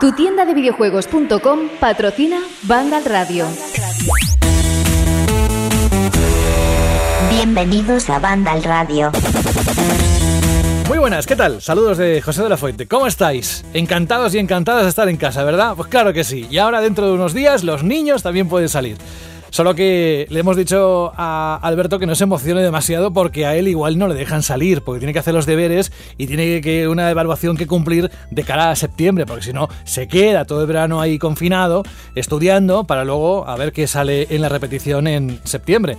Tu tienda de videojuegos.com patrocina Vandal Radio. Bienvenidos a Vandal Radio. Muy buenas, ¿qué tal? Saludos de José de la Fuente. ¿Cómo estáis? Encantados y encantadas de estar en casa, ¿verdad? Pues claro que sí. Y ahora dentro de unos días los niños también pueden salir. Solo que le hemos dicho a Alberto que no se emocione demasiado porque a él igual no le dejan salir, porque tiene que hacer los deberes y tiene que una evaluación que cumplir de cara a septiembre, porque si no se queda todo el verano ahí confinado estudiando para luego a ver qué sale en la repetición en septiembre.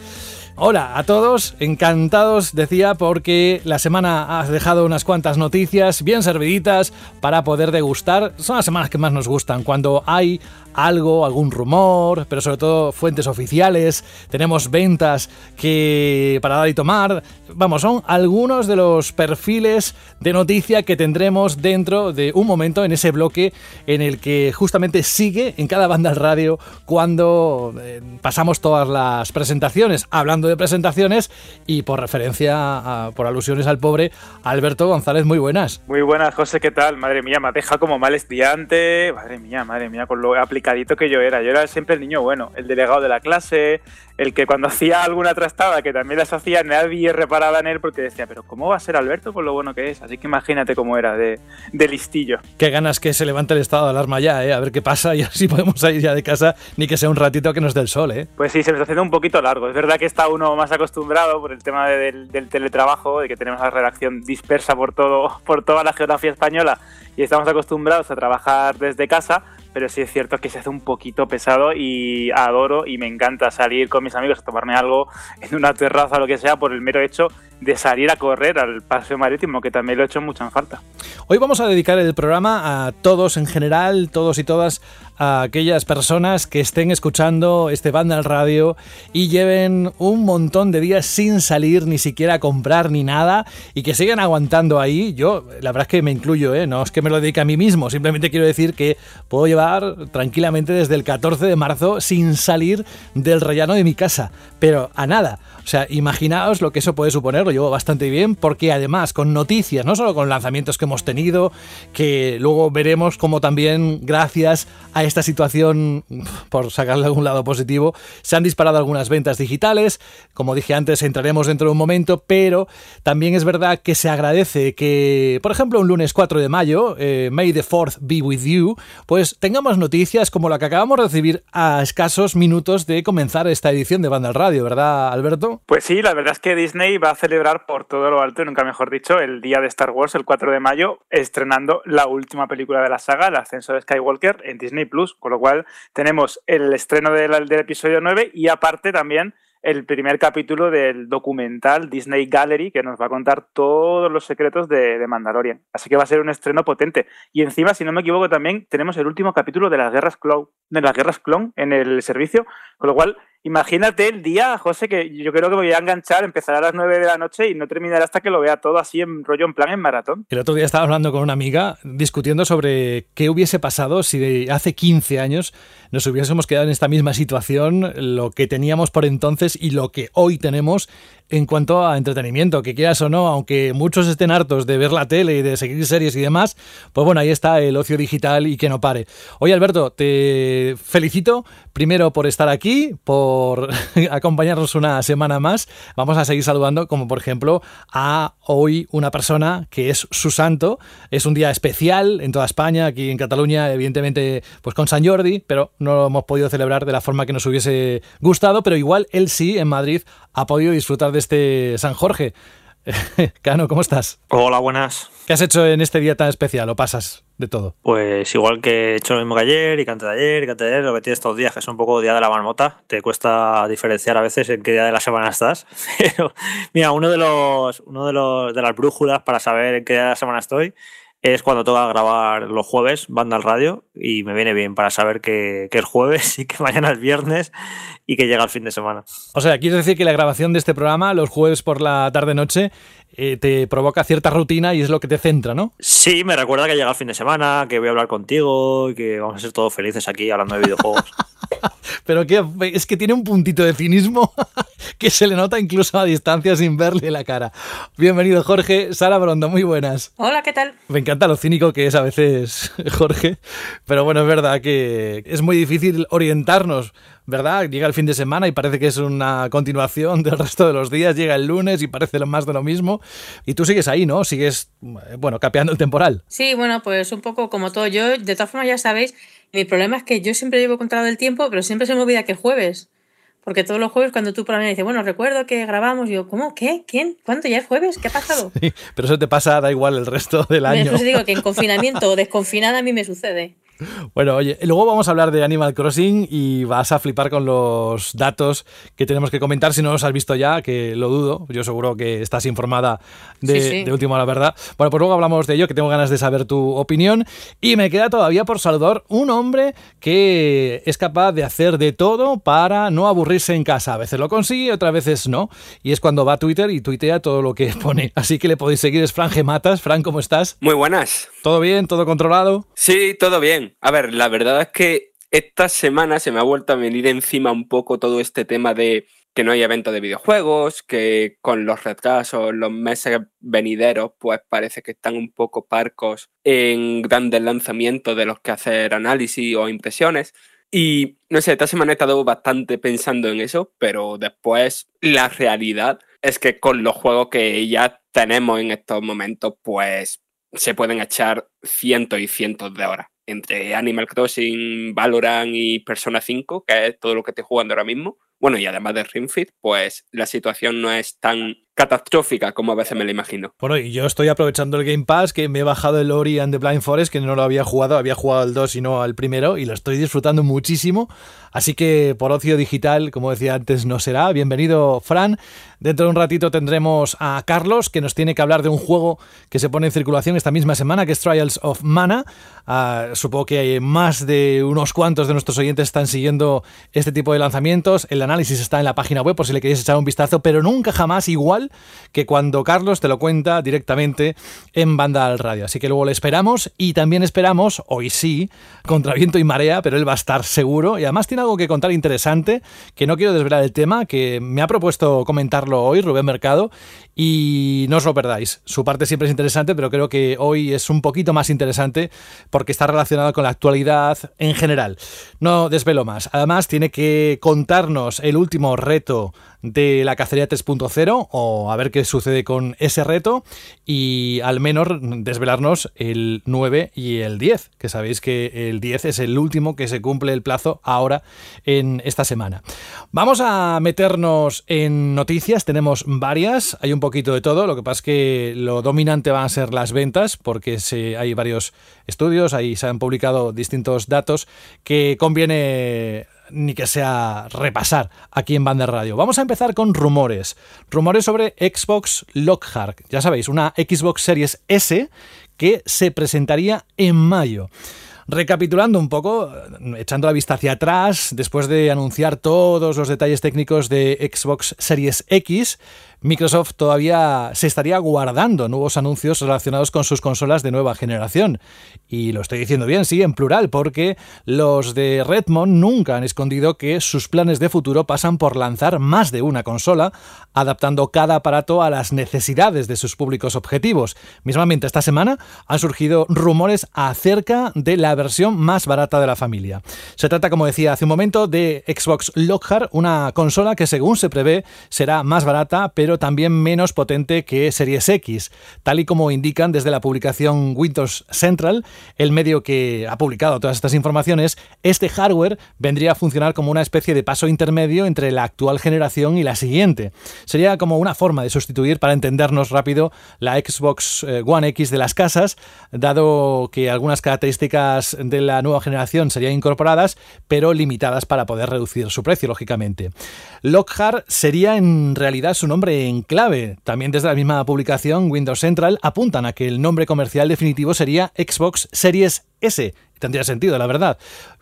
Hola a todos, encantados, decía, porque la semana has dejado unas cuantas noticias bien serviditas para poder degustar. Son las semanas que más nos gustan, cuando hay algo, algún rumor, pero sobre todo fuentes oficiales, tenemos ventas que para dar y tomar. Vamos, son algunos de los perfiles de noticia que tendremos dentro de un momento en ese bloque en el que justamente sigue en cada banda al radio cuando eh, pasamos todas las presentaciones, hablando de presentaciones y por referencia, por alusiones al pobre Alberto González, muy buenas. Muy buenas, José, ¿qué tal? Madre mía, me ha dejado como mal estudiante, madre mía, madre mía, con lo aplicado que yo era. Yo era siempre el niño bueno, el delegado de la clase, el que cuando hacía alguna trastada, que también las hacía, nadie reparaba en él porque decía, pero ¿cómo va a ser Alberto con lo bueno que es? Así que imagínate cómo era de, listillo. Qué ganas que se levante el estado de alarma ya, ¿eh? A ver qué pasa y así podemos salir ya de casa, ni que sea un ratito que nos dé el sol, ¿eh? Pues sí, se nos está haciendo un poquito largo. Es verdad que está uno más acostumbrado por el tema del, del teletrabajo, de que tenemos la redacción dispersa por, todo, por toda la geografía española y estamos acostumbrados a trabajar desde casa, pero sí es cierto que se hace un poquito pesado y adoro y me encanta salir con mis amigos a tomarme algo en una terraza o lo que sea por el mero hecho de salir a correr al paseo marítimo, que también lo he hecho mucho en falta. Hoy vamos a dedicar el programa a todos en general, todos y todas, a aquellas personas que estén escuchando este banda al radio y lleven un montón de días sin salir ni siquiera a comprar ni nada y que sigan aguantando ahí. Yo, la verdad es que me incluyo, ¿eh? no es que me lo dedique a mí mismo, simplemente quiero decir que puedo llevar tranquilamente desde el 14 de marzo sin salir del rellano de mi casa, pero a nada. O sea, imaginaos lo que eso puede suponer, lo llevo bastante bien, porque además con noticias, no solo con lanzamientos que hemos tenido, que luego veremos como también gracias a esta situación, por sacarle algún lado positivo, se han disparado algunas ventas digitales, como dije antes, entraremos dentro de un momento, pero también es verdad que se agradece que, por ejemplo, un lunes 4 de mayo, eh, May the 4th be with you, pues tengamos noticias como la que acabamos de recibir a escasos minutos de comenzar esta edición de Banda al Radio, ¿verdad, Alberto? Pues sí, la verdad es que Disney va a celebrar por todo lo alto, nunca mejor dicho, el día de Star Wars, el 4 de mayo, estrenando la última película de la saga, El ascenso de Skywalker, en Disney Plus. Con lo cual tenemos el estreno del, del episodio 9 y aparte también el primer capítulo del documental Disney Gallery que nos va a contar todos los secretos de, de, Mandalorian. Así que va a ser un estreno potente. Y encima, si no me equivoco, también tenemos el último capítulo de las guerras clon, de las guerras clon en el servicio, con lo cual Imagínate el día, José, que yo creo que voy a enganchar, empezar a las 9 de la noche y no terminaré hasta que lo vea todo así en rollo en plan en maratón. El otro día estaba hablando con una amiga discutiendo sobre qué hubiese pasado si de hace 15 años nos hubiésemos quedado en esta misma situación, lo que teníamos por entonces y lo que hoy tenemos en cuanto a entretenimiento, que quieras o no, aunque muchos estén hartos de ver la tele y de seguir series y demás, pues bueno, ahí está el ocio digital y que no pare. Oye Alberto, te felicito primero por estar aquí, por acompañarnos una semana más. Vamos a seguir saludando, como por ejemplo a hoy una persona que es su santo. Es un día especial en toda España, aquí en Cataluña, evidentemente, pues con San Jordi, pero no lo hemos podido celebrar de la forma que nos hubiese gustado, pero igual él sí en Madrid ha podido disfrutar de este San Jorge. Cano, ¿cómo estás? Hola, buenas. ¿Qué has hecho en este día tan especial? ¿O pasas de todo? Pues igual que he hecho lo mismo que ayer, y que antes de ayer, y que antes de ayer, lo que tienes estos días, que es un poco día de la marmota. Te cuesta diferenciar a veces en qué día de la semana estás. Pero, mira, uno de los, uno de los de las brújulas para saber en qué día de la semana estoy es cuando toca grabar los jueves, banda al radio, y me viene bien para saber que, es jueves y que mañana es viernes y que llega el fin de semana. O sea, quieres decir que la grabación de este programa, los jueves por la tarde-noche, eh, te provoca cierta rutina y es lo que te centra, ¿no? Sí, me recuerda que llega el fin de semana, que voy a hablar contigo y que vamos a ser todos felices aquí hablando de videojuegos. Pero que, es que tiene un puntito de cinismo que se le nota incluso a distancia sin verle la cara. Bienvenido, Jorge. Sara Brondo, muy buenas. Hola, ¿qué tal? Me encanta lo cínico que es a veces Jorge, pero bueno, es verdad que es muy difícil orientarnos ¿verdad? Llega el fin de semana y parece que es una continuación del resto de los días, llega el lunes y parece lo más de lo mismo. Y tú sigues ahí, ¿no? Sigues, bueno, capeando el temporal. Sí, bueno, pues un poco como todo. Yo, de todas formas, ya sabéis, mi problema es que yo siempre llevo controlado el tiempo, pero siempre se me olvida que el jueves. Porque todos los jueves cuando tú por la mañana dices, bueno, recuerdo que grabamos, yo, ¿cómo? ¿Qué? ¿Quién? ¿Cuánto? ¿Ya es jueves? ¿Qué ha pasado? Sí, pero eso te pasa, da igual el resto del año. Entonces digo que en confinamiento o desconfinada a mí me sucede. Bueno, oye, luego vamos a hablar de Animal Crossing y vas a flipar con los datos que tenemos que comentar si no los has visto ya, que lo dudo. Yo seguro que estás informada de, último a la verdad. Bueno, pues luego hablamos de ello, que tengo ganas de saber tu opinión. Y me queda todavía por saludar un hombre que es capaz de hacer de todo para no aburrirse en casa. A veces lo consigue, otras veces no. Y es cuando va a Twitter y tuitea todo lo que pone. Así que le podéis seguir, es Fran Gematas. Fran, ¿cómo estás? Muy buenas. ¿Todo bien? ¿Todo controlado? Sí, todo bien. A ver, la verdad es que esta semana se me ha vuelto a venir encima un poco todo este tema de que no hay evento de videojuegos, que con los retrasos, los meses venideros, pues parece que están un poco parcos en grandes lanzamientos de los que hacer análisis o impresiones. Y no sé, esta semana he estado bastante pensando en eso, pero después la realidad es que con los juegos que ya tenemos en estos momentos, pues se pueden echar cientos y cientos de horas entre Animal Crossing, Valorant y Persona 5, que es todo lo que estoy jugando ahora mismo. Bueno, y además de Ring pues la situación no es tan catastrófica como a veces me lo imagino. Bueno, y yo estoy aprovechando el Game Pass, que me he bajado el Ori and the Blind Forest, que no lo había jugado, había jugado al 2 y no al primero, y lo estoy disfrutando muchísimo. Así que por ocio digital, como decía antes, no será. Bienvenido, Fran. Dentro de un ratito tendremos a Carlos, que nos tiene que hablar de un juego que se pone en circulación esta misma semana, que es Of Mana. Ah, supongo que más de unos cuantos de nuestros oyentes están siguiendo este tipo de lanzamientos. El análisis está en la página web por si le queréis echar un vistazo, pero nunca jamás igual que cuando Carlos te lo cuenta directamente en banda al radio. Así que luego le esperamos y también esperamos, hoy sí, contra viento y marea, pero él va a estar seguro y además tiene algo que contar interesante, que no quiero desvelar el tema, que me ha propuesto comentarlo hoy, Rubén Mercado, y no os lo perdáis. Su parte siempre es interesante, pero creo que hoy es un poquito más interesante porque está relacionado con la actualidad en general. No desvelo más. Además, tiene que contarnos el último reto de la cacería 3.0 o a ver qué sucede con ese reto y al menos desvelarnos el 9 y el 10, que sabéis que el 10 es el último que se cumple el plazo ahora en esta semana. Vamos a meternos en noticias, tenemos varias, hay un poquito de todo, lo que pasa es que lo dominante van a ser las ventas porque hay varios estudios, ahí se han publicado distintos datos que conviene ni que sea repasar aquí en Banda Radio. Vamos a empezar con rumores. Rumores sobre Xbox Lockhart. Ya sabéis, una Xbox Series S que se presentaría en mayo. Recapitulando un poco, echando la vista hacia atrás, después de anunciar todos los detalles técnicos de Xbox Series X, Microsoft todavía se estaría guardando nuevos anuncios relacionados con sus consolas de nueva generación. Y lo estoy diciendo bien, sí, en plural, porque los de Redmond nunca han escondido que sus planes de futuro pasan por lanzar más de una consola, adaptando cada aparato a las necesidades de sus públicos objetivos. Mismamente esta semana han surgido rumores acerca de la versión más barata de la familia. Se trata, como decía hace un momento, de Xbox Lockhart, una consola que según se prevé será más barata, pero también menos potente que Series X. Tal y como indican desde la publicación Windows Central, el medio que ha publicado todas estas informaciones, este hardware vendría a funcionar como una especie de paso intermedio entre la actual generación y la siguiente. Sería como una forma de sustituir, para entendernos rápido, la Xbox eh, One X de las casas, dado que algunas características de la nueva generación serían incorporadas, pero limitadas para poder reducir su precio, lógicamente. Lockhart sería en realidad su nombre en clave. También desde la misma publicación, Windows Central apuntan a que el nombre comercial definitivo sería Xbox Series S. Tendría sentido, la verdad.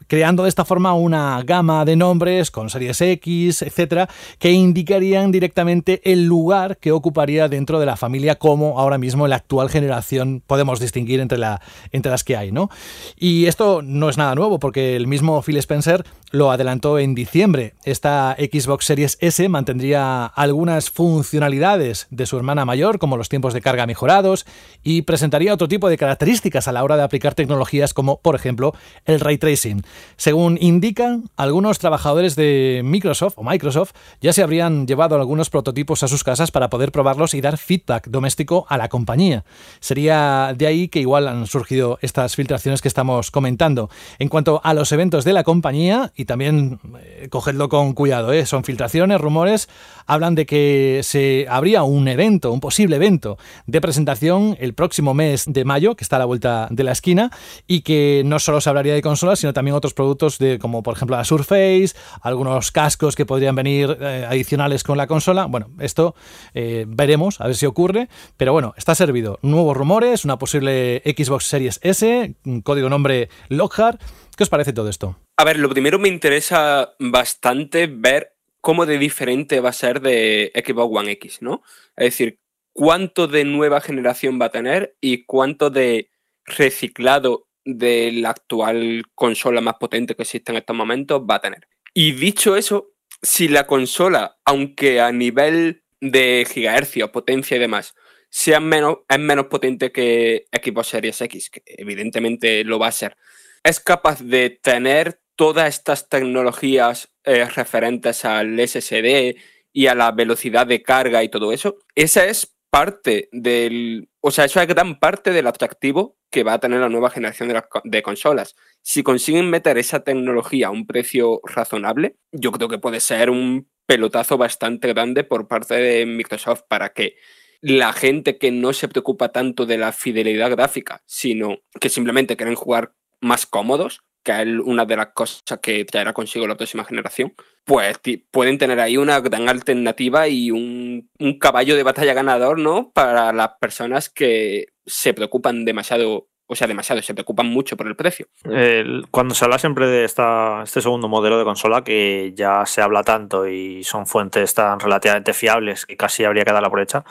Creando de esta forma una gama de nombres con series X, etcétera, que indicarían directamente el lugar que ocuparía dentro de la familia, como ahora mismo la actual generación podemos distinguir entre las que hay, ¿no? Y esto no es nada nuevo, porque el mismo Phil Spencer lo adelantó en diciembre. Esta Xbox Series S mantendría algunas funcionalidades de su hermana mayor, como los tiempos de carga mejorados, y presentaría otro tipo de características a la hora de aplicar tecnologías como, por ejemplo, el ray tracing. Según indican, algunos trabajadores de Microsoft o Microsoft ya se habrían llevado algunos prototipos a sus casas para poder probarlos y dar feedback doméstico a la compañía. Sería de ahí que igual han surgido estas filtraciones que estamos comentando. En cuanto a los eventos de la compañía, y también eh, cogedlo con cuidado, ¿eh? son filtraciones, rumores, hablan de que se habría un evento, un posible evento de presentación el próximo mes de mayo, que está a la vuelta de la esquina, y que no solo se hablaría de consolas, sino también otros productos de, como por ejemplo la Surface, algunos cascos que podrían venir eh, adicionales con la consola. Bueno, esto eh, veremos, a ver si ocurre, pero bueno, está servido. Nuevos rumores, una posible Xbox Series S, código nombre Lockhart. ¿Qué os parece todo esto? A ver, lo primero me interesa bastante ver cómo de diferente va a ser de Xbox One X, ¿no? Es decir, cuánto de nueva generación va a tener y cuánto de reciclado de la actual consola más potente que existe en estos momentos va a tener. Y dicho eso, si la consola, aunque a nivel de gigahercios, potencia y demás, sea menos, es menos potente que Xbox Series X, que evidentemente lo va a ser, es capaz de tener todas estas tecnologías eh, referentes al SSD y a la velocidad de carga y todo eso, esa es parte del, o sea, eso es gran parte del atractivo que va a tener la nueva generación de, de, consolas. Si consiguen meter esa tecnología a un precio razonable, yo creo que puede ser un pelotazo bastante grande por parte de Microsoft para que la gente que no se preocupa tanto de la fidelidad gráfica, sino que simplemente quieren jugar más cómodos, que es una de las cosas que traerá consigo la próxima generación, pues pueden tener ahí una gran alternativa y un, un, caballo de batalla ganador, ¿no? Para las personas que se preocupan demasiado, o sea, demasiado, se preocupan mucho por el precio. El, cuando se habla siempre de esta, este segundo modelo de consola, que ya se habla tanto y son fuentes tan relativamente fiables que casi habría que darla por hecha,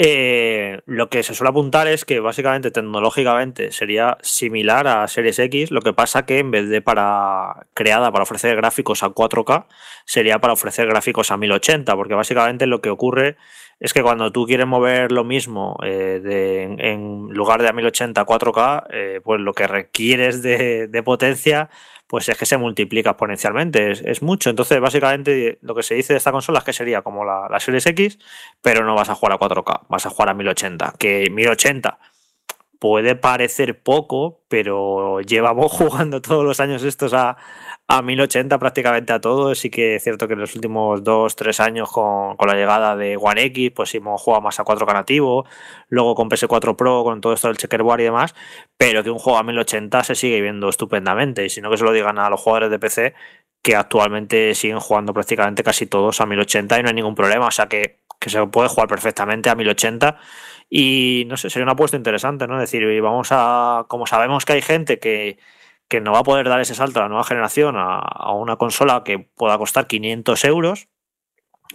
eh, lo que se suele apuntar es que básicamente tecnológicamente sería similar a Series X, lo que pasa que en vez de para creada para ofrecer gráficos a 4K, sería para ofrecer gráficos a 1080, porque básicamente lo que ocurre es que cuando tú quieres mover lo mismo eh, en, lugar de a 1080 a 4K, eh, pues lo que requieres de potencia pues es que se multiplica exponencialmente, es, mucho. Entonces, básicamente, lo que se dice de esta consola es que sería como la, la, Series X, pero no vas a jugar a 4K, vas a jugar a 1080. Que 1080 puede parecer poco, pero llevamos jugando todos los años estos a, a 1080 prácticamente a todos. Sí que es cierto que en los últimos 2-3 años con, con, la llegada de One X, pues hemos jugado más a 4K nativo, luego con PS4 Pro, con todo esto del checkerboard y demás, pero que un juego a 1080 se sigue viendo estupendamente. Y si no que se lo digan a los jugadores de PC, que actualmente siguen jugando prácticamente casi todos a 1080 y no hay ningún problema. O sea que, que se puede jugar perfectamente a 1080 y no sé, sería una apuesta interesante, ¿no? Es decir, vamos a, como sabemos que hay gente que que no va a poder dar ese salto a la nueva generación a, una consola que pueda costar 500 euros,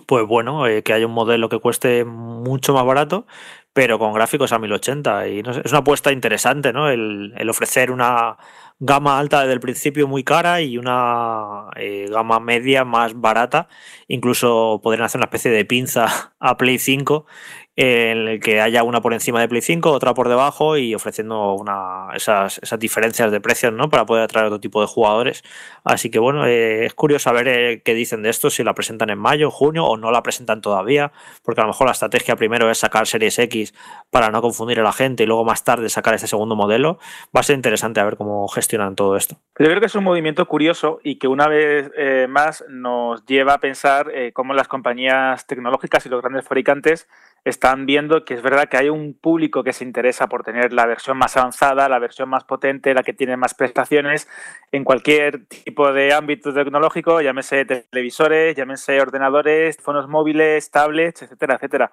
pues bueno, eh, que haya un modelo que cueste mucho más barato, pero con gráficos a 1080. Y es una apuesta interesante, ¿no? El, el, ofrecer una gama alta desde el principio muy cara y una eh, gama media más barata. Incluso podrían hacer una especie de pinza a Play 5 en el que haya una por encima de Play 5, otra por debajo y ofreciendo una, esas, esas diferencias de precios ¿no? para poder atraer otro tipo de jugadores. Así que bueno, eh, es curioso saber eh, qué dicen de esto, si la presentan en mayo, junio o no la presentan todavía, porque a lo mejor la estrategia primero es sacar Series X para no confundir a la gente y luego más tarde sacar este segundo modelo. Va a ser interesante a ver cómo gestionan todo esto. Yo creo que es un movimiento curioso y que una vez eh, más nos lleva a pensar cómo las compañías tecnológicas y los grandes fabricantes están viendo que es verdad que hay un público que se interesa por tener la versión más avanzada, la versión más potente, la que tiene más prestaciones en cualquier tipo de ámbito tecnológico, llámese televisores, llámese ordenadores, teléfonos móviles, tablets, etcétera, etcétera.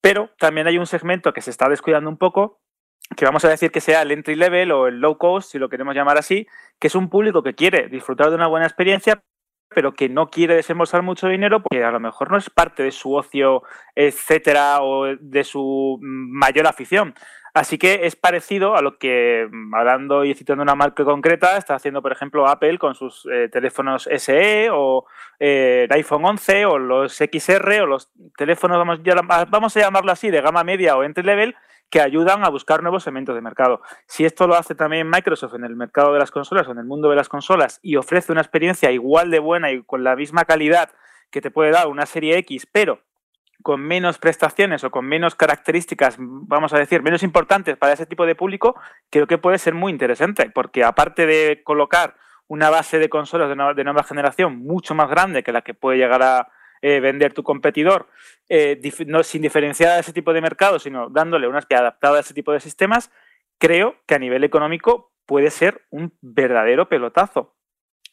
Pero también hay un segmento que se está descuidando un poco que vamos a decir que sea el entry level o el low cost, si lo queremos llamar así, que es un público que quiere disfrutar de una buena experiencia, pero que no quiere desembolsar mucho dinero porque a lo mejor no es parte de su ocio, etcétera, o de su mayor afición. Así que es parecido a lo que, hablando y citando una marca concreta, está haciendo, por ejemplo, Apple con sus eh, teléfonos SE o eh, el iPhone 11 o los XR o los teléfonos, vamos, vamos a llamarlo así, de gama media o entry level, que ayudan a buscar nuevos segmentos de mercado. Si esto lo hace también Microsoft en el mercado de las consolas o en el mundo de las consolas y ofrece una experiencia igual de buena y con la misma calidad que te puede dar una serie X, pero con menos prestaciones o con menos características, vamos a decir, menos importantes para ese tipo de público, creo que puede ser muy interesante, porque aparte de colocar una base de consolas de nueva, generación mucho más grande que la que puede llegar a eh, vender tu competidor, eh, no, sin diferenciar a ese tipo de mercado, sino dándole una que adaptada a ese tipo de sistemas, creo que a nivel económico puede ser un verdadero pelotazo.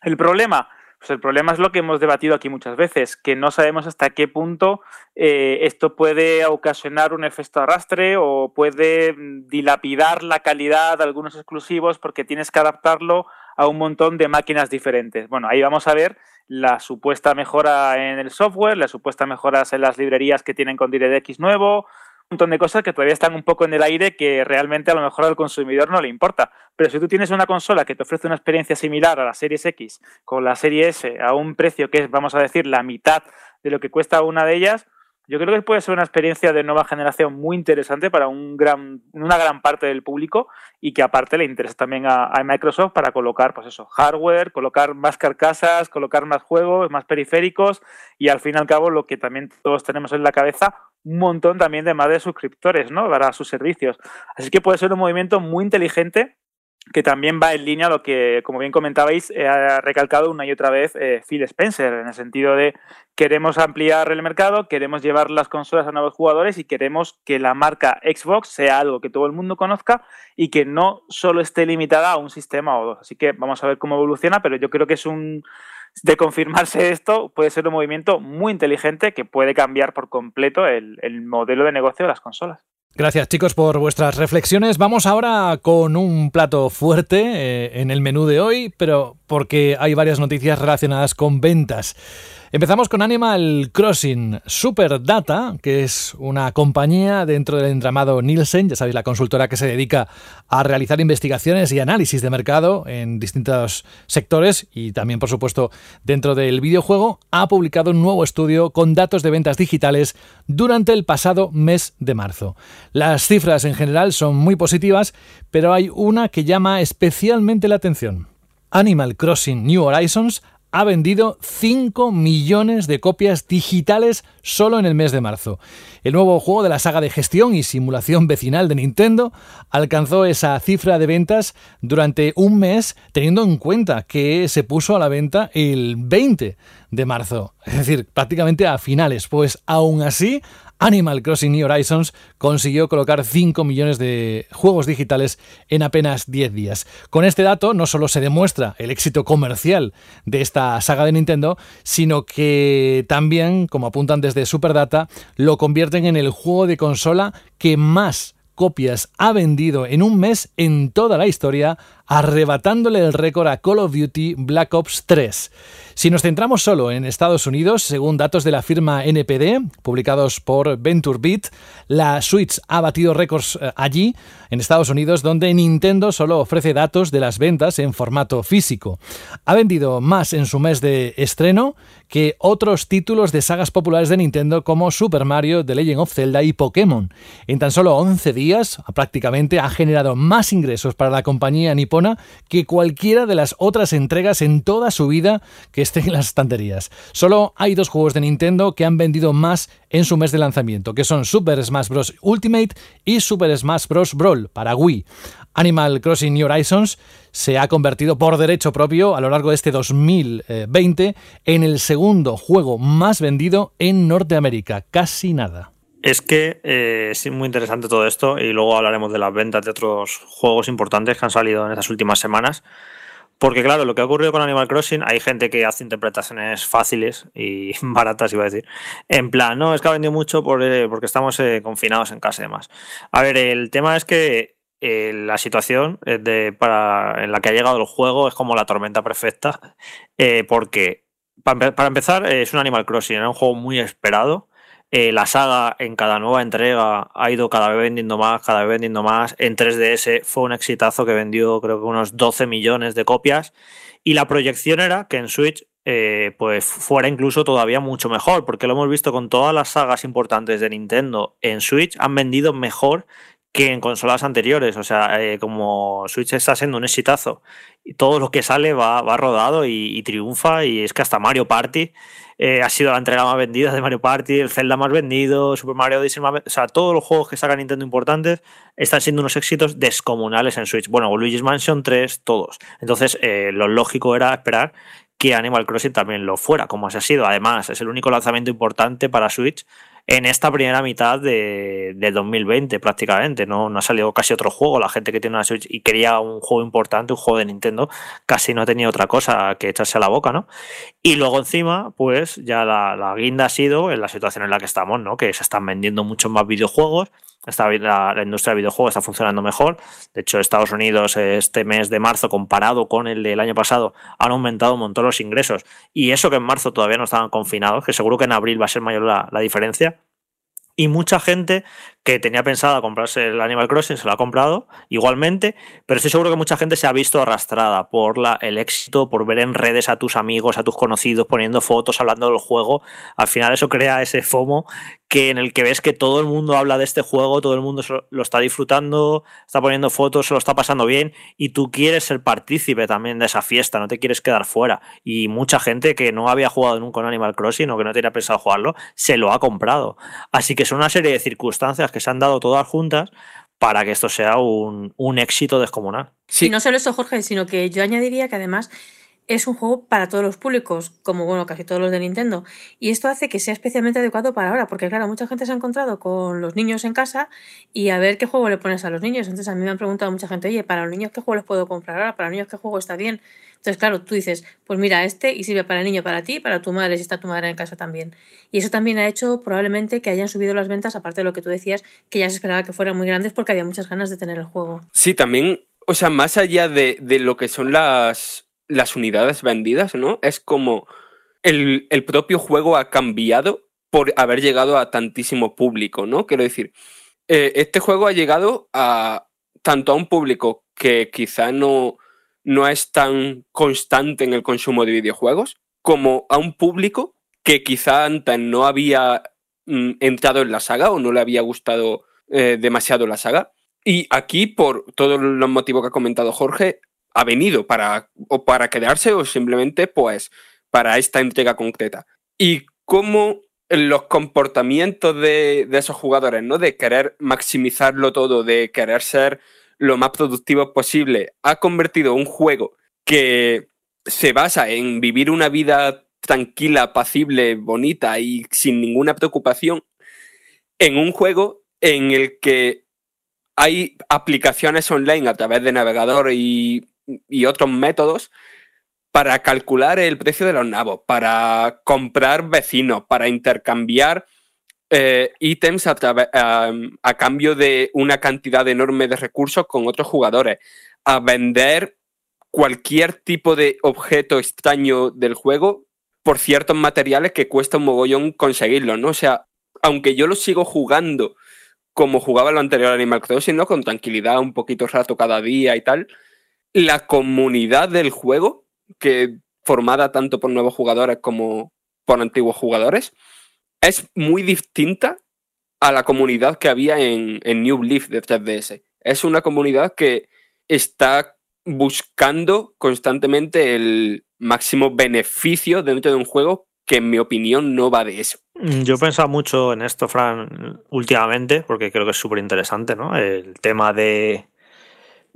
El problema, pues el problema es lo que hemos debatido aquí muchas veces, que no sabemos hasta qué punto eh, esto puede ocasionar un efecto arrastre o puede mm, dilapidar la calidad de algunos exclusivos porque tienes que adaptarlo a un montón de máquinas diferentes. Bueno, ahí vamos a ver la supuesta mejora en el software, la supuesta mejoras en las librerías que tienen con DirectX nuevo, un montón de cosas que todavía están un poco en el aire que realmente a lo mejor al consumidor no le importa. Pero si tú tienes una consola que te ofrece una experiencia similar a la Series X con la Serie S a un precio que es, vamos a decir, la mitad de lo que cuesta una de ellas, yo creo que puede ser una experiencia de nueva generación muy interesante para un gran, una gran parte del público y que aparte le interesa también a, Microsoft para colocar, pues eso, hardware, colocar más carcasas, colocar más juegos, más periféricos y al fin y al cabo lo que también todos tenemos en la cabeza, un montón también de más de suscriptores, ¿no? Para sus servicios. Así que puede ser un movimiento muy inteligente que también va en línea a lo que, como bien comentabais, ha recalcado una y otra vez eh, Phil Spencer, en el sentido de queremos ampliar el mercado, queremos llevar las consolas a nuevos jugadores y queremos que la marca Xbox sea algo que todo el mundo conozca y que no solo esté limitada a un sistema o dos. Así que vamos a ver cómo evoluciona, pero yo creo que es un... De confirmarse esto, puede ser un movimiento muy inteligente que puede cambiar por completo el modelo de negocio de las consolas. Gracias chicos por vuestras reflexiones. Vamos ahora con un plato fuerte eh, en el menú de hoy, pero porque hay varias noticias relacionadas con ventas. Empezamos con Animal Crossing Super Data, que es una compañía dentro del entramado Nielsen, ya sabéis, la consultora que se dedica a realizar investigaciones y análisis de mercado en distintos sectores y también, por supuesto, dentro del videojuego, ha publicado un nuevo estudio con datos de ventas digitales durante el pasado mes de marzo. Las cifras en general son muy positivas, pero hay una que llama especialmente la atención. Animal Crossing New Horizons ha vendido 5 millones de copias digitales solo en el mes de marzo. El nuevo juego de la saga de gestión y simulación vecinal de Nintendo alcanzó esa cifra de ventas durante un mes teniendo en cuenta que se puso a la venta el 20 de marzo, es decir, prácticamente a finales, pues aún así Animal Crossing New Horizons consiguió colocar 5 millones de juegos digitales en apenas 10 días. Con este dato no solo se demuestra el éxito comercial de esta saga de Nintendo, sino que también, como apuntan desde Superdata, lo convierten en el juego de consola que más copias ha vendido en un mes en toda la historia, arrebatándole el récord a Call of Duty Black Ops 3. Si nos centramos solo en Estados Unidos, según datos de la firma NPD, publicados por VentureBeat, la Switch ha batido récords eh, allí, en Estados Unidos, donde Nintendo solo ofrece datos de las ventas en formato físico. Ha vendido más en su mes de estreno que otros títulos de sagas populares de Nintendo como Super Mario, The Legend of Zelda y Pokémon. En tan solo 11 días, prácticamente ha generado más ingresos para la compañía nipona que cualquiera de las otras entregas en toda su vida que estén en las estanterías. Solo hay dos juegos de Nintendo que han vendido más en su mes de lanzamiento, que son Super Smash Bros. Ultimate y Super Smash Bros. Brawl para Wii. Animal Crossing New Horizons se ha convertido por derecho propio a lo largo de este 2020 en el segundo juego más vendido en Norteamérica. Casi nada. Es que eh, es muy interesante todo esto y luego hablaremos de las ventas de otros juegos importantes que han salido en estas últimas semanas. Porque claro, lo que ha ocurrido con Animal Crossing, hay gente que hace interpretaciones fáciles y baratas, iba a decir. En plan, no, es que ha vendido mucho eh, porque estamos eh, confinados en casa y demás. A ver, el tema es que eh, la situación de, para, en la que ha llegado el juego es como la tormenta perfecta, eh, porque para, empezar es un Animal Crossing, era un juego muy esperado. Eh, la saga en cada nueva entrega ha ido cada vez vendiendo más, cada vez vendiendo más. En 3DS fue un exitazo que vendió creo que unos 12 millones de copias. Y la proyección era que en Switch pues fuera incluso todavía mucho mejor, porque lo hemos visto con todas las sagas importantes de Nintendo en Switch han vendido mejor que en consolas anteriores. O sea, eh, como Switch está siendo un exitazo y todo lo que sale va, va rodado y, triunfa. Y es que hasta Mario Party eh, ha sido la entrega más vendida de Mario Party, el Zelda más vendido, Super Mario Odyssey más O sea, todos los juegos que saca Nintendo importantes están siendo unos éxitos descomunales en Switch. Bueno, Luigi's Mansion 3, todos. Entonces, eh, lo lógico era esperar que Animal Crossing también lo fuera, como se ha sido. Además, es el único lanzamiento importante para Switch en esta primera mitad de, 2020 prácticamente. ¿no? no ha salido casi otro juego. La gente que tiene una Switch y quería un juego importante, un juego de Nintendo, casi no ha tenido otra cosa que echarse a la boca, ¿no? Y luego encima, pues ya la, la guinda ha sido en la situación en la que estamos, ¿no? Que se están vendiendo muchos más videojuegos la, industria del videojuego está funcionando mejor. De hecho, Estados Unidos este mes de marzo, comparado con el del año pasado, han aumentado un montón los ingresos. Y eso que en marzo todavía no estaban confinados, que seguro que en abril va a ser mayor la diferencia. Y mucha gente que tenía pensado comprarse el Animal Crossing se lo ha comprado igualmente, pero estoy seguro que mucha gente se ha visto arrastrada por la, el éxito, por ver en redes a tus amigos, a tus conocidos poniendo fotos, hablando del juego. Al final eso crea ese FOMO que en el que ves que todo el mundo habla de este juego, todo el mundo lo está disfrutando, está poniendo fotos, se lo está pasando bien y tú quieres ser partícipe también de esa fiesta, no te quieres quedar fuera. Y mucha gente que no había jugado nunca en Animal Crossing o que no tenía pensado jugarlo, se lo ha comprado. Así que son una serie de circunstancias que se han dado todas juntas para que esto sea un, éxito descomunal. Sí. Y no solo eso, Jorge, sino que yo añadiría que además es un juego para todos los públicos, como bueno, casi todos los de Nintendo. Y esto hace que sea especialmente adecuado para ahora, porque claro, mucha gente se ha encontrado con los niños en casa y a ver qué juego le pones a los niños. Entonces a mí me han preguntado mucha gente, oye, para los niños qué juego les puedo comprar ahora, para los niños qué juego está bien. Entonces, claro, tú dices, pues mira, este y sirve para el niño, para ti, para tu madre, si está tu madre en casa también. Y eso también ha hecho probablemente que hayan subido las ventas, aparte de lo que tú decías, que ya se esperaba que fueran muy grandes porque había muchas ganas de tener el juego. Sí, también, o sea, más allá de, de lo que son las las unidades vendidas, ¿no? Es como el, propio juego ha cambiado por haber llegado a tantísimo público, ¿no? Quiero decir, eh, este juego ha llegado a tanto a un público que quizá no, no es tan constante en el consumo de videojuegos, como a un público que quizá antes no había mm, entrado en la saga o no le había gustado eh, demasiado la saga. Y aquí, por todos los motivos que ha comentado Jorge, ha venido para, o para quedarse o simplemente pues para esta entrega concreta. Y cómo los comportamientos de, esos jugadores, ¿no? De querer maximizarlo todo, de querer ser lo más productivo posible, ha convertido un juego que se basa en vivir una vida tranquila, pacible, bonita y sin ninguna preocupación, en un juego en el que hay aplicaciones online a través de navegador y y otros métodos para calcular el precio de los nabos, para comprar vecinos, para intercambiar eh, ítems a, cambio de una cantidad enorme de recursos con otros jugadores, a vender cualquier tipo de objeto extraño del juego por ciertos materiales que cuesta un mogollón conseguirlo, ¿no? O sea, aunque yo lo sigo jugando como jugaba lo anterior Animal Crossing, ¿no? Con tranquilidad, un poquito rato cada día y tal, la comunidad del juego, que formada tanto por nuevos jugadores como por antiguos jugadores, es muy distinta a la comunidad que había en, New Leaf de 3DS. Es una comunidad que está buscando constantemente el máximo beneficio dentro de un juego que en mi opinión no va de eso. Yo he pensado mucho en esto, Fran, últimamente, porque creo que es súper interesante, ¿no? El tema de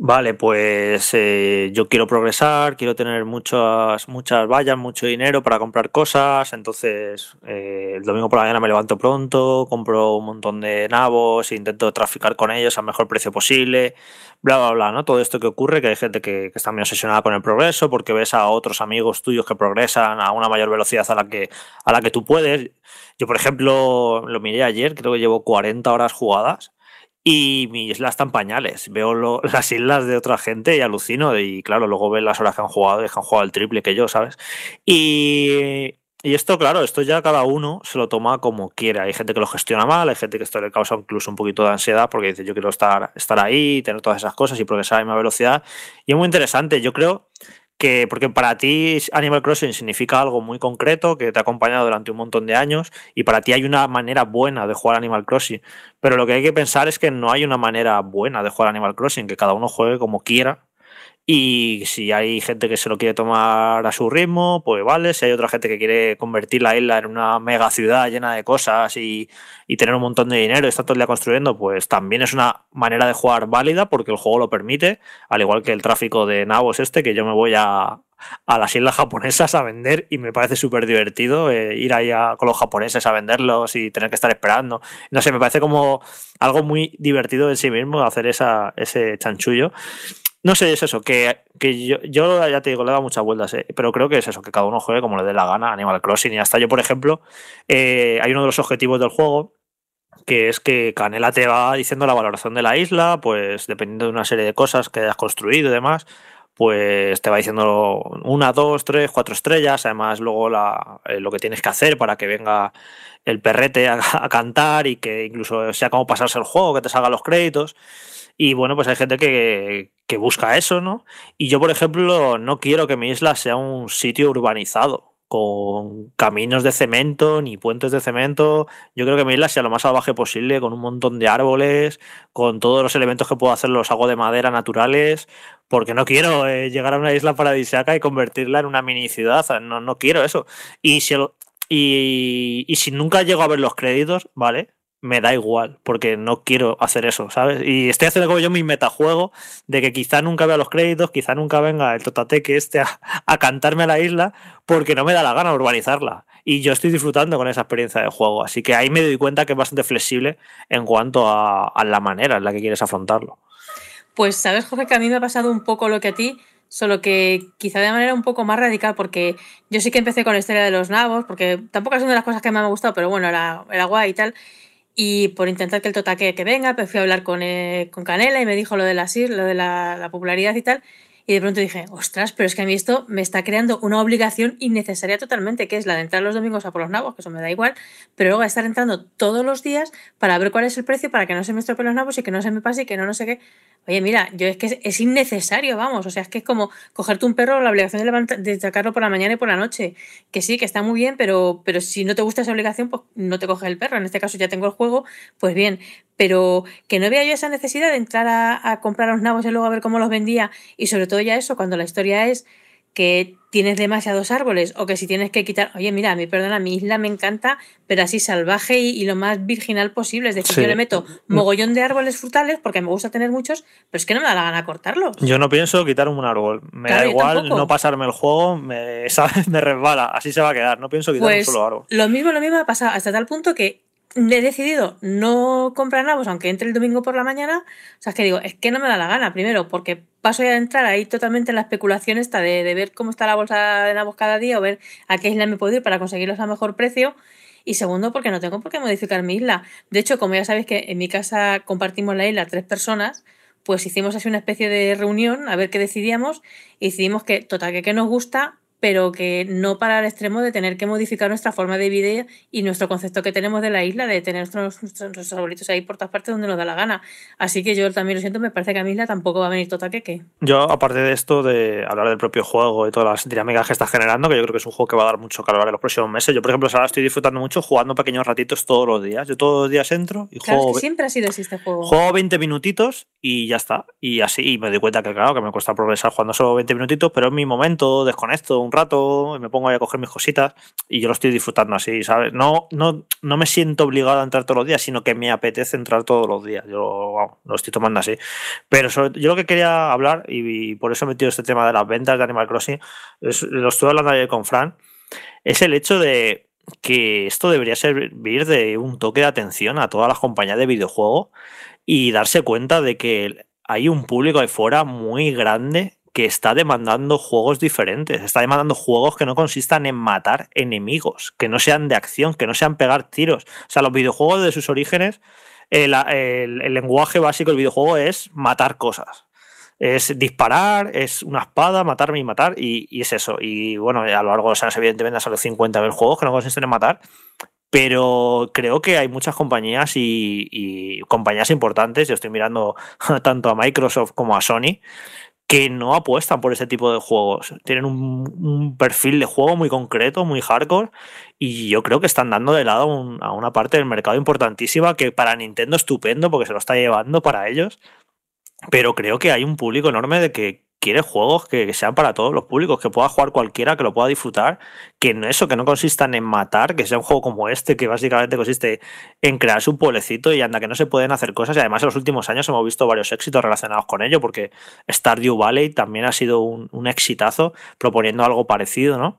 Vale, pues eh, yo quiero progresar, quiero tener muchas, muchas vallas, mucho dinero para comprar cosas, entonces eh, el domingo por la mañana me levanto pronto, compro un montón de nabos, intento traficar con ellos al mejor precio posible, bla, bla, bla, ¿no? Todo esto que ocurre, que hay gente que, que está muy obsesionada con el progreso porque ves a otros amigos tuyos que progresan a una mayor velocidad a la que, a la que tú puedes. Yo, por ejemplo, lo miré ayer, creo que llevo 40 horas jugadas y mi isla está en pañales. Veo las islas de otra gente y alucino. Y claro, luego veo las horas que han jugado y que han jugado el triple que yo, ¿sabes? Y, y esto, claro, esto ya cada uno se lo toma como quiere. Hay gente que lo gestiona mal, hay gente que esto le causa incluso un poquito de ansiedad porque dice yo quiero estar, estar ahí, tener todas esas cosas y progresar a la misma velocidad. Y es muy interesante. Yo creo que porque para ti Animal Crossing significa algo muy concreto que te ha acompañado durante un montón de años y para ti hay una manera buena de jugar Animal Crossing, pero lo que hay que pensar es que no hay una manera buena de jugar Animal Crossing, que cada uno juegue como quiera y si hay gente que se lo quiere tomar a su ritmo, pues vale. Si hay otra gente que quiere convertir la isla en una mega ciudad llena de cosas y, y tener un montón de dinero y estar todo el día construyendo, pues también es una manera de jugar válida porque el juego lo permite, al igual que el tráfico de nabos este, que yo me voy a, a las islas japonesas a vender y me parece súper divertido eh, ir ahí con los japoneses a venderlos y tener que estar esperando. No sé, me parece como algo muy divertido en sí mismo hacer esa, ese chanchullo. No sé, es eso, que, que yo, ya te digo, le he dado muchas vueltas, eh, pero creo que es eso, que cada uno juegue como le dé la gana Animal Crossing. Y hasta yo, por ejemplo, eh, hay uno de los objetivos del juego que es que Canela te va diciendo la valoración de la isla, pues dependiendo de una serie de cosas que hayas construido y demás, pues te va diciendo una, dos, tres, cuatro estrellas, además luego la, eh, lo que tienes que hacer para que venga el perrete a, cantar y que incluso sea como pasarse el juego, que te salgan los créditos. Y bueno, pues hay gente que, que busca eso, ¿no? Y yo, por ejemplo, no quiero que mi isla sea un sitio urbanizado con caminos de cemento ni puentes de cemento. Yo creo que mi isla sea lo más salvaje posible, con un montón de árboles, con todos los elementos que puedo hacer los hago de madera naturales, porque no quiero eh, llegar a una isla paradisíaca y convertirla en una mini ciudad. No, no quiero eso. Y si, el, y, y si nunca llego a ver los créditos, ¿vale? Me da igual, porque no quiero hacer eso, ¿sabes? Y estoy haciendo como yo mi metajuego de que quizá nunca vea los créditos, quizá nunca venga el totateque este a, a, cantarme a la isla, porque no me da la gana urbanizarla. Y yo estoy disfrutando con esa experiencia de juego. Así que ahí me doy cuenta que es bastante flexible en cuanto a, la manera en la que quieres afrontarlo. Pues sabes, Jorge, que a mí me ha pasado un poco lo que a ti, solo que quizá de manera un poco más radical, porque yo sí que empecé con la historia de los nabos, porque tampoco es una de las cosas que me ha gustado, pero bueno, era guay y tal. Y por intentar que el totaque que venga, pues fui a hablar con, eh, con Canela y me dijo lo de la lo de la, la, popularidad y tal. Y de pronto dije, ostras, pero es que a mí esto me está creando una obligación innecesaria totalmente, que es la de entrar los domingos a por los nabos, que eso me da igual, pero luego estar entrando todos los días para ver cuál es el precio, para que no se me estropeen los nabos y que no se me pase y que no no sé qué. Oye, mira, yo es que es, es innecesario, vamos, o sea, es que es como cogerte un perro, la obligación de, levantar, de sacarlo por la mañana y por la noche, que sí, que está muy bien, pero, pero si no te gusta esa obligación, pues no te coges el perro, en este caso ya tengo el juego, pues bien, pero que no vea yo esa necesidad de entrar a, a comprar los nabos y luego a ver cómo los vendía, y sobre todo ya eso, cuando la historia es que tienes demasiados árboles o que si tienes que quitar, oye, mira, a mí, perdona, mi isla me encanta, pero así salvaje y, y lo más virginal posible. Es decir, sí. yo le meto mogollón de árboles frutales porque me gusta tener muchos, pero es que no me da la gana cortarlos. Yo no pienso quitar un árbol. Me claro, da igual no pasarme el juego, me, ¿sabes? me resbala, así se va a quedar. No pienso quitar pues, un solo árbol. Lo mismo, lo mismo ha pasado hasta tal punto que he decidido no comprar nabos aunque entre el domingo por la mañana. O sea, es que digo, es que no me da la gana, primero, porque paso a entrar ahí totalmente en la especulación esta de, de, ver cómo está la bolsa de nabos cada día o ver a qué isla me puedo ir para conseguirlos a mejor precio. Y segundo, porque no tengo por qué modificar mi isla. De hecho, como ya sabéis que en mi casa compartimos la isla tres personas, pues hicimos así una especie de reunión a ver qué decidíamos y decidimos que, total, que, que nos gusta, pero que no para el extremo de tener que modificar nuestra forma de vida y nuestro concepto que tenemos de la isla, de tener nuestros, nuestros arbolitos ahí por todas partes donde nos da la gana. Así que yo también lo siento, me parece que a mi isla tampoco va a venir total que Yo, aparte de esto, de hablar del propio juego y todas las dinámicas que está generando, que yo creo que es un juego que va a dar mucho calor en los próximos meses. Yo, por ejemplo, ahora estoy disfrutando mucho jugando pequeños ratitos todos los días. Yo todos los días entro y claro, juego. Es que siempre ha sido así este juego. Juego 20 minutitos y ya está. Y así, y me doy cuenta que, claro, que me cuesta progresar jugando solo 20 minutitos, pero en mi momento desconecto un rato me pongo a coger mis cositas y yo lo estoy disfrutando así, ¿sabes? No, no, no me siento obligado a entrar todos los días, sino que me apetece entrar todos los días. Yo wow, lo estoy tomando así. Pero sobre, yo lo que quería hablar, y, por eso he metido este tema de las ventas de Animal Crossing, es, lo estuve hablando ayer con Fran, es el hecho de que esto debería servir de un toque de atención a todas las compañías de videojuegos y darse cuenta de que hay un público ahí fuera muy grande que está demandando juegos diferentes, está demandando juegos que no consistan en matar enemigos, que no sean de acción, que no sean pegar tiros. O sea, los videojuegos de sus orígenes el, lenguaje básico del videojuego es matar cosas. Es disparar, es una espada, matarme y matar, y, es eso. Y bueno, a lo largo de los años, evidentemente, han salido 50.000 juegos que no consisten en matar, pero creo que hay muchas compañías y compañías importantes, yo estoy mirando tanto a Microsoft como a Sony, que no apuestan por ese tipo de juegos. Tienen un, perfil de juego muy concreto, muy hardcore, y yo creo que están dando de lado un- a una parte del mercado importantísima que para Nintendo estupendo, porque se lo está llevando para ellos, pero creo que hay un público enorme de que quiere juegos que sean para todos los públicos, que pueda jugar cualquiera, que lo pueda disfrutar, que no eso, que no consistan en matar, que sea un juego como este, que básicamente consiste en crearse un pueblecito y anda que no se pueden hacer cosas. Y además en los últimos años hemos visto varios éxitos relacionados con ello, porque Stardew Valley también ha sido un, un exitazo proponiendo algo parecido, ¿no?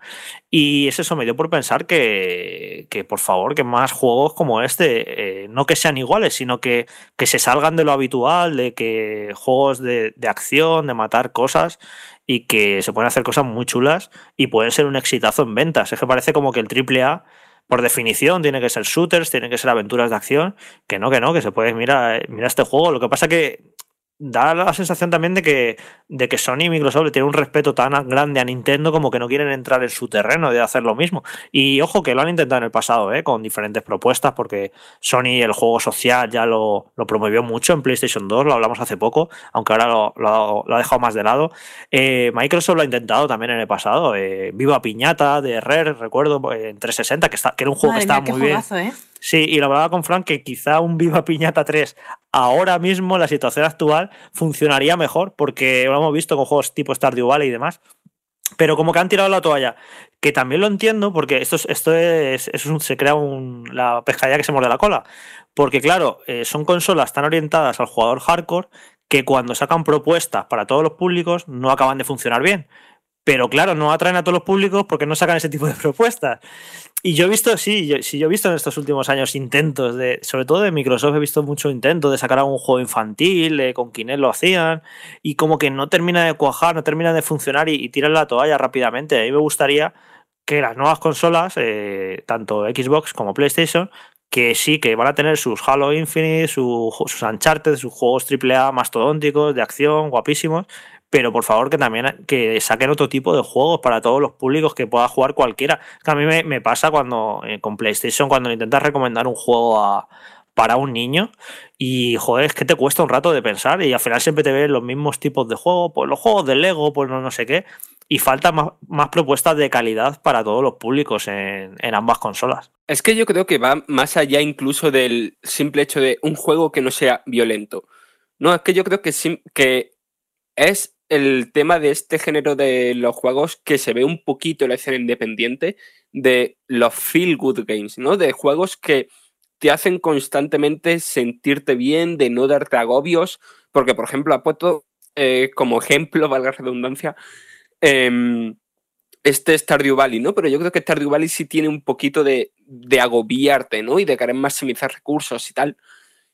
Y es eso, me dio por pensar que, que por favor, que más juegos como este, eh, no que sean iguales, sino que, que se salgan de lo habitual, de que juegos de, de acción, de matar cosas, y que se pueden hacer cosas muy chulas y pueden ser un exitazo en ventas. Es que parece como que el AAA, por definición, tiene que ser shooters, tiene que ser aventuras de acción, que no, que no, que se puede, mira, mira este juego. Lo que pasa que da la sensación también de que, de que Sony y Microsoft le tienen un respeto tan grande a Nintendo como que no quieren entrar en su terreno de hacer lo mismo. Y ojo que lo han intentado en el pasado, ¿eh? con diferentes propuestas, porque Sony el juego social ya lo, lo promovió mucho en PlayStation 2, lo hablamos hace poco, aunque ahora lo, lo- lo ha dejado más de lado. Eh, Microsoft lo ha intentado también en el pasado. eh, Viva Piñata de Rare, recuerdo, eh, en 360, que, está, que era un juego Madre que estaba mía, muy bien. ¿eh? Sí, y lo hablaba con Frank que quizá un Viva Piñata 3 ahora mismo, en la situación actual, funcionaría mejor, porque lo hemos visto con juegos tipo Stardew Valley y demás. Pero como que han tirado la toalla, que también lo entiendo, porque esto es, esto es, un- se crea un- la pescadilla que se muerde la cola. Porque claro, eh, son consolas tan orientadas al jugador hardcore que cuando sacan propuestas para todos los públicos no acaban de funcionar bien. Pero claro, no atraen a todos los públicos porque no sacan ese tipo de propuestas. Y yo he visto, sí, yo, yo he visto en estos últimos años intentos de, sobre todo de Microsoft, he visto mucho intento de sacar algún juego infantil, eh, con Kinect lo hacían, y como que no termina de cuajar, no termina de funcionar y, tiran la toalla rápidamente. A mí me gustaría que las nuevas consolas, eh, tanto Xbox como PlayStation, que sí, que van a tener sus Halo Infinite, su- sus Uncharted, sus juegos AAA mastodónticos, de acción, guapísimos, pero por favor que también que saquen otro tipo de juegos para todos los públicos que pueda jugar cualquiera. Que a mí me, pasa cuando eh, con PlayStation, cuando intentas recomendar un juego para un niño y joder, es que te cuesta un rato de pensar y al final siempre te ven los mismos tipos de juegos, pues los juegos de Lego, pues no, no sé qué, y falta más, propuestas de calidad para todos los públicos en, ambas consolas. Es que yo creo que va más allá incluso del simple hecho de un juego que no sea violento. No, es que yo creo que es el tema de este género de los juegos que se ve un poquito la escena independiente de los feel good games, ¿no? De juegos que te hacen constantemente sentirte bien, de no darte agobios, porque por ejemplo ha eh, como ejemplo, valga la redundancia, em, este Stardew Valley, ¿no? Pero yo creo que Stardew Valley sí tiene un poquito de, de agobiarte, ¿no? Y de querer maximizar recursos y tal.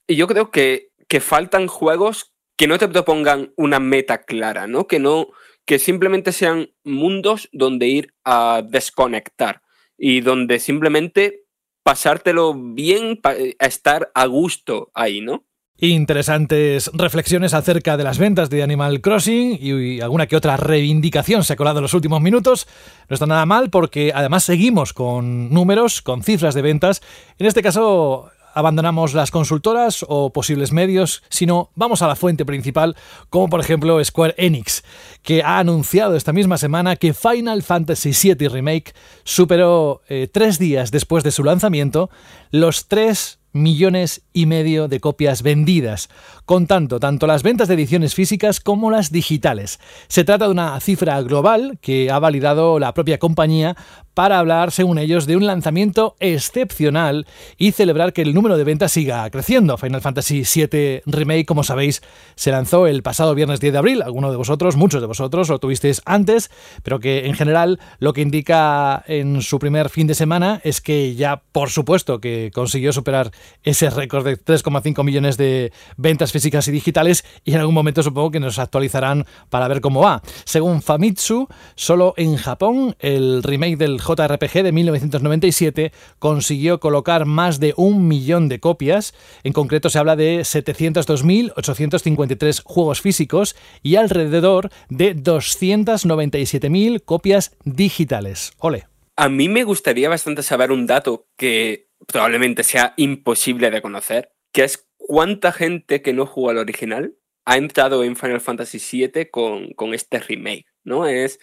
Y yo creo que, que faltan juegos que no te propongan una meta clara, ¿no? Que no, que simplemente sean mundos donde ir a desconectar y donde simplemente pasártelo bien, pa- a estar a gusto ahí, ¿no? Interesantes reflexiones acerca de las ventas de Animal Crossing y alguna que otra reivindicación se ha colado en los últimos minutos. No está nada mal porque además seguimos con números, con cifras de ventas. En este caso abandonamos las consultoras o posibles medios, sino vamos a la fuente principal, como por ejemplo Square Enix, que ha anunciado esta misma semana que Final Fantasy VII Remake superó eh, tres días después de su lanzamiento los tres millones y medio de copias vendidas, contando tanto las ventas de ediciones físicas como las digitales. Se trata de una cifra global que ha validado la propia compañía para hablar, según ellos, de un lanzamiento excepcional y celebrar que el número de ventas siga creciendo. Final Fantasy VII Remake, como sabéis, se lanzó el pasado viernes 10 de abril. Algunos de vosotros, muchos de vosotros, lo tuvisteis antes, pero que en general lo que indica en su primer fin de semana es que ya, por supuesto, que consiguió superar ese récord de 3,5 millones de ventas físicas y digitales y en algún momento supongo que nos actualizarán para ver cómo va. Según Famitsu, solo en Japón el remake del JRPG de 1997 consiguió colocar más de un millón de copias. En concreto se habla de 702.853 juegos físicos y alrededor de 297.000 copias digitales. Ole. A mí me gustaría bastante saber un dato que probablemente sea imposible de conocer, que es cuánta gente que no jugó al original ha entrado en Final Fantasy VII con, con este remake, ¿no? Es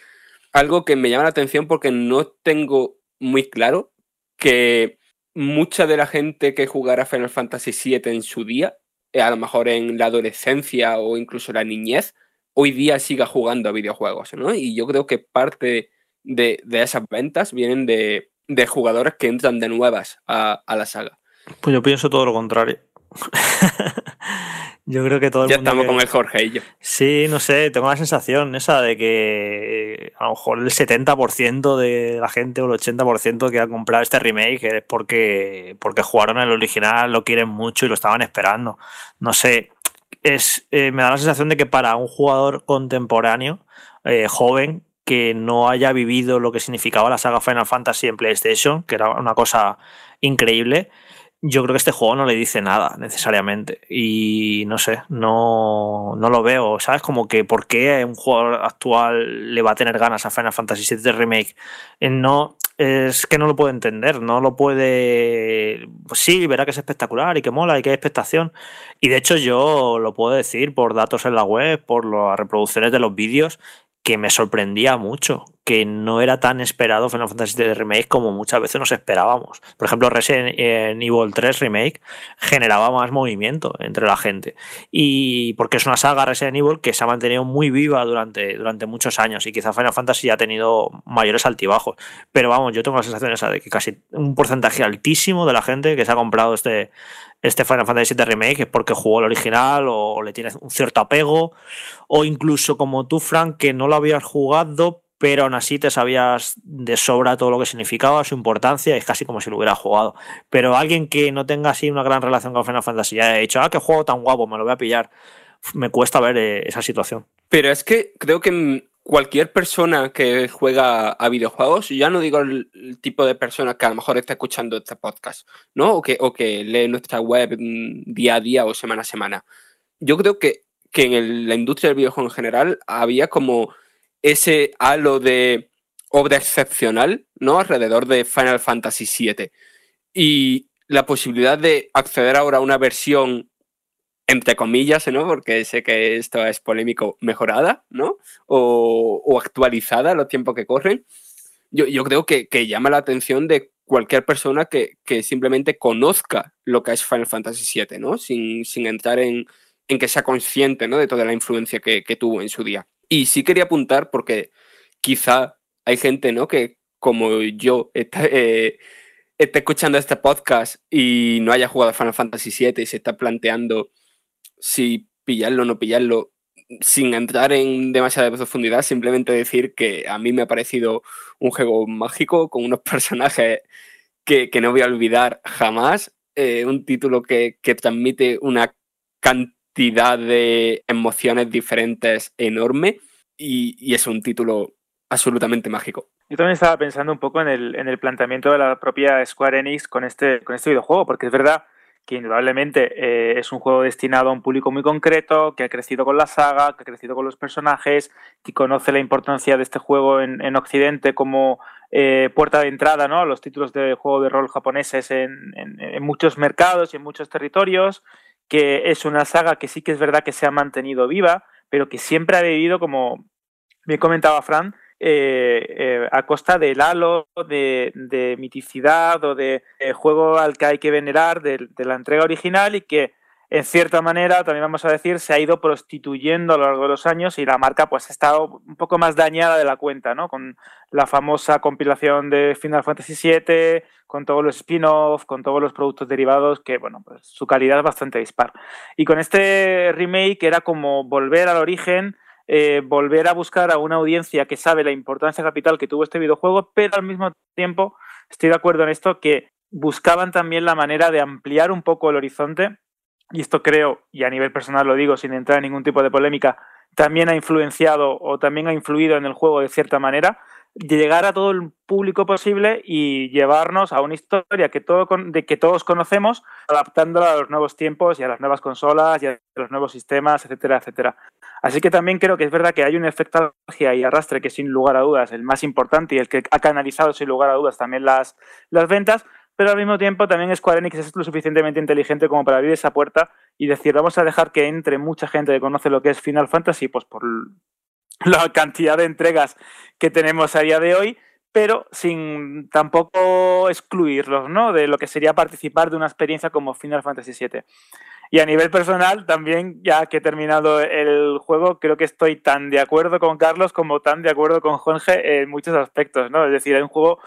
algo que me llama la atención porque no tengo muy claro que mucha de la gente que jugara Final Fantasy VII en su día, eh, a lo mejor en la adolescencia o incluso la niñez, hoy día siga jugando a videojuegos, ¿no? Y yo creo que parte de, esas ventas vienen de, jugadores que entran de nuevas a, la saga. Pues yo pienso todo lo contrario. yo creo que todo el ya estamos con el Jorge y yo. Sí, no sé, tengo la sensación esa de que eh, a lo mejor el 70% de la gente o el 80% que ha comprado este remake es porque, porque jugaron el original, lo quieren mucho y lo estaban esperando. No sé, es, eh, me da la sensación de que para un jugador contemporáneo, eh, joven, que no haya vivido lo que significaba la saga Final Fantasy en PlayStation, que era una cosa increíble, yo creo que este juego no le dice nada necesariamente. Y no sé, no, no lo veo. ¿Sabes? Como que por qué un jugador actual le va a tener ganas a Final Fantasy VII Remake. Eh, no, es que no lo puede entender, no lo puede. Pues sí, verá que es espectacular y que mola y que hay expectación. Y de hecho, yo lo puedo decir por datos en la web, por las reproducciones de los vídeos, que me sorprendía mucho, que no era tan esperado Final Fantasy VII Remake como muchas veces nos esperábamos. Por ejemplo, Resident Evil 3 Remake generaba más movimiento entre la gente. Y porque es una saga Resident Evil que se ha mantenido muy viva durante, durante muchos años y quizá Final Fantasy ha tenido mayores altibajos. Pero vamos, yo tengo la sensación esa de que casi un porcentaje altísimo de la gente que se ha comprado este, este Final Fantasy VII Remake es porque jugó el original o, le tienes un cierto apego, o incluso como tú, Frank, que no lo habías jugado, pero aún así te sabías de sobra todo lo que significaba, su importancia, es casi como si lo hubiera jugado. Pero alguien que no tenga así una gran relación con Final Fantasy, ya he dicho, ah, qué juego tan guapo, me lo voy a pillar. Me cuesta ver eh, esa situación. Pero es que creo que cualquier persona que juega a videojuegos, ya no digo el, tipo de persona que a lo mejor está escuchando este podcast, ¿no? O que, o que lee nuestra web mm, día a día o semana a semana. Yo creo que, que en la industria del videojuego en general había como ese halo de obra excepcional, ¿no? Alrededor de Final Fantasy VII. Y la posibilidad de acceder ahora a una versión entre comillas, ¿no? Porque sé que esto es polémico, mejorada, ¿no? O, actualizada a los tiempos que corren. Yo, creo que, llama la atención de cualquier persona que, simplemente conozca lo que es Final Fantasy VII, ¿no? Sin, entrar en, que sea consciente, ¿no? De toda la influencia que, tuvo en su día. Y sí quería apuntar porque quizá hay gente, ¿no? Que como yo está, eh, esté escuchando este podcast y no haya jugado Final Fantasy VII y se está planteando si pillarlo o no pillarlo, sin entrar en demasiada profundidad, simplemente decir que a mí me ha parecido un juego mágico con unos personajes que, no voy a olvidar jamás, eh, un título que, transmite una cantidad de emociones diferentes enorme y, es un título absolutamente mágico. Yo también estaba pensando un poco en el, en el planteamiento de la propia Square Enix con este, con este videojuego, porque es verdad que indudablemente eh, es un juego destinado a un público muy concreto, que ha crecido con la saga, que ha crecido con los personajes, que conoce la importancia de este juego en, Occidente como eh, puerta de entrada ¿no? a los títulos de juego de rol japoneses en, en, muchos mercados y en muchos territorios, que es una saga que sí que es verdad que se ha mantenido viva, pero que siempre ha vivido, como bien comentaba Fran, eh, eh, a costa del halo, de, miticidad o de eh, juego al que hay que venerar de, la entrega original y que en cierta manera, también vamos a decir, se ha ido prostituyendo a lo largo de los años y la marca pues ha estado un poco más dañada de la cuenta, ¿no? Con la famosa compilación de Final Fantasy VII, con todos los spin-offs, con todos los productos derivados, que bueno, pues su calidad es bastante dispar. Y con este remake era como volver al origen, eh, volver a buscar a una audiencia que sabe la importancia capital que tuvo este videojuego, pero al mismo tiempo estoy de acuerdo en esto que buscaban también la manera de ampliar un poco el horizonte y esto creo, y a nivel personal lo digo sin entrar en ningún tipo de polémica, también ha influenciado o también ha influido en el juego de cierta manera, llegar a todo el público posible y llevarnos a una historia que, todo de que todos conocemos, adaptándola a los nuevos tiempos y a las nuevas consolas y a los nuevos sistemas, etcétera, etcétera. Así que también creo que es verdad que hay un efecto y arrastre que sin lugar a dudas el más importante y el que ha canalizado sin lugar a dudas también las, las ventas, pero al mismo tiempo también Square Enix es lo suficientemente inteligente como para abrir esa puerta y decir, vamos a dejar que entre mucha gente que conoce lo que es Final Fantasy, pues por la cantidad de entregas que tenemos a día de hoy, pero sin tampoco excluirlos, ¿no? De lo que sería participar de una experiencia como Final Fantasy VII. Y a nivel personal, también, ya que he terminado el juego, creo que estoy tan de acuerdo con Carlos como tan de acuerdo con Jorge en muchos aspectos, ¿no? Es decir, es un juego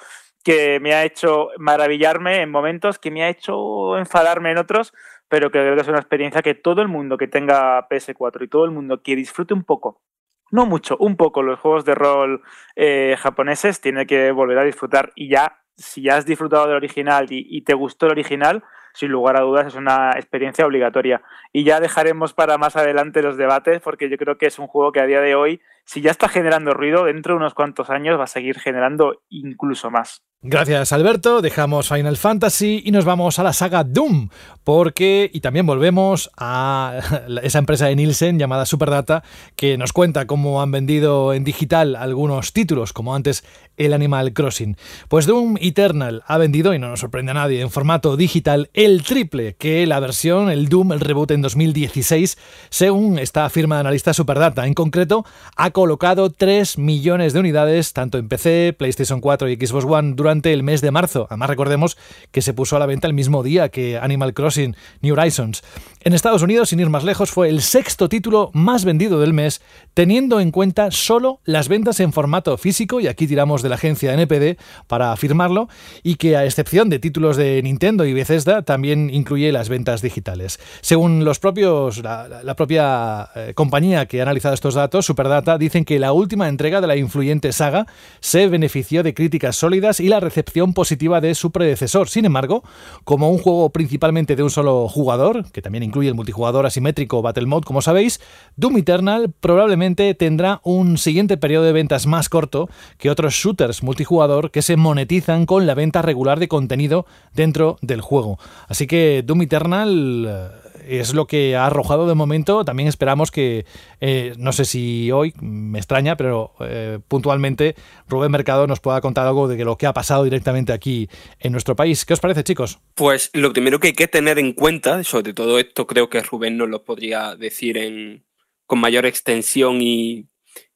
que me ha hecho maravillarme en momentos, que me ha hecho enfadarme en otros, pero creo que es una experiencia que todo el mundo que tenga PS4 y todo el mundo que disfrute un poco, no mucho, un poco los juegos de rol eh, japoneses, tiene que volver a disfrutar y ya, si ya has disfrutado del original y te gustó el original, sin lugar a dudas es una experiencia obligatoria. Y ya dejaremos para más adelante los debates, porque yo creo que es un juego que a día de hoy, si ya está generando ruido, dentro de unos cuantos años va a seguir generando incluso más. Gracias Alberto, dejamos Final Fantasy y nos vamos a la saga Doom, porque, y también volvemos a esa empresa de Nielsen llamada Superdata, que nos cuenta cómo han vendido en digital algunos títulos, como antes el Animal Crossing. Pues Doom Eternal ha vendido, y no nos sorprende a nadie, en formato digital el triple que la versión, el Doom, el reboot en 2016, según esta firma de analista Superdata. En concreto, ha colocado 3 millones de unidades, tanto en PC, PlayStation 4 y Xbox One, durante el mes de marzo. Además, recordemos que se puso a la venta el mismo día que Animal Crossing New Horizons. En Estados Unidos, sin ir más lejos, fue el sexto título más vendido del mes, teniendo en cuenta solo las ventas en formato físico, y aquí tiramos de la agencia NPD para afirmarlo, y que a excepción de títulos de Nintendo y Bethesda, también incluye las ventas digitales. Según los propios, la, propia eh, compañía que ha analizado estos datos, Superdata, dicen que la última entrega de la influyente saga se benefició de críticas sólidas y la recepción positiva de su predecesor. Sin embargo, como un juego principalmente de un solo jugador, que también incluye el multijugador asimétrico Battle Mode, como sabéis, Doom Eternal probablemente tendrá un siguiente periodo de ventas más corto que otros shooters multijugador que se monetizan con la venta regular de contenido dentro del juego. Así que Doom Eternal es lo que ha arrojado de momento. También esperamos que, eh, no sé si hoy, me extraña, pero eh, puntualmente Rubén Mercado nos pueda contar algo de lo que ha pasado directamente aquí en nuestro país. ¿Qué os parece, chicos? Pues lo primero que hay que tener en cuenta, sobre todo esto creo que Rubén nos lo podría decir en, con mayor extensión y,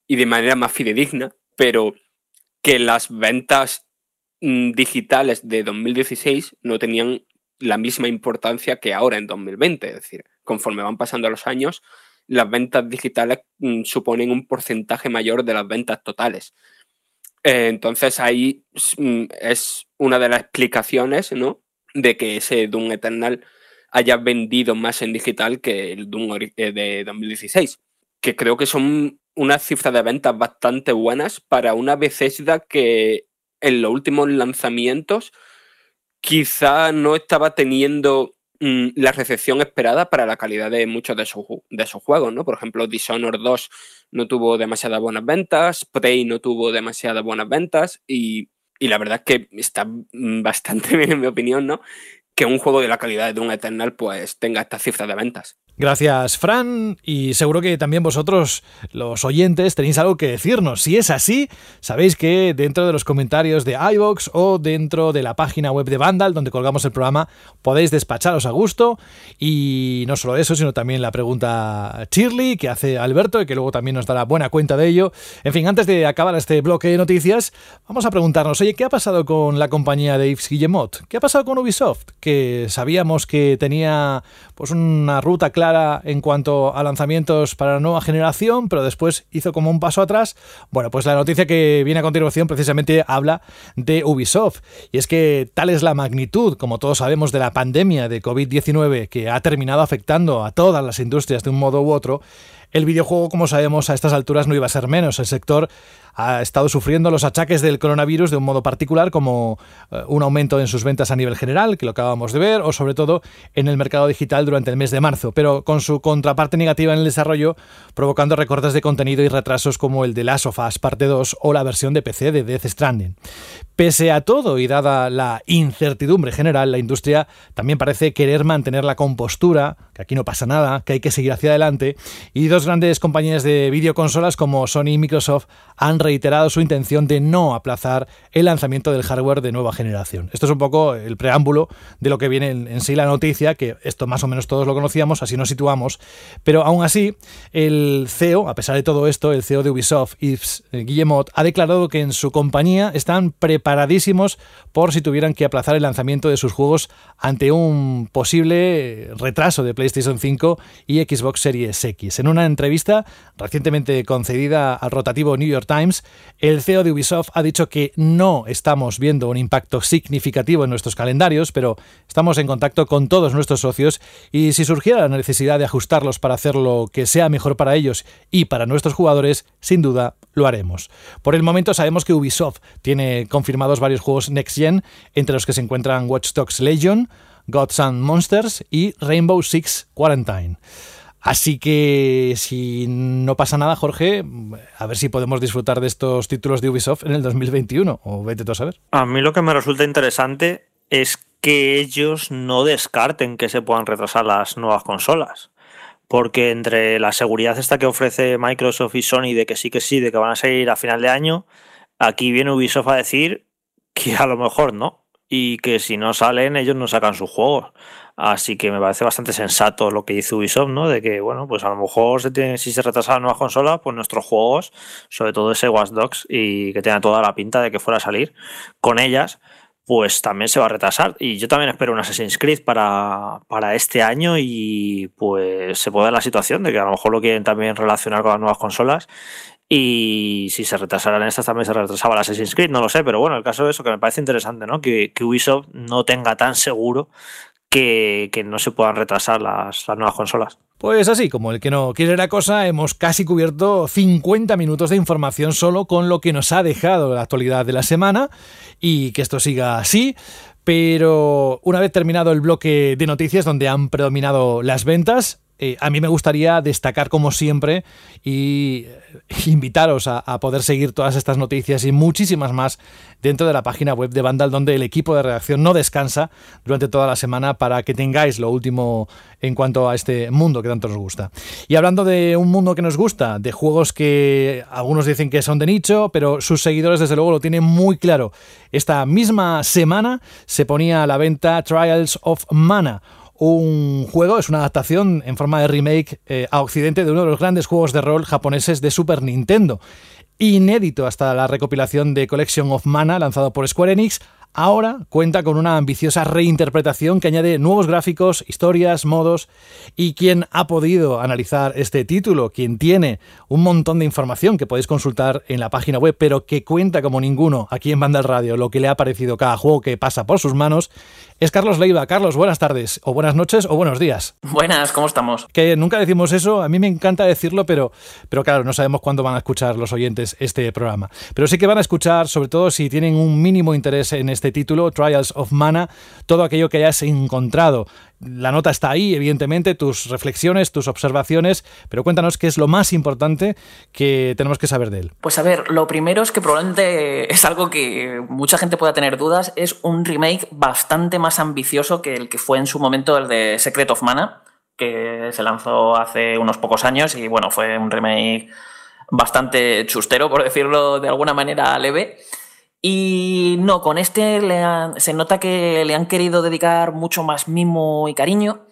y de manera más fidedigna, pero que las ventas mm, digitales de 2016 no tenían la misma importancia que ahora en 2020. Es decir, conforme van pasando los años, las ventas digitales mm, suponen un porcentaje mayor de las ventas totales. Eh, entonces ahí mm, es una de las explicaciones, ¿no? De que ese Doom Eternal haya vendido más en digital que el Doom eh, de 2016. Que creo que son unas cifras de ventas bastante buenas para una Bethesda que en los últimos lanzamientos quizá no estaba teniendo mm, la recepción esperada para la calidad de muchos de sus, de juegos, ¿no? Por ejemplo, Dishonored 2 no tuvo demasiadas buenas ventas, Prey no tuvo demasiadas buenas ventas y, y la verdad es que está mm, bastante bien, en mi opinión, ¿no? Que un juego de la calidad de un Eternal pues tenga estas cifras de ventas. Gracias, Fran, y seguro que también vosotros, los oyentes, tenéis algo que decirnos. Si es así, sabéis que dentro de los comentarios de iVox o dentro de la página web de Vandal, donde colgamos el programa, podéis despacharos a gusto. Y no solo eso, sino también la pregunta Shirley que hace Alberto y que luego también nos dará buena cuenta de ello. En fin, antes de acabar este bloque de noticias, vamos a preguntarnos, oye, ¿qué ha pasado con la compañía de Yves Guillemot? ¿Qué ha pasado con Ubisoft? Que sabíamos que tenía pues una ruta clara en cuanto a lanzamientos para la nueva generación, pero después hizo como un paso atrás. Bueno, pues la noticia que viene a continuación precisamente habla de Ubisoft. Y es que tal es la magnitud, como todos sabemos, de la pandemia de COVID-19 que ha terminado afectando a todas las industrias de un modo u otro, El videojuego, como sabemos, a estas alturas no iba a ser menos. El sector ha estado sufriendo los achaques del coronavirus de un modo particular, como eh, un aumento en sus ventas a nivel general, que lo acabamos de ver, o sobre todo en el mercado digital durante el mes de marzo, pero con su contraparte negativa en el desarrollo, provocando recortes de contenido y retrasos como el de Last of Us Parte 2 o la versión de PC de Death Stranding. Pese a todo y dada la incertidumbre general, la industria también parece querer mantener la compostura, que aquí no pasa nada, que hay que seguir hacia adelante, y dos grandes compañías de videoconsolas como Sony y Microsoft han reiterado su intención de no aplazar el lanzamiento del hardware de nueva generación. Esto es un poco el preámbulo de lo que viene en, sí la noticia, que esto más o menos todos lo conocíamos, así nos situamos, pero aún así el CEO, a pesar de todo esto, el CEO de Ubisoft, Yves Guillemot, ha declarado que en su compañía están preparadísimos por si tuvieran que aplazar el lanzamiento de sus juegos ante un posible retraso de PlayStation 5 y Xbox Series X. En una entrevista recientemente concedida al rotativo New York Times, el CEO de Ubisoft ha dicho que no estamos viendo un impacto significativo en nuestros calendarios, pero estamos en contacto con todos nuestros socios y si surgiera la necesidad de ajustarlos para hacer lo que sea mejor para ellos y para nuestros jugadores, sin duda lo haremos. Por el momento sabemos que Ubisoft tiene confirmados varios juegos Next Gen, entre los que se encuentran Watch Dogs Legion, Gods and Monsters y Rainbow Six Quarantine. Así que si no pasa nada, Jorge, a ver si podemos disfrutar de estos títulos de Ubisoft en el 2021, o vete tú a saber. A mí lo que me resulta interesante es que ellos no descarten que se puedan retrasar las nuevas consolas. Porque entre la seguridad esta que ofrece Microsoft y Sony de que sí que sí, de que van a salir a final de año, aquí viene Ubisoft a decir que a lo mejor no. Y que si no salen, ellos no sacan sus juegos. Así que me parece bastante sensato lo que hizo Ubisoft, ¿no? De que, bueno, pues a lo mejor si se retrasan nuevas consolas, pues nuestros juegos, sobre todo ese Watch Dogs, y que tenga toda la pinta de que fuera a salir con ellas, pues también se va a retrasar. Y yo también espero un Assassin's Creed para, para este año y pues se puede dar la situación de que a lo mejor lo quieren también relacionar con las nuevas consolas y si se retrasaran estas también se retrasaba el Assassin's Creed, no lo sé, pero bueno, el caso de eso que me parece interesante, ¿no? Que, que Ubisoft no tenga tan seguro que, no se puedan retrasar las, nuevas consolas. Pues así, como el que no quiere la cosa, hemos casi cubierto 50 minutos de información solo con lo que nos ha dejado la actualidad de la semana y que esto siga así. Pero una vez terminado el bloque de noticias donde han predominado las ventas, eh, a mí me gustaría destacar como siempre y eh, invitaros a, poder seguir todas estas noticias y muchísimas más dentro de la página web de Vandal donde el equipo de redacción no descansa durante toda la semana para que tengáis lo último en cuanto a este mundo que tanto nos gusta. Y hablando de un mundo que nos gusta, de juegos que algunos dicen que son de nicho, pero sus seguidores desde luego lo tienen muy claro. Esta misma semana se ponía a la venta Trials of Mana un juego, es una adaptación en forma de remake eh, a Occidente de uno de los grandes juegos de rol japoneses de Super Nintendo. Inédito hasta la recopilación de Collection of Mana lanzado por Square Enix, ahora cuenta con una ambiciosa reinterpretación que añade nuevos gráficos, historias, modos y quien ha podido analizar este título, quien tiene un montón de información que podéis consultar en la página web, pero que cuenta como ninguno aquí en Banda Radio lo que le ha parecido cada juego que pasa por sus manos, es Carlos Leiva. Carlos, buenas tardes, o buenas noches, o buenos días. Buenas, ¿cómo estamos? Que nunca decimos eso, a mí me encanta decirlo, pero, pero claro, no sabemos cuándo van a escuchar los oyentes este programa. Pero sí que van a escuchar, sobre todo si tienen un mínimo interés en este título, Trials of Mana, todo aquello que hayas encontrado la nota está ahí, evidentemente, tus reflexiones, tus observaciones, pero cuéntanos qué es lo más importante que tenemos que saber de él. Pues a ver, lo primero es que probablemente es algo que mucha gente pueda tener dudas, es un remake bastante más ambicioso que el que fue en su momento el de Secret of Mana, que se lanzó hace unos pocos años y bueno, fue un remake bastante chustero, por decirlo de alguna manera leve. Y no, con este se nota que le han querido dedicar mucho más mimo y cariño.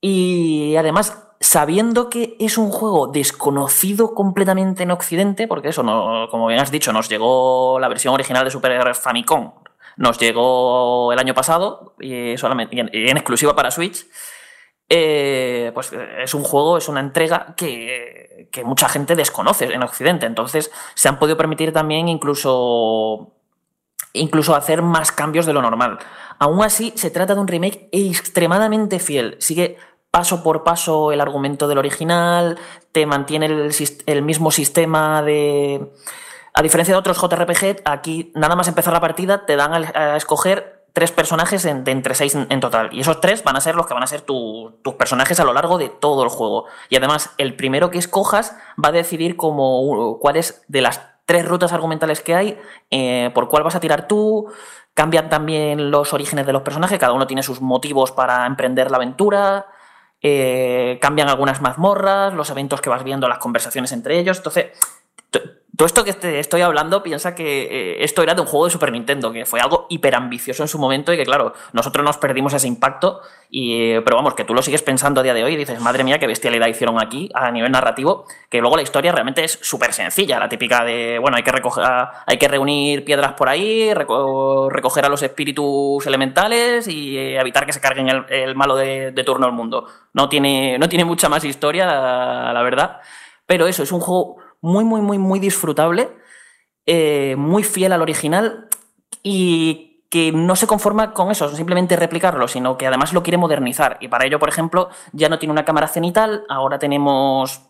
Y además, sabiendo que es un juego desconocido completamente en Occidente, porque eso, no, como bien has dicho, nos llegó la versión original de Super Famicom, nos llegó el año pasado y, solamente, en, exclusiva para Switch. Eh, pues es un juego, es una entrega que, que, mucha gente desconoce en Occidente. Entonces se han podido permitir también incluso incluso hacer más cambios de lo normal. Aún así, se trata de un remake extremadamente fiel. Sigue paso por paso el argumento del original, te mantiene el mismo sistema de... A diferencia de otros JRPG, aquí nada más empezar la partida te dan a, escoger tres personajes de entre seis en, total. Y esos tres van a ser los que van a ser tus personajes a lo largo de todo el juego. Y además, el primero que escojas va a decidir como cuál es de las tres rutas argumentales que hay, eh, por cuál vas a tirar tú. Cambian también los orígenes de los personajes, cada uno tiene sus motivos para emprender la aventura. Eh, cambian algunas mazmorras, los eventos que vas viendo, las conversaciones entre ellos. Entonces, todo esto que te estoy hablando, piensa que eh, esto era de un juego de Super Nintendo, que fue algo hiper ambicioso en su momento y que, claro, nosotros nos perdimos ese impacto. Y, pero vamos, que tú lo sigues pensando a día de hoy y dices, madre mía, qué bestialidad hicieron aquí a nivel narrativo, que luego la historia realmente es súper sencilla, la típica de, bueno, hay que, recoger, hay que reunir piedras por ahí, recoger a los espíritus elementales y eh, evitar que se carguen el, malo de, turno al mundo. No tiene, no tiene mucha más historia, la verdad. Pero eso, es un juego muy, muy, muy, muy disfrutable, eh, muy fiel al original y que no se conforma con eso, simplemente replicarlo, sino que además lo quiere modernizar. Y para ello, por ejemplo, ya no tiene una cámara cenital, ahora tenemos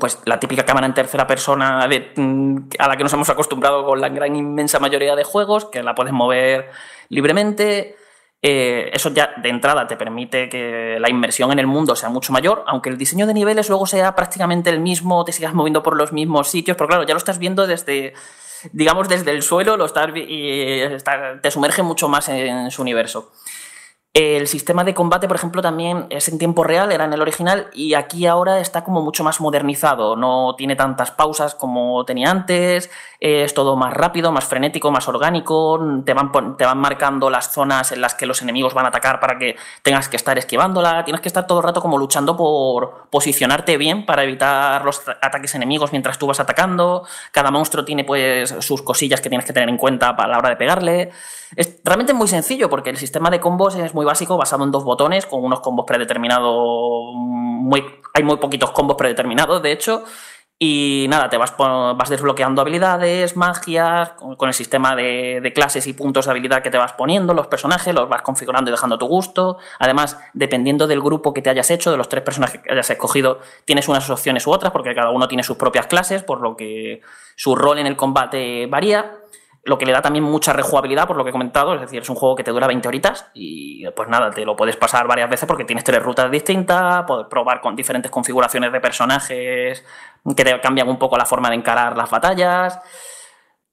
pues la típica cámara en tercera persona mm, a la que nos hemos acostumbrado con la gran inmensa mayoría de juegos, que la puedes mover libremente. Eh, eso ya de entrada te permite que la inmersión en el mundo sea mucho mayor, aunque el diseño de niveles luego sea prácticamente el mismo, te sigas moviendo por los mismos sitios, pero claro, ya lo estás viendo desde, digamos, desde el suelo, lo estás, y te sumerge mucho más en su universo. El sistema de combate, por ejemplo, también es en tiempo real, era en el original, y aquí ahora está como mucho más modernizado. No tiene tantas pausas como tenía antes, es todo más rápido, más frenético, más orgánico. Te van, te van marcando las zonas en las que los enemigos van a atacar para que tengas que estar esquivándola. Tienes que estar todo el rato como luchando por posicionarte bien para evitar los ataques enemigos mientras tú vas atacando. Cada monstruo tiene pues sus cosillas que tienes que tener en cuenta para la hora de pegarle. Es realmente muy sencillo porque el sistema de combos es muy básico, basado en dos botones, con unos combos predeterminados. Muy, hay muy poquitos combos predeterminados, de hecho. Y nada, te vas, vas desbloqueando habilidades, magias, con, el sistema de, clases y puntos de habilidad que te vas poniendo, los personajes, los vas configurando y dejando a tu gusto. Además, dependiendo del grupo que te hayas hecho, de los tres personajes que hayas escogido, tienes unas opciones u otras, porque cada uno tiene sus propias clases, por lo que su rol en el combate varía lo que le da también mucha rejugabilidad, por lo que he comentado, es decir, es un juego que te dura 20 horitas y pues nada, te lo puedes pasar varias veces porque tienes tres rutas distintas, puedes probar con diferentes configuraciones de personajes que te cambian un poco la forma de encarar las batallas.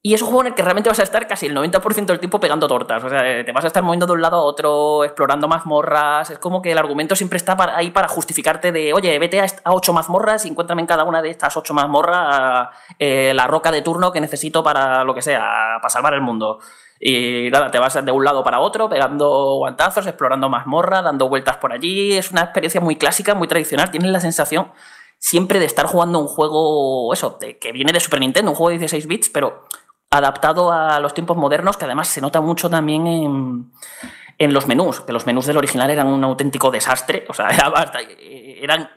Y es un juego en el que realmente vas a estar casi el 90% del tiempo pegando tortas. O sea, eh, te vas a estar moviendo de un lado a otro, explorando mazmorras. Es como que el argumento siempre está ahí para justificarte de, oye, vete a, ocho mazmorras y encuéntrame en cada una de estas ocho mazmorras eh, la roca de turno que necesito para lo que sea, para salvar el mundo. Y nada, te vas de un lado para otro, pegando guantazos, explorando mazmorras, dando vueltas por allí. Es una experiencia muy clásica, muy tradicional. Tienes la sensación siempre de estar jugando un juego, eso, que viene de Super Nintendo, un juego de 16 bits, pero adaptado a los tiempos modernos, que además se nota mucho también en, en los menús, que los menús del original eran un auténtico desastre, o sea, eran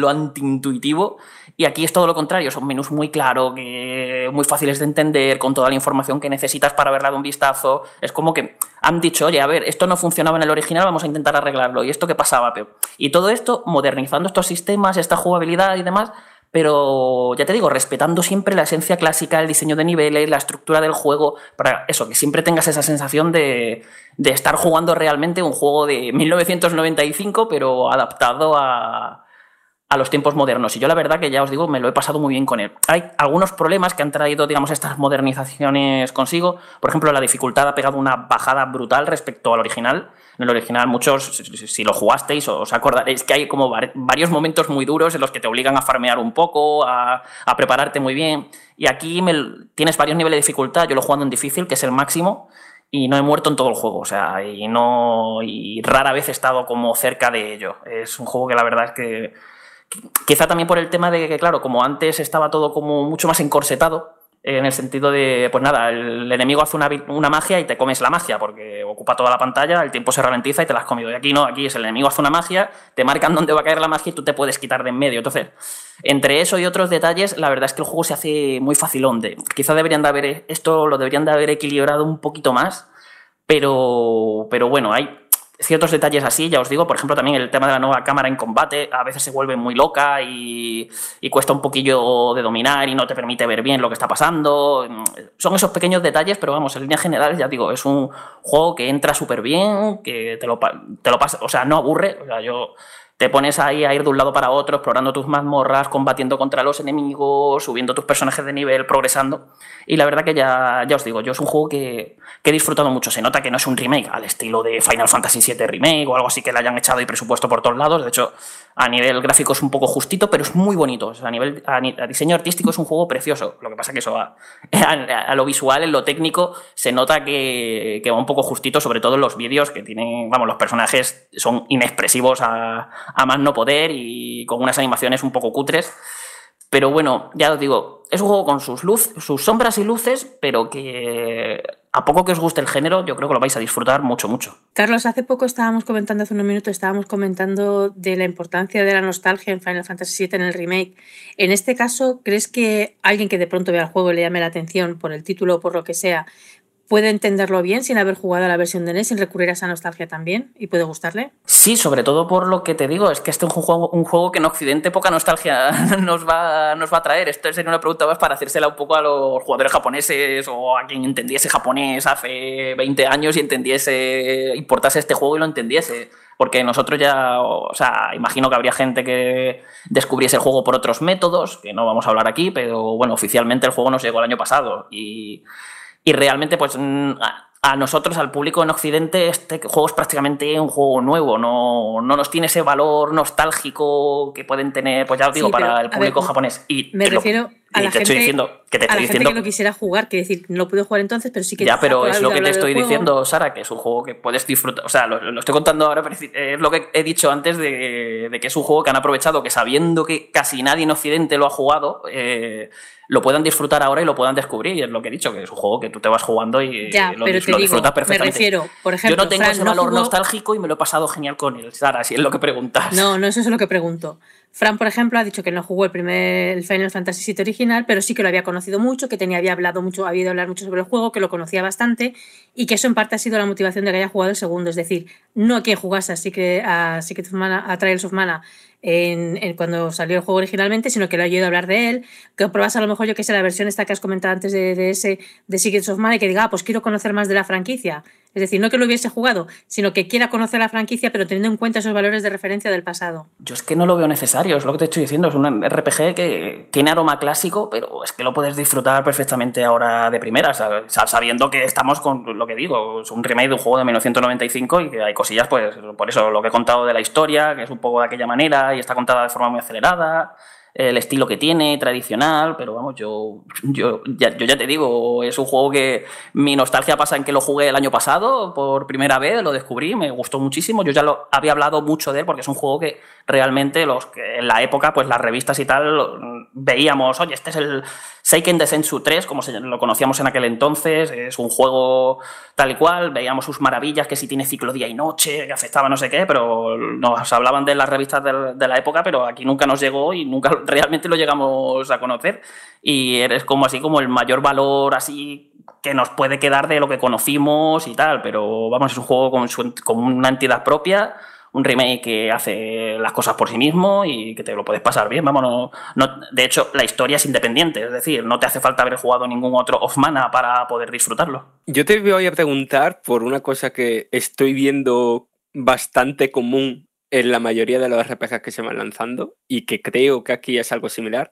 lo antiintuitivo, y aquí es todo lo contrario, son menús muy claros, muy fáciles de entender, con toda la información que necesitas para verla de un vistazo. Es como que han dicho, oye, a ver, esto no funcionaba en el original, vamos a intentar arreglarlo, y esto qué pasaba, Y todo esto, modernizando estos sistemas, esta jugabilidad y demás, pero ya te digo, respetando siempre la esencia clásica, el diseño de niveles, la estructura del juego, para eso, que siempre tengas esa sensación de, de estar jugando realmente un juego de 1995, pero adaptado a, a los tiempos modernos. Y yo la verdad que ya os digo, me lo he pasado muy bien con él. Hay algunos problemas que han traído, digamos, estas modernizaciones consigo. Por ejemplo, la dificultad ha pegado una bajada brutal respecto al original. En el original, muchos, si lo jugasteis, os acordaréis que hay como varios momentos muy duros en los que te obligan a farmear un poco, a, prepararte muy bien. Y aquí tienes varios niveles de dificultad. Yo lo he jugado en difícil, que es el máximo y no he muerto en todo el juego, o sea, y no y rara vez he estado como cerca de ello. Es un juego que la verdad es que Quizá también por el tema de que, claro, como antes estaba todo como mucho más encorsetado, en el sentido de, pues nada, el enemigo hace una, magia y te comes la magia, porque ocupa toda la pantalla, el tiempo se ralentiza y te la has comido. Y aquí no, aquí es el enemigo hace una magia, te marcan dónde va a caer la magia y tú te puedes quitar de en medio. Entonces, entre eso y otros detalles, la verdad es que el juego se hace muy facilón. De, quizá deberían de haber, esto lo deberían de haber equilibrado un poquito más, pero, pero bueno, hay ciertos detalles así, ya os digo, por ejemplo, también el tema de la nueva cámara en combate, a veces se vuelve muy loca y, y, cuesta un poquillo de dominar y no te permite ver bien lo que está pasando. Son esos pequeños detalles, pero vamos, en líneas generales, ya digo, es un juego que entra súper bien, que te lo, te lo pasa, o sea, no aburre, o sea, yo te pones ahí a ir de un lado para otro, explorando tus mazmorras, combatiendo contra los enemigos, subiendo tus personajes de nivel, progresando. Y la verdad que ya, ya os digo, yo es un juego que, que, he disfrutado mucho. Se nota que no es un remake al estilo de Final Fantasy VII Remake o algo así que le hayan echado y presupuesto por todos lados. De hecho, a nivel gráfico es un poco justito, pero es muy bonito. A nivel a, a, diseño artístico es un juego precioso. Lo que pasa que eso a, a, lo visual, en lo técnico, se nota que, que va un poco justito, sobre todo en los vídeos que tienen, vamos, los personajes son inexpresivos a, a más no poder y con unas animaciones un poco cutres. Pero bueno, ya os digo, es un juego con sus, luz, sus sombras y luces, pero que a poco que os guste el género, yo creo que lo vais a disfrutar mucho, mucho. Carlos, hace poco estábamos comentando, hace unos minutos, estábamos comentando de la importancia de la nostalgia en Final Fantasy VII en el remake. En este caso, ¿crees que alguien que de pronto vea el juego le llame la atención por el título o por lo que sea, puede entenderlo bien sin haber jugado a la versión de NES, sin recurrir a esa nostalgia también y puede gustarle. Sí, sobre todo por lo que te digo, es que este es un juego, un juego que en Occidente poca nostalgia nos va, nos va a traer. Esto sería una pregunta más para hacérsela un poco a los jugadores japoneses o a quien entendiese japonés hace 20 años y entendiese, importase este juego y lo entendiese. Porque nosotros ya, o sea, imagino que habría gente que descubriese el juego por otros métodos, que no vamos a hablar aquí, pero bueno, oficialmente el juego nos llegó el año pasado y y realmente, pues a nosotros, al público en Occidente, este juego es prácticamente un juego nuevo, no, no nos tiene ese valor nostálgico que pueden tener, pues ya os digo, Sí, para el público ver, japonés. Y Me lo- refiero a y la te gente, estoy diciendo que te a la estoy gente diciendo que no quisiera jugar, que decir, no pude jugar entonces, pero sí que ya, pero es lo que te estoy diciendo, Sara, que es un juego que puedes disfrutar. O sea, lo, lo estoy contando ahora, pero es lo que he dicho antes de, de que es un juego que han aprovechado, que sabiendo que casi nadie en Occidente lo ha jugado, eh, lo puedan disfrutar ahora y lo puedan descubrir. Y es lo que he dicho, que es un juego que tú te vas jugando y Ya, lo, pero dis- te lo digo, disfrutas me perfectamente. refiero, por ejemplo, Yo no tengo Fran ese no valor jugó- nostálgico y me lo he pasado genial con él, Sara, si es lo que preguntas. No, no eso es lo que pregunto. Fran, por ejemplo, ha dicho que no jugó el primer el Final Fantasy VII original, pero sí que lo había conocido mucho, que tenía, había hablado mucho, había hablar mucho sobre el juego, que lo conocía bastante y que eso en parte ha sido la motivación de que haya jugado el segundo. Es decir, no que jugase a Secret, a Secret of Mana, a Trials of Mana en, cuando salió el juego originalmente, sino que lo ha oído hablar de él, que probas a lo mejor, yo que sé, la versión esta que has comentado antes de, de ese de Secrets of Mana y que diga, ah, pues quiero conocer más de la franquicia. Es decir, no que lo hubiese jugado, sino que quiera conocer la franquicia, pero teniendo en cuenta esos valores de referencia del pasado. Yo es que no lo veo necesario, es lo que te estoy diciendo, es un RPG que tiene aroma clásico, pero es que lo puedes disfrutar perfectamente ahora de primera, sa- sa- sabiendo que estamos con lo que digo, es un remake de un juego de 1995 y que hay cosillas, pues por eso lo que he contado de la historia, que es un poco de aquella manera y está contada de forma muy acelerada, el estilo que tiene, tradicional, pero vamos, yo, yo, ya, yo ya te digo, es un juego que mi nostalgia pasa en que lo jugué el año pasado por primera vez, lo descubrí, me gustó muchísimo, yo ya lo había hablado mucho de él porque es un juego que realmente los que en la época, pues las revistas y tal, lo- veíamos, oye, este es el Seiken Densetsu 3, como lo conocíamos en aquel entonces, es un juego tal y cual, veíamos sus maravillas, que si tiene ciclo día y noche, que afectaba no sé qué, pero nos hablaban de las revistas de, la época, pero aquí nunca nos llegó y nunca realmente lo llegamos a conocer. Y eres como así como el mayor valor así que nos puede quedar de lo que conocimos y tal, pero vamos, es un juego con, su- con una entidad propia, un remake que hace las cosas por sí mismo y que te lo puedes pasar bien, vamos, no, no- de hecho la historia es independiente, es decir, no te hace falta haber jugado ningún otro off mana para poder disfrutarlo. Yo te voy a preguntar por una cosa que estoy viendo bastante común en la mayoría de los RPGs que se van lanzando y que creo que aquí es algo similar.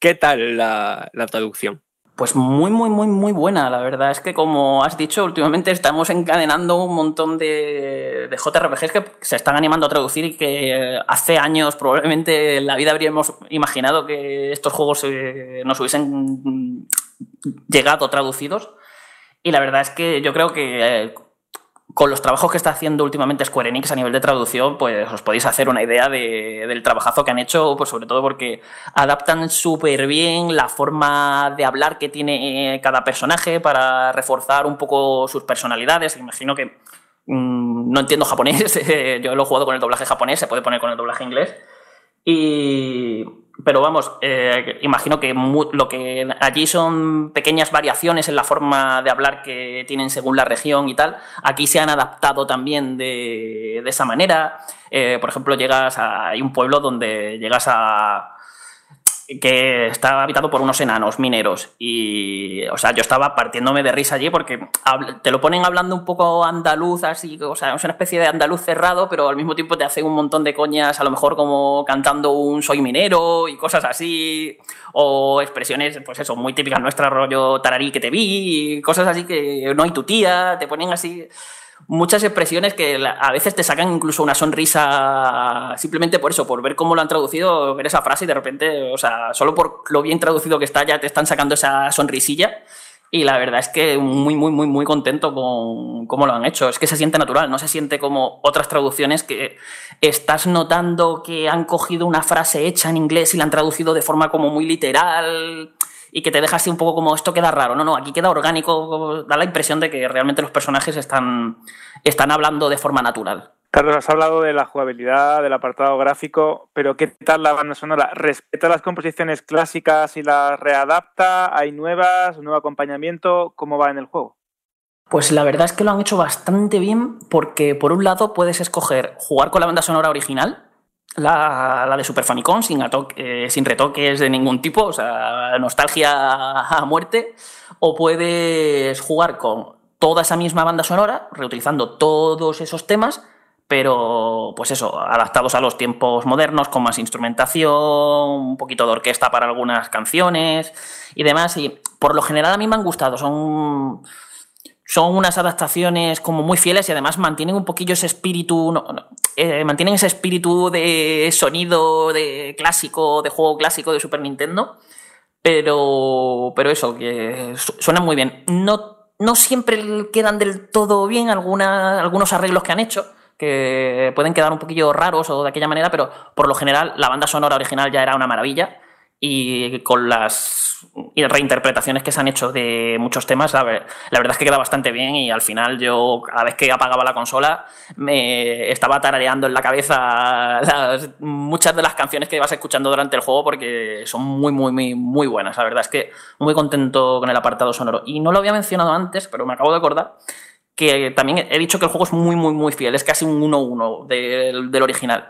¿Qué tal la, traducción? Pues muy, muy, muy, muy buena. La verdad es que, como has dicho, últimamente estamos encadenando un montón de, de JRPGs que se están animando a traducir y que hace años probablemente en la vida habríamos imaginado que estos juegos eh, nos hubiesen llegado traducidos. Y la verdad es que yo creo que eh, con los trabajos que está haciendo últimamente Square Enix a nivel de traducción, pues os podéis hacer una idea de- del trabajazo que han hecho, pues sobre todo porque adaptan súper bien la forma de hablar que tiene eh, cada personaje para reforzar un poco sus personalidades. Imagino que mm, no entiendo japonés, yo lo he jugado con el doblaje japonés, se puede poner con el doblaje inglés. Y, pero vamos, eh, imagino que lo que allí son pequeñas variaciones en la forma de hablar que tienen según la región y tal. Aquí se han adaptado también de, de esa manera. Eh, por ejemplo, llegas a hay un pueblo donde llegas a que está habitado por unos enanos mineros. Y, o sea, yo estaba partiéndome de risa allí porque te lo ponen hablando un poco andaluz, así, o sea, es una especie de andaluz cerrado, pero al mismo tiempo te hacen un montón de coñas, a lo mejor como cantando un soy minero y cosas así, o expresiones, pues eso, muy típicas nuestras, rollo tararí que te vi, cosas así que no hay tu tía, te ponen así muchas expresiones que a veces te sacan incluso una sonrisa simplemente por eso, por ver cómo lo han traducido, ver esa frase y de repente, o sea, solo por lo bien traducido que está ya te están sacando esa sonrisilla. Y la verdad es que muy, muy, muy, muy contento con cómo lo han hecho. Es que se siente natural, no se siente como otras traducciones que estás notando que han cogido una frase hecha en inglés y la han traducido de forma como muy literal y que te deja así un poco como esto queda raro. No, no, aquí queda orgánico, da la impresión de que realmente los personajes están, están hablando de forma natural. Carlos, has hablado de la jugabilidad, del apartado gráfico, pero ¿qué tal la banda sonora? ¿Respeta las composiciones clásicas y las readapta? ¿Hay nuevas? ¿Nuevo acompañamiento? ¿Cómo va en el juego? Pues la verdad es que lo han hecho bastante bien porque por un lado puedes escoger jugar con la banda sonora original, la, de Super Famicom sin, eh, sin retoques de ningún tipo, o sea, nostalgia a muerte, o puedes jugar con toda esa misma banda sonora, reutilizando todos esos temas, pero pues eso, adaptados a los tiempos modernos, con más instrumentación, un poquito de orquesta para algunas canciones y demás. Y por lo general a mí me han gustado, son son unas adaptaciones como muy fieles y además mantienen un poquillo ese espíritu, eh, mantienen ese espíritu de sonido de clásico, de juego clásico de Super Nintendo, pero, pero eso, que suenan muy bien. No, no siempre quedan del todo bien algunos arreglos que han hecho, que pueden quedar un poquillo raros o de aquella manera, pero por lo general la banda sonora original ya era una maravilla y con las reinterpretaciones que se han hecho de muchos temas, la, verdad es que queda bastante bien y al final yo cada vez que apagaba la consola me estaba tarareando en la cabeza muchas de las canciones que ibas escuchando durante el juego porque son muy, muy, muy, muy buenas. La verdad es que muy contento con el apartado sonoro. Y no lo había mencionado antes, pero me acabo de acordar que también he dicho que el juego es muy, muy, muy fiel, es casi un 1-1 del, del original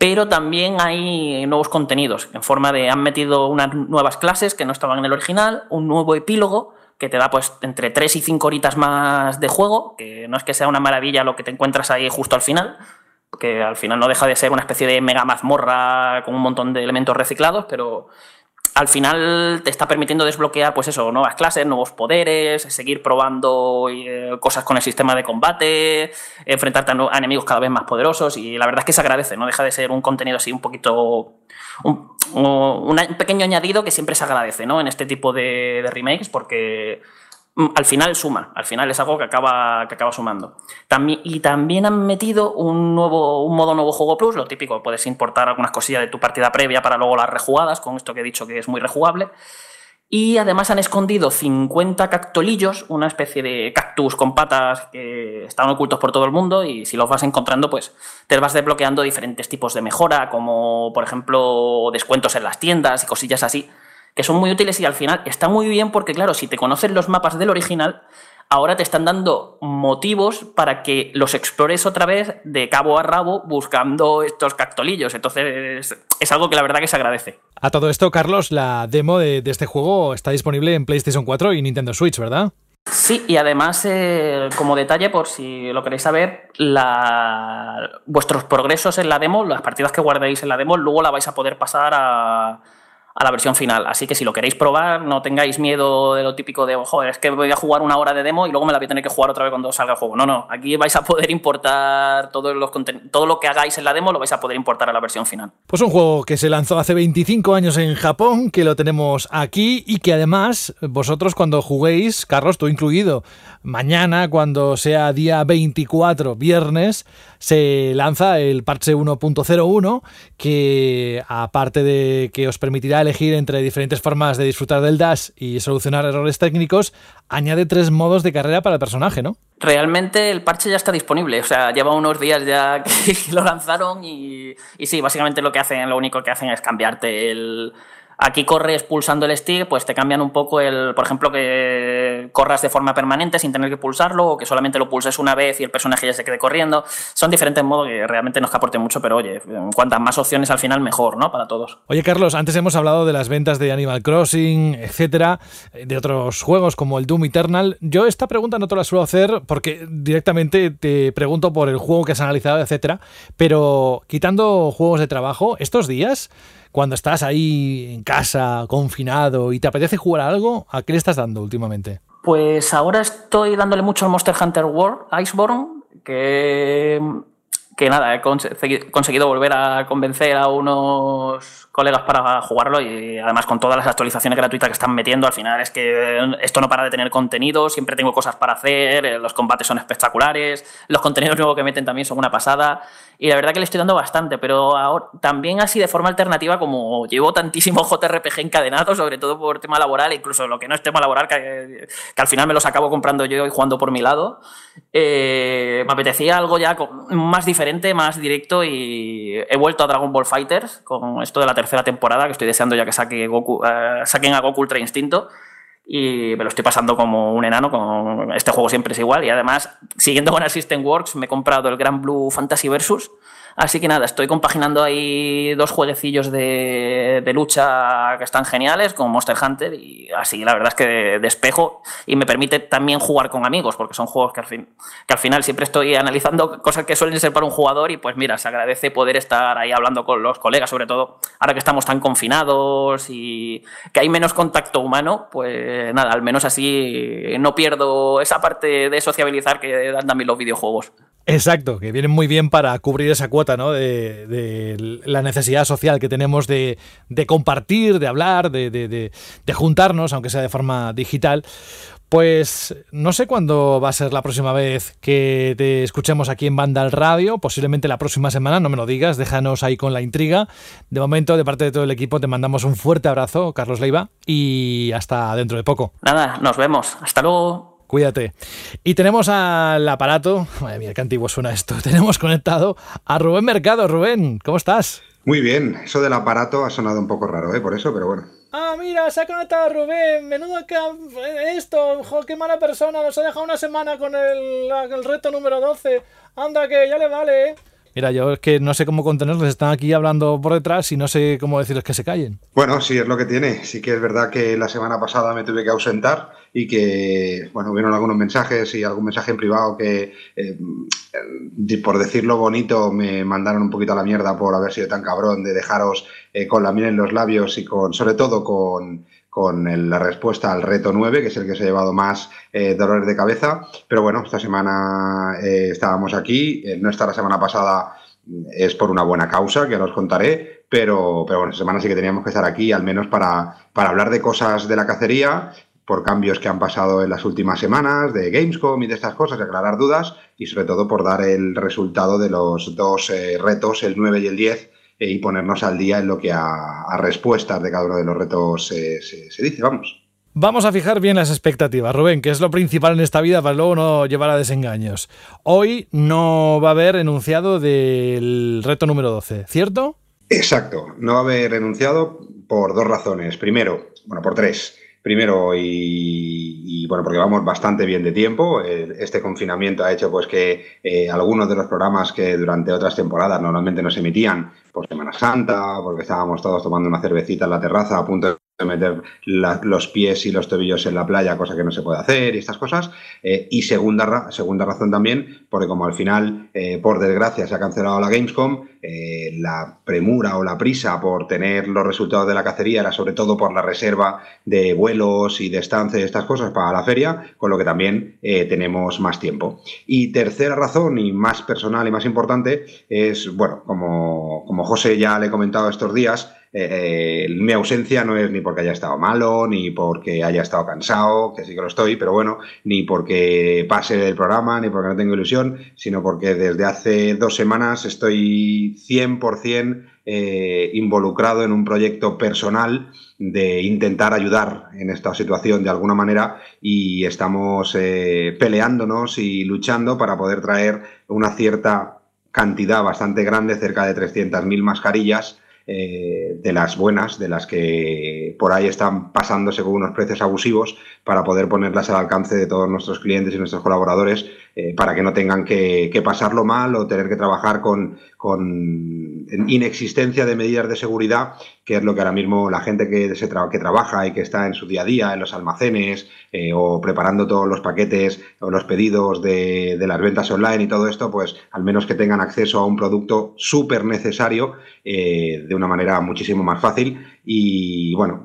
pero también hay nuevos contenidos, en forma de han metido unas nuevas clases que no estaban en el original, un nuevo epílogo que te da pues entre 3 y 5 horitas más de juego, que no es que sea una maravilla lo que te encuentras ahí justo al final, que al final no deja de ser una especie de mega mazmorra con un montón de elementos reciclados, pero al final te está permitiendo desbloquear, pues eso, nuevas clases, nuevos poderes, seguir probando eh, cosas con el sistema de combate, enfrentarte a, enemigos cada vez más poderosos y la verdad es que se agradece, no deja de ser un contenido así un poquito, un, pequeño añadido que siempre se agradece, ¿no? En este tipo de remakes porque al final suma, al final es algo que acaba, que acaba sumando. Y también han metido un, nuevo, un modo nuevo juego plus, lo típico, puedes importar algunas cosillas de tu partida previa para luego las rejugadas, con esto que he dicho que es muy rejugable. Y además han escondido 50 cactolillos, una especie de cactus con patas que están ocultos por todo el mundo y si los vas encontrando, pues te vas desbloqueando diferentes tipos de mejora, como por ejemplo descuentos en las tiendas y cosillas así que son muy útiles y al final está muy bien porque, claro, si te conoces los mapas del original, ahora te están dando motivos para que los explores otra vez de cabo a rabo buscando estos cactolillos. Entonces es algo que la verdad que se agradece. A todo esto, Carlos, la demo de, este juego está disponible en PlayStation 4 y Nintendo Switch, ¿verdad? Sí, y además, eh, como detalle, por si lo queréis saber, vuestros progresos en la demo, las partidas que guardéis en la demo, luego la vais a poder pasar a, a la versión final. Así que si lo queréis probar, no tengáis miedo de lo típico de, joder, es que voy a jugar una hora de demo y luego me la voy a tener que jugar otra vez cuando salga el juego. No, no, aquí vais a poder importar todos los todo lo que hagáis en la demo, lo vais a poder importar a la versión final. Pues un juego que se lanzó hace 25 años en Japón, que lo tenemos aquí y que además vosotros cuando juguéis, Carlos, tú incluido, mañana cuando sea día 24, viernes, se lanza el parche 1.01 que aparte de que os permitirá elegir entre diferentes formas de disfrutar del dash y solucionar errores técnicos, añade tres modos de carrera para el personaje, ¿no? Realmente el parche ya está disponible, o sea, lleva unos días ya que lo lanzaron y, sí, básicamente lo que hacen, lo único que hacen es cambiarte el, Aquí corres pulsando el stick, pues te cambian un poco el, por ejemplo, que corras de forma permanente sin tener que pulsarlo o que solamente lo pulses una vez y el personaje ya se quede corriendo. Son diferentes modos que realmente nos aporten mucho, pero oye, cuantas más opciones al final mejor, ¿no? Para todos. Oye, Carlos, antes hemos hablado de las ventas de Animal Crossing, etcétera, de otros juegos como el Doom Eternal. Yo esta pregunta no te la suelo hacer porque directamente te pregunto por el juego que has analizado, etcétera, pero quitando juegos de trabajo, estos días cuando estás ahí en casa, confinado y te apetece jugar algo, ¿a qué le estás dando últimamente? Pues ahora estoy dándole mucho al Monster Hunter World Iceborne, que, que nada, he conseguido volver a convencer a unos colegas para jugarlo y además con todas las actualizaciones gratuitas que están metiendo, al final es que esto no para de tener contenido, siempre tengo cosas para hacer, eh, los combates son espectaculares, los contenidos nuevos que meten también son una pasada y la verdad que le estoy dando bastante, pero ahora, también así de forma alternativa como llevo tantísimo JRPG encadenado, sobre todo por tema laboral, incluso lo que no es tema laboral, que, al final me los acabo comprando yo y jugando por mi lado, eh, me apetecía algo ya más diferente, más directo y he vuelto a Dragon Ball Fighters con esto de la tercera temporada, que estoy deseando ya que saque eh, saquen a Goku Ultra Instinto. Y me lo estoy pasando como un enano, con este juego siempre es igual. Y además, siguiendo con System Works, me he comprado el Grand Blue Fantasy Versus, Así que nada, estoy compaginando ahí dos jueguecillos de, lucha que están geniales con Monster Hunter y así la verdad es que despejo y me permite también jugar con amigos porque son juegos que al, fin, que al final siempre estoy analizando cosas que suelen ser para un jugador y pues mira, se agradece poder estar ahí hablando con los colegas, sobre todo ahora que estamos tan confinados y que hay menos contacto humano, pues nada, al menos así no pierdo esa parte de sociabilizar que dan también los videojuegos. Exacto, que vienen muy bien para cubrir esa cuota ¿no? de, la necesidad social que tenemos de, compartir, de hablar, de, juntarnos, aunque sea de forma digital. Pues no sé cuándo va a ser la próxima vez que te escuchemos aquí en Banda al Radio, posiblemente la próxima semana, no me lo digas, déjanos ahí con la intriga. De momento, de parte de todo el equipo, te mandamos un fuerte abrazo, Carlos Leiva, y hasta dentro de poco. Nada, nos vemos. Hasta luego. Cuídate. Y tenemos al aparato, madre mía, qué antiguo suena esto, tenemos conectado a Rubén Mercado. Rubén, ¿cómo estás? Muy bien, eso del aparato ha sonado un poco raro, ¿eh? Por eso, pero bueno. Ah, mira, se ha conectado Rubén, menudo que esto, jo, qué mala persona, nos ha dejado una semana con el, el reto número 12. Anda, que ya le vale, ¿eh? Mira, yo es que no sé cómo contenerlos, están aquí hablando por detrás y no sé cómo decirles que se callen. Bueno, sí, es lo que tiene. Sí que es verdad que la semana pasada me tuve que ausentar y que, bueno, hubieron algunos mensajes y algún mensaje en privado que, eh, por decirlo bonito, me mandaron un poquito a la mierda por haber sido tan cabrón de dejaros eh, con la miel en los labios y con, sobre todo con con la respuesta al reto 9, que es el que se ha llevado más eh, dolores de cabeza. Pero bueno, esta semana estábamos aquí, no está la semana pasada mm, es por una buena causa, que ahora os contaré, pero, pero bueno, esta semana sí que teníamos que estar aquí, al menos para, para hablar de cosas de la cacería, por cambios que han pasado en las últimas semanas, de Gamescom y de estas cosas, aclarar dudas y sobre todo por dar el resultado de los dos retos, el 9 y el 10, y ponernos al día en lo que a, respuestas de cada uno de los retos se, dice, vamos. Vamos a fijar bien las expectativas, Rubén, que es lo principal en esta vida para luego no llevar a desengaños. Hoy no va a haber enunciado del reto número 12, ¿cierto? Exacto, no va a haber enunciado por dos razones. Primero, bueno, por tres. Primero, y, bueno, porque vamos bastante bien de tiempo. Este confinamiento ha hecho pues que eh, algunos de los programas que durante otras temporadas normalmente no se emitían por Semana Santa, porque estábamos todos tomando una cervecita en la terraza a punto de meter los pies y los tobillos en la playa, cosa que no se puede hacer y estas cosas. Eh, y segunda, segunda razón también, porque como al final, eh, por desgracia, se ha cancelado la Gamescom, eh, la premura o la prisa por tener los resultados de la cacería era sobre todo por la reserva de vuelos y de estancia y estas cosas para la feria, con lo que también tenemos más tiempo. Y tercera razón, y más personal y más importante, es, bueno, como, como José ya le he comentado estos días, eh, mi ausencia no es ni porque haya estado malo, ni porque haya estado cansado, que sí que lo estoy, pero bueno, ni porque pase del programa, ni porque no tengo ilusión, sino porque desde hace dos semanas estoy 100% eh, involucrado en un proyecto personal de intentar ayudar en esta situación de alguna manera y estamos eh, peleándonos y luchando para poder traer una cierta cantidad bastante grande, cerca de 300.000 mascarillas eh, de las buenas, de las que por ahí están pasándose con unos precios abusivos, para poder ponerlas al alcance de todos nuestros clientes y nuestros colaboradores, eh, para que no tengan que, pasarlo mal o tener que trabajar con, inexistencia de medidas de seguridad, que es lo que ahora mismo la gente que, se que trabaja y que está en su día a día, en los almacenes eh, o preparando todos los paquetes o los pedidos de, de, las ventas online y todo esto, pues al menos que tengan acceso a un producto súper necesario de una manera muchísimo más fácil. Y bueno,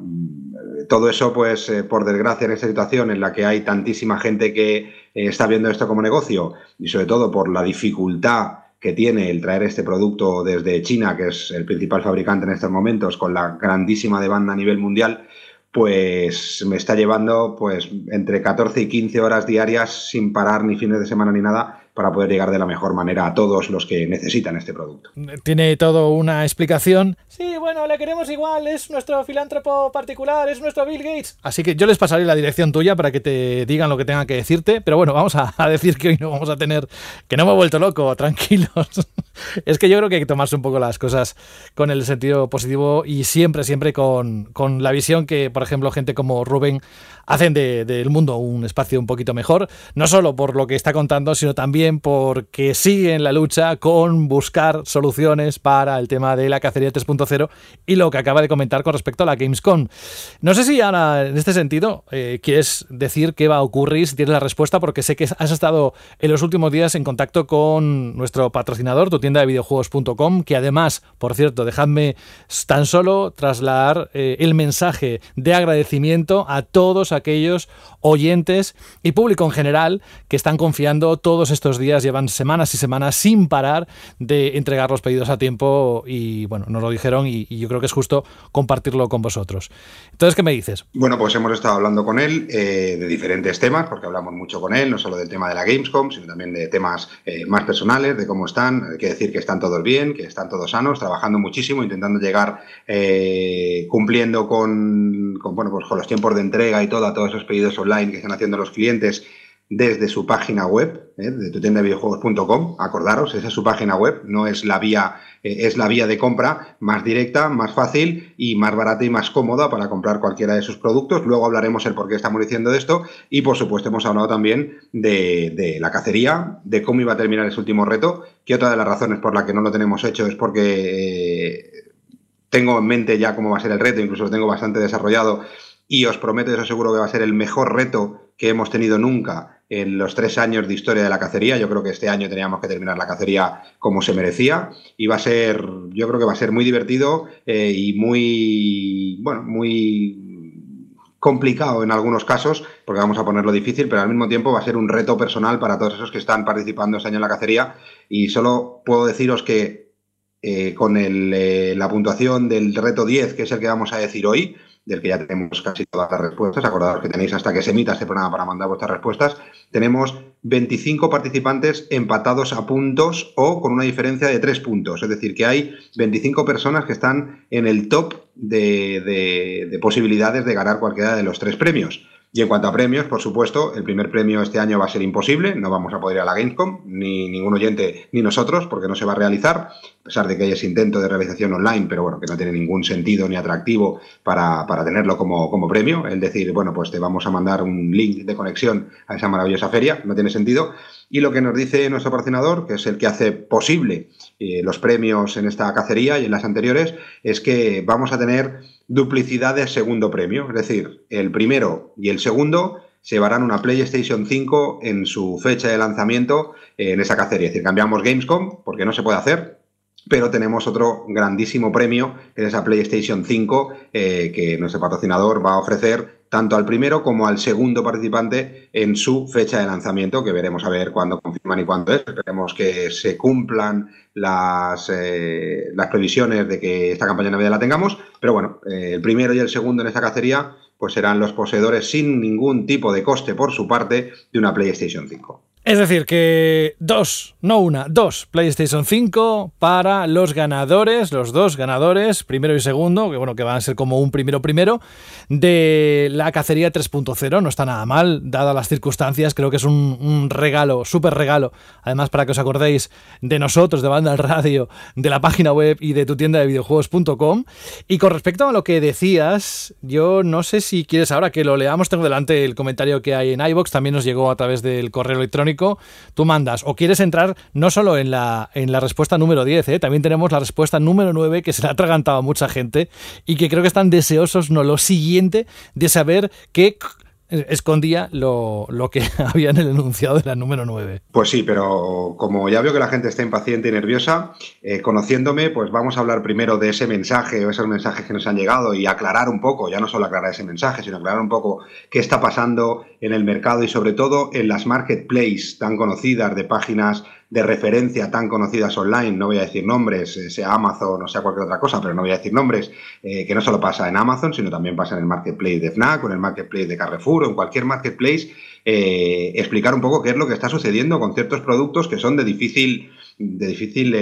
todo eso pues eh, por desgracia en esta situación en la que hay tantísima gente que eh, está viendo esto como negocio y sobre todo por la dificultad que tiene el traer este producto desde China, que es el principal fabricante en estos momentos, con la grandísima demanda a nivel mundial, pues me está llevando pues entre 14 y 15 horas diarias sin parar ni fines de semana ni nada para poder llegar de la mejor manera a todos los que necesitan este producto. Tiene todo una explicación. Sí, bueno, le queremos igual, es nuestro filántropo particular, es nuestro Bill Gates. Así que yo les pasaré la dirección tuya para que te digan lo que tengan que decirte, pero bueno, vamos a, decir que hoy no vamos a tener, que no me he vuelto loco, tranquilos. es que yo creo que hay que tomarse un poco las cosas con el sentido positivo y siempre, siempre con, con la visión que, por ejemplo, gente como Rubén hacen del mundo un espacio un poquito mejor, no solo por lo que está contando, sino también porque siguen la lucha con buscar soluciones para el tema de la cacería 3.0 y lo que acaba de comentar con respecto a la Gamescom. No sé si ahora, en este sentido, eh, quieres decir qué va a ocurrir, si tienes la respuesta, porque sé que has estado en los últimos días en contacto con nuestro patrocinador, tu tienda de videojuegos.com, que además, por cierto, dejadme tan solo trasladar eh, el mensaje de agradecimiento a todos aquellos oyentes y público en general que están confiando todos estos días, llevan semanas y semanas sin parar de entregar los pedidos a tiempo y bueno, nos lo dijeron y, yo creo que es justo compartirlo con vosotros. Entonces, ¿qué me dices? Bueno, pues hemos estado hablando con él eh, de diferentes temas, porque hablamos mucho con él, no solo del tema de la Gamescom, sino también de temas eh, más personales, de cómo están, hay que decir que están todos bien, que están todos sanos, trabajando muchísimo, intentando llegar eh, cumpliendo con, bueno, pues con los tiempos de entrega y todo todos esos pedidos online que están haciendo los clientes desde su página web, ¿eh? de tu tienda de videojuegos.com. Acordaros, esa es su página web, no es la vía, eh, es la vía de compra más directa, más fácil y más barata y más cómoda para comprar cualquiera de sus productos. Luego hablaremos el por qué estamos diciendo esto y por supuesto hemos hablado también de, la cacería, de cómo iba a terminar ese último reto, que otra de las razones por la que no lo tenemos hecho es porque eh, tengo en mente ya cómo va a ser el reto, incluso lo tengo bastante desarrollado y os prometo, y os aseguro que va a ser el mejor reto que hemos tenido nunca en los tres años de historia de la cacería. Yo creo que este año teníamos que terminar la cacería como se merecía y va a ser, yo creo que va a ser muy divertido eh, y muy, bueno, muy complicado en algunos casos, porque vamos a ponerlo difícil, pero al mismo tiempo va a ser un reto personal para todos esos que están participando este año en la cacería. Y solo puedo deciros que eh, con eh, la puntuación del reto 10, que es el que vamos a decir hoy, del que ya tenemos casi todas las respuestas. Acordaos que tenéis hasta que se emita este programa para mandar vuestras respuestas. Tenemos 25 participantes empatados a puntos o con una diferencia de 3 puntos. Es decir, que hay 25 personas que están en el top de posibilidades de ganar cualquiera de los tres premios. Y en cuanto a premios, por supuesto, el primer premio este año va a ser imposible, no vamos a poder ir a la Gamescom, ni ningún oyente ni nosotros, porque no se va a realizar, a pesar de que hay ese intento de realización online, pero bueno, que no tiene ningún sentido ni atractivo para, tenerlo como, como, premio. El decir, bueno, pues te vamos a mandar un link de conexión a esa maravillosa feria, no tiene sentido. Y lo que nos dice nuestro patrocinador, que es el que hace posible eh, los premios en esta cacería y en las anteriores, es que vamos a tener duplicidad de segundo premio. Es decir, el primero y el segundo se llevarán una PlayStation 5 en su fecha de lanzamiento en esa cacería. Es decir, cambiamos Gamescom porque no se puede hacer. Pero tenemos otro grandísimo premio, que es esa PlayStation 5, eh, que nuestro patrocinador va a ofrecer tanto al primero como al segundo participante en su fecha de lanzamiento, que veremos a ver cuándo confirman y cuándo es. Esperemos que se cumplan las, eh, las previsiones de que esta campaña de Navidad la tengamos, pero bueno, eh, el primero y el segundo en esta cacería pues serán los poseedores sin ningún tipo de coste por su parte de una PlayStation 5. Es decir, que dos, no una, dos PlayStation 5 para los ganadores, los dos ganadores, primero y segundo, que bueno, que van a ser como un primero primero, de la cacería 3.0. No está nada mal, dadas las circunstancias, creo que es un, regalo, súper regalo. Además, para que os acordéis de nosotros, de Banda Radio, de la página web y de tu tienda de videojuegos.com. Y con respecto a lo que decías, yo no sé si quieres ahora que lo leamos, tengo delante el comentario que hay en iBox, también nos llegó a través del correo electrónico tú mandas o quieres entrar no solo en la, en la respuesta número 10, ¿eh? también tenemos la respuesta número 9 que se le ha atragantado a mucha gente y que creo que están deseosos, no lo siguiente, de saber qué escondía lo, que había en el enunciado de la número 9. Pues sí, pero como ya veo que la gente está impaciente y nerviosa, eh, conociéndome, pues vamos a hablar primero de ese mensaje o esos mensajes que nos han llegado y aclarar un poco, ya no solo aclarar ese mensaje, sino aclarar un poco qué está pasando en el mercado y sobre todo en las marketplaces tan conocidas de páginas de referencia tan conocidas online, no voy a decir nombres, eh, sea Amazon o sea cualquier otra cosa, pero no voy a decir nombres, eh, que no solo pasa en Amazon, sino también pasa en el marketplace de FNAC en el marketplace de Carrefour o en cualquier marketplace, eh, explicar un poco qué es lo que está sucediendo con ciertos productos que son de difícil, de difícil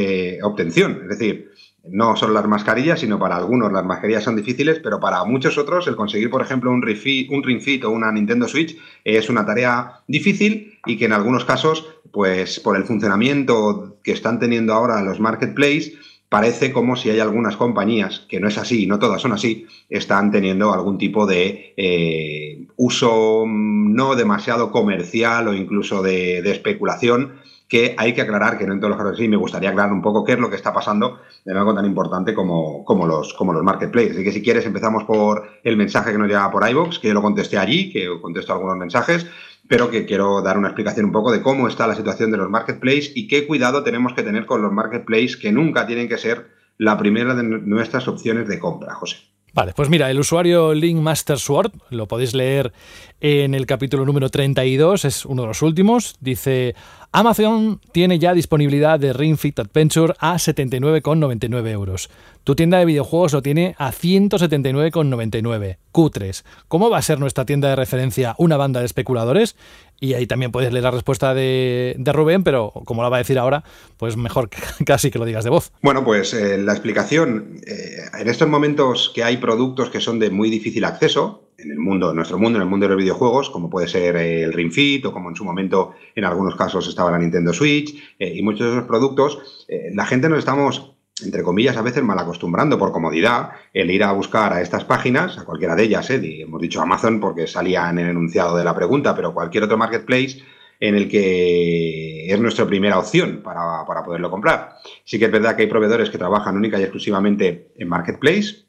obtención. Es decir, no solo las mascarillas, sino para algunos las mascarillas son difíciles, pero para muchos otros el conseguir, por ejemplo, un Ring Fit o una Nintendo Switch es una tarea difícil y que en algunos casos, pues por el funcionamiento que están teniendo ahora los marketplaces, parece como si hay algunas compañías, que no es así, no todas son así, están teniendo algún tipo de eh, uso no demasiado comercial o incluso de, especulación que hay que aclarar, que no en todos los casos sí, me gustaría aclarar un poco qué es lo que está pasando de algo tan importante como, como, los, como los marketplaces. Así que si quieres empezamos por el mensaje que nos llega por iVoox, que yo lo contesté allí, que contesto algunos mensajes, pero que quiero dar una explicación un poco de cómo está la situación de los marketplaces y qué cuidado tenemos que tener con los marketplaces que nunca tienen que ser la primera de nuestras opciones de compra, José. Vale, pues mira, el usuario Link Master Sword, lo podéis leer en el capítulo número 32, es uno de los últimos, dice, Amazon tiene ya disponibilidad de Ring Fit Adventure a 79,99 euros. Tu tienda de videojuegos lo tiene a 179,99. Q3. ¿Cómo va a ser nuestra tienda de referencia una banda de especuladores? Y ahí también puedes leer la respuesta de, Rubén, pero como la va a decir ahora, pues mejor casi que lo digas de voz. Bueno, pues eh, la explicación, eh, en estos momentos que hay productos que son de muy difícil acceso, en el mundo, en nuestro mundo, en el mundo de los videojuegos, como puede ser eh, el Ring Fit o como en su momento en algunos casos estaba la Nintendo Switch eh, y muchos de esos productos, eh, la gente nos estamos, entre comillas, a veces mal acostumbrando por comodidad el ir a buscar a estas páginas, a cualquiera de ellas, hemos dicho Amazon porque salía en el enunciado de la pregunta, pero cualquier otro marketplace en el que es nuestra primera opción para, para poderlo comprar. Sí que es verdad que hay proveedores que trabajan única y exclusivamente en marketplace.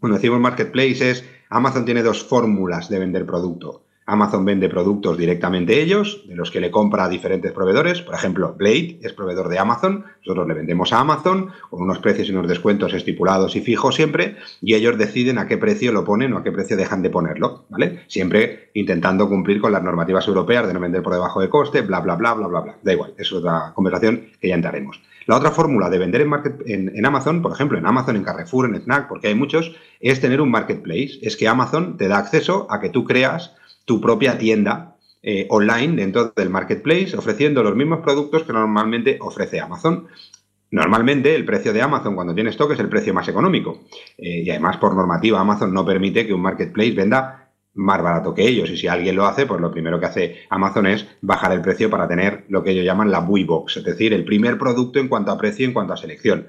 Cuando decimos marketplace es Amazon tiene dos fórmulas de vender producto. Amazon vende productos directamente ellos, de los que le compra a diferentes proveedores. Por ejemplo, Blade es proveedor de Amazon. Nosotros le vendemos a Amazon con unos precios y unos descuentos estipulados y fijos siempre, y ellos deciden a qué precio lo ponen o a qué precio dejan de ponerlo, ¿vale? Siempre intentando cumplir con las normativas europeas de no vender por debajo de coste, bla, bla, bla, bla, bla, bla. Da igual, es otra conversación que ya entraremos. La otra fórmula de vender en, Amazon, por ejemplo, en Amazon, en Carrefour, en Snack, porque hay muchos, es tener un marketplace. Es que Amazon te da acceso a que tú creas tu propia tienda eh, online dentro del marketplace, ofreciendo los mismos productos que normalmente ofrece Amazon. Normalmente el precio de Amazon cuando tiene stock es el precio más económico. Eh, y además, por normativa, Amazon no permite que un marketplace venda más barato que ellos. Y si alguien lo hace, pues lo primero que hace Amazon es bajar el precio para tener lo que ellos llaman la buy box, es decir, el primer producto en cuanto a precio, en cuanto a selección.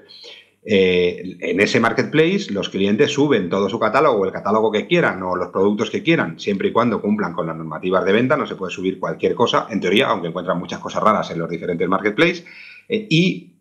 Eh, en ese marketplace los clientes suben todo su catálogo, el catálogo que quieran o los productos que quieran, siempre y cuando cumplan con las normativas de venta, no se puede subir cualquier cosa, en teoría, aunque encuentran muchas cosas raras en los diferentes marketplaces. Eh, y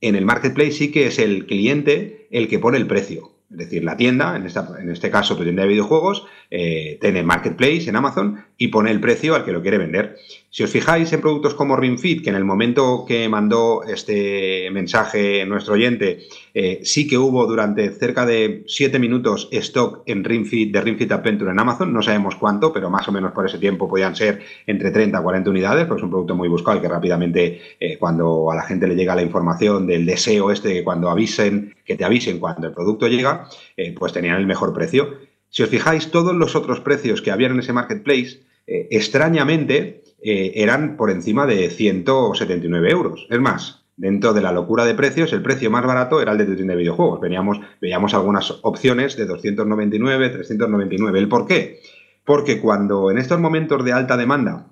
en el marketplace sí que es el cliente el que pone el precio. Es decir, la tienda, en, esta, en este caso tu tienda de videojuegos, eh, tiene Marketplace en Amazon y pone el precio al que lo quiere vender. Si os fijáis en productos como RingFit, que en el momento que mandó este mensaje nuestro oyente, eh, sí que hubo durante cerca de 7 minutos stock en RingFit, de RingFit Adventure en Amazon, no sabemos cuánto, pero más o menos por ese tiempo podían ser entre 30 a 40 unidades, porque es un producto muy buscado y que rápidamente eh, cuando a la gente le llega la información del deseo este, que cuando avisen, que te avisen cuando el producto llega, eh, pues tenían el mejor precio. Si os fijáis, todos los otros precios que habían en ese marketplace, extrañamente, eran por encima de 179 euros. Es más, Dentro de la locura de precios, el precio más barato era el de tienda de videojuegos. Veníamos, veíamos algunas opciones de 299, 399. ¿El por qué? Porque cuando en estos momentos de alta demanda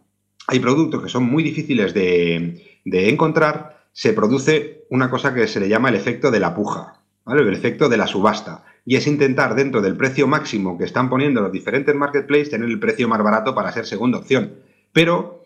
hay productos que son muy difíciles de, encontrar, se produce una cosa que se le llama el efecto de la puja, ¿vale? El efecto de la subasta. Y es intentar, dentro del precio máximo que están poniendo los diferentes marketplaces, tener el precio más barato para ser segunda opción. Pero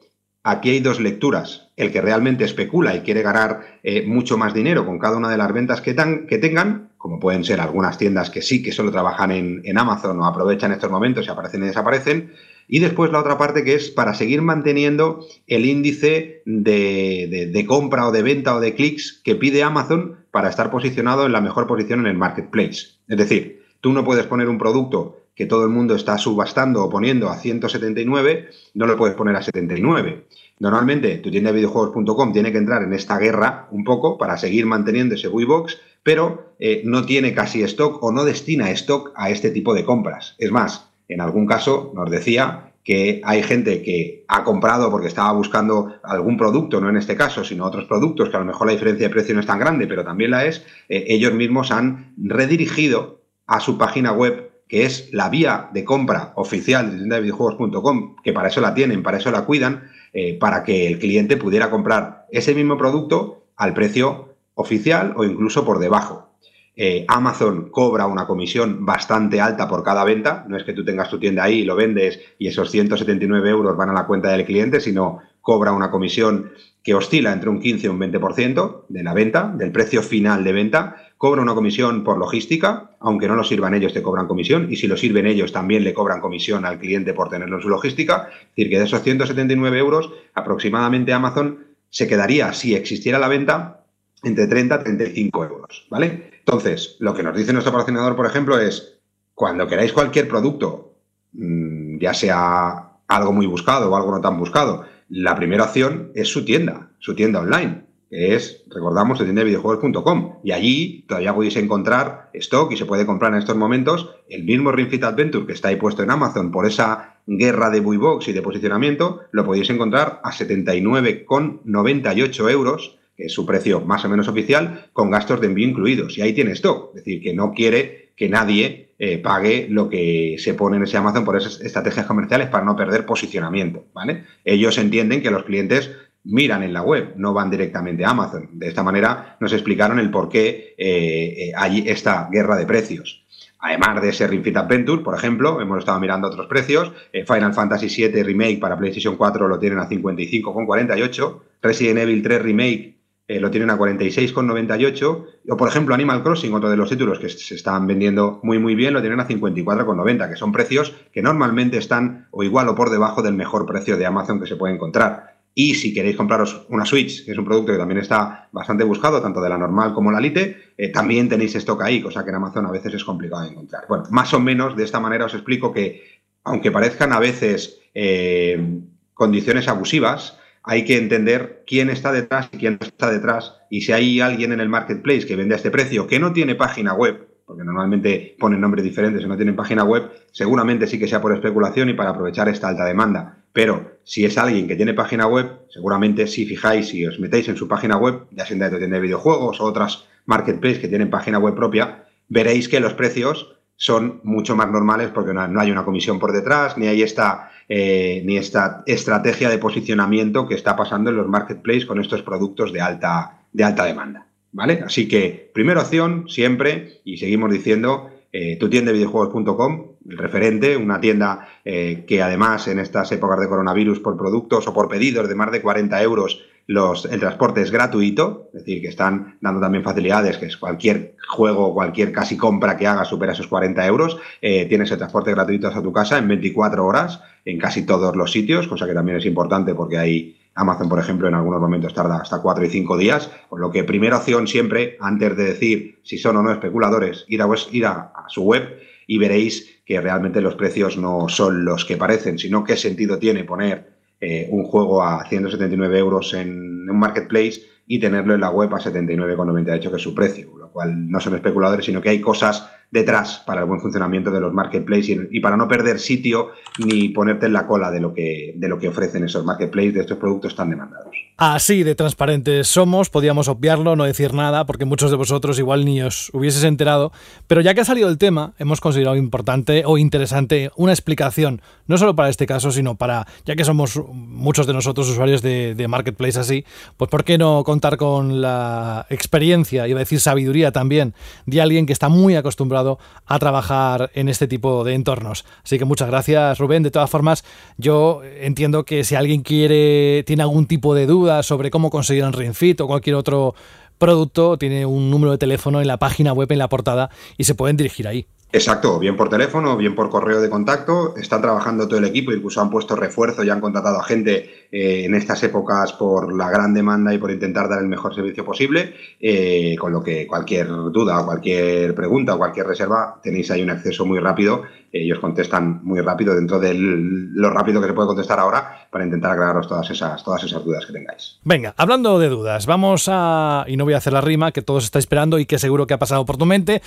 Aquí hay dos lecturas. El que realmente especula y quiere ganar eh, mucho más dinero con cada una de las ventas que, que, tengan, como pueden ser algunas tiendas que sí que solo trabajan en, Amazon o aprovechan estos momentos y aparecen y desaparecen. Y después la otra parte que es para seguir manteniendo el índice de, de compra o de venta o de clics que pide Amazon para estar posicionado en la mejor posición en el marketplace. Es decir, tú no puedes poner un producto que todo el mundo está subastando o poniendo a 179, no lo puedes poner a 79. Normalmente tu tienda de videojuegos.com tiene que entrar en esta guerra un poco para seguir manteniendo ese buy box, pero eh, no tiene casi stock o no destina stock a este tipo de compras. Es más, en algún caso nos decía que hay gente que ha comprado porque estaba buscando algún producto, no en este caso, sino otros productos, que a lo mejor la diferencia de precio no es tan grande, pero también la es, eh, ellos mismos han redirigido a su página web que es la vía de compra oficial de tienda de videojuegos.com, que para eso la tienen, para eso la cuidan, eh, para que el cliente pudiera comprar ese mismo producto al precio oficial o incluso por debajo. Eh, Amazon cobra una comisión bastante alta por cada venta. No es que tú tengas tu tienda ahí lo vendes y esos 179 euros van a la cuenta del cliente, sino cobra una comisión que oscila entre un 15 y un 20% de la venta, del precio final de venta, cobra una comisión por logística, aunque no lo sirvan ellos te cobran comisión, y si lo sirven ellos también le cobran comisión al cliente por tenerlo en su logística, es decir, que de esos 179 euros aproximadamente Amazon se quedaría, si existiera la venta, entre 30 y 35 euros, ¿vale? Entonces, lo que nos dice nuestro patrocinador, por ejemplo, es, cuando queráis cualquier producto, mm, ya sea algo muy buscado o algo no tan buscado, la primera opción es su tienda, su tienda online, que es, recordamos, su tienda de videojuegos.com. Y allí todavía podéis encontrar stock y se puede comprar en estos momentos el mismo Ring Fit Adventure que está ahí puesto en Amazon por esa guerra de box y de posicionamiento, lo podéis encontrar a 79,98 euros, que es su precio más o menos oficial, con gastos de envío incluidos. Y ahí tiene stock, es decir, que no quiere que nadie eh, pague lo que se pone en ese Amazon por esas estrategias comerciales para no perder posicionamiento, ¿vale? Ellos entienden que los clientes miran en la web, no van directamente a Amazon. De esta manera nos explicaron el por qué eh, eh, hay esta guerra de precios. Además de ese Ring Fit Adventure, por ejemplo, hemos estado mirando otros precios. Final Fantasy VII Remake para PlayStation 4 lo tienen a 55,48. Resident Evil 3 Remake eh, lo tienen a 46,98. O, por ejemplo, Animal Crossing, otro de los títulos que se están vendiendo muy, muy bien, lo tienen a 54,90, que son precios que normalmente están o igual o por debajo del mejor precio de Amazon que se puede encontrar. Y si queréis compraros una Switch, que es un producto que también está bastante buscado, tanto de la normal como la Lite, eh, también tenéis stock ahí, cosa que en Amazon a veces es complicado de encontrar. Bueno, más o menos de esta manera os explico que, aunque parezcan a veces eh, condiciones abusivas, hay que entender quién está detrás y quién está detrás. Y si hay alguien en el marketplace que vende a este precio que no tiene página web, porque normalmente ponen nombres diferentes y no tienen página web, seguramente sí que sea por especulación y para aprovechar esta alta demanda. Pero si es alguien que tiene página web, seguramente si fijáis y os metéis en su página web, ya sea de tienda de videojuegos o otras marketplaces que tienen página web propia, veréis que los precios son mucho más normales porque no, hay una comisión por detrás, ni hay esta, eh, ni esta estrategia de posicionamiento que está pasando en los marketplaces con estos productos de alta, de alta demanda. ¿Vale? Así que, primera opción, siempre, y seguimos diciendo, eh, tu tienda de videojuegos.com el referente, una tienda eh, que además en estas épocas de coronavirus por productos o por pedidos de más de 40 euros los, el transporte es gratuito, es decir, que están dando también facilidades, que es cualquier juego, cualquier casi compra que hagas supera esos 40 euros, eh, tienes el transporte gratuito hasta tu casa en 24 horas en casi todos los sitios, cosa que también es importante porque hay Amazon, por ejemplo, en algunos momentos tarda hasta 4 y 5 días, por lo que primera opción siempre, antes de decir si son o no especuladores, ir a, ir a su web y veréis que realmente los precios no son los que parecen, sino qué sentido tiene poner eh, un juego a 179 euros en un marketplace y tenerlo en la web a 79,98 que es su precio, lo cual no son especuladores, sino que hay cosas detrás para el buen funcionamiento de los marketplaces y, para no perder sitio ni ponerte en la cola de lo que, de lo que ofrecen esos marketplaces de estos productos tan demandados. Así de transparentes somos, podíamos obviarlo, no decir nada, porque muchos de vosotros igual ni os hubieses enterado, pero ya que ha salido el tema, hemos considerado importante o interesante una explicación, no solo para este caso, sino para, ya que somos muchos de nosotros usuarios de, de marketplace así, pues ¿por qué no contar con la experiencia, iba a decir sabiduría también, de alguien que está muy acostumbrado a trabajar en este tipo de entornos. Así que muchas gracias, Rubén. De todas formas, yo entiendo que si alguien quiere, tiene algún tipo de duda sobre cómo conseguir un Ringfit o cualquier otro producto, tiene un número de teléfono en la página web, en la portada, y se pueden dirigir ahí. Exacto, bien por teléfono, bien por correo de contacto. Están trabajando todo el equipo, incluso han puesto refuerzo y han contratado a gente eh, en estas épocas por la gran demanda y por intentar dar el mejor servicio posible. Eh, con lo que cualquier duda, cualquier pregunta, cualquier reserva, tenéis ahí un acceso muy rápido ellos contestan muy rápido dentro de lo rápido que se puede contestar ahora para intentar aclararos todas esas, todas esas dudas que tengáis. Venga, hablando de dudas, vamos a, y no voy a hacer la rima que todos estáis esperando y que seguro que ha pasado por tu mente.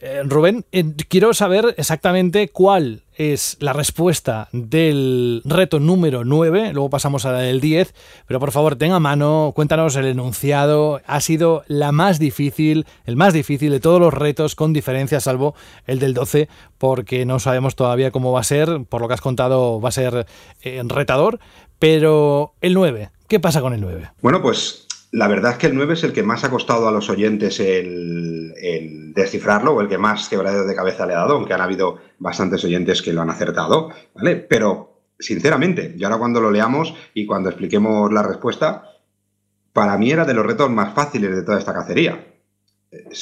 Eh, Rubén, eh, quiero saber exactamente cuál es la respuesta del reto número 9, luego pasamos al 10, pero por favor tenga mano, cuéntanos el enunciado, ha sido la más difícil, el más difícil de todos los retos con diferencia, salvo el del 12, porque no sabemos todavía cómo va a ser, por lo que has contado va a ser eh, retador, pero el 9, ¿qué pasa con el 9? Bueno, pues la verdad es que el 9 es el que más ha costado a los oyentes el, descifrarlo o el que más quebradero de cabeza le ha dado, aunque han habido bastantes oyentes que lo han acertado, ¿vale? Pero, sinceramente, yo ahora cuando lo leamos y cuando expliquemos la respuesta, para mí era de los retos más fáciles de toda esta cacería.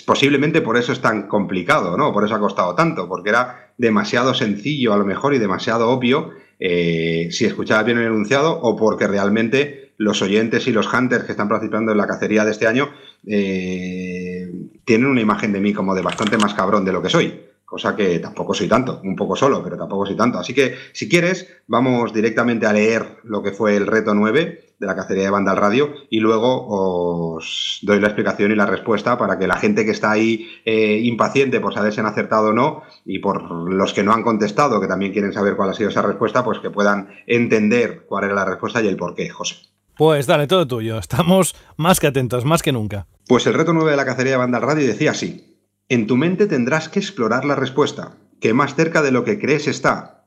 Posiblemente por eso es tan complicado, ¿no? Por eso ha costado tanto, porque era demasiado sencillo a lo mejor y demasiado obvio eh, si escuchaba bien el enunciado o porque realmente los oyentes y los hunters que están participando en la cacería de este año eh, tienen una imagen de mí como de bastante más cabrón de lo que soy. Cosa que tampoco soy tanto, un poco solo, pero tampoco soy tanto. Así que, si quieres, vamos directamente a leer lo que fue el reto 9 de la cacería de banda al radio y luego os doy la explicación y la respuesta para que la gente que está ahí eh, impaciente por saber si han acertado o no y por los que no han contestado, que también quieren saber cuál ha sido esa respuesta, pues que puedan entender cuál era la respuesta y el por qué, José. Pues dale, todo tuyo. Estamos más que atentos, más que nunca. Pues el reto 9 de la cacería de banda radio decía así. En tu mente tendrás que explorar la respuesta, que más cerca de lo que crees está.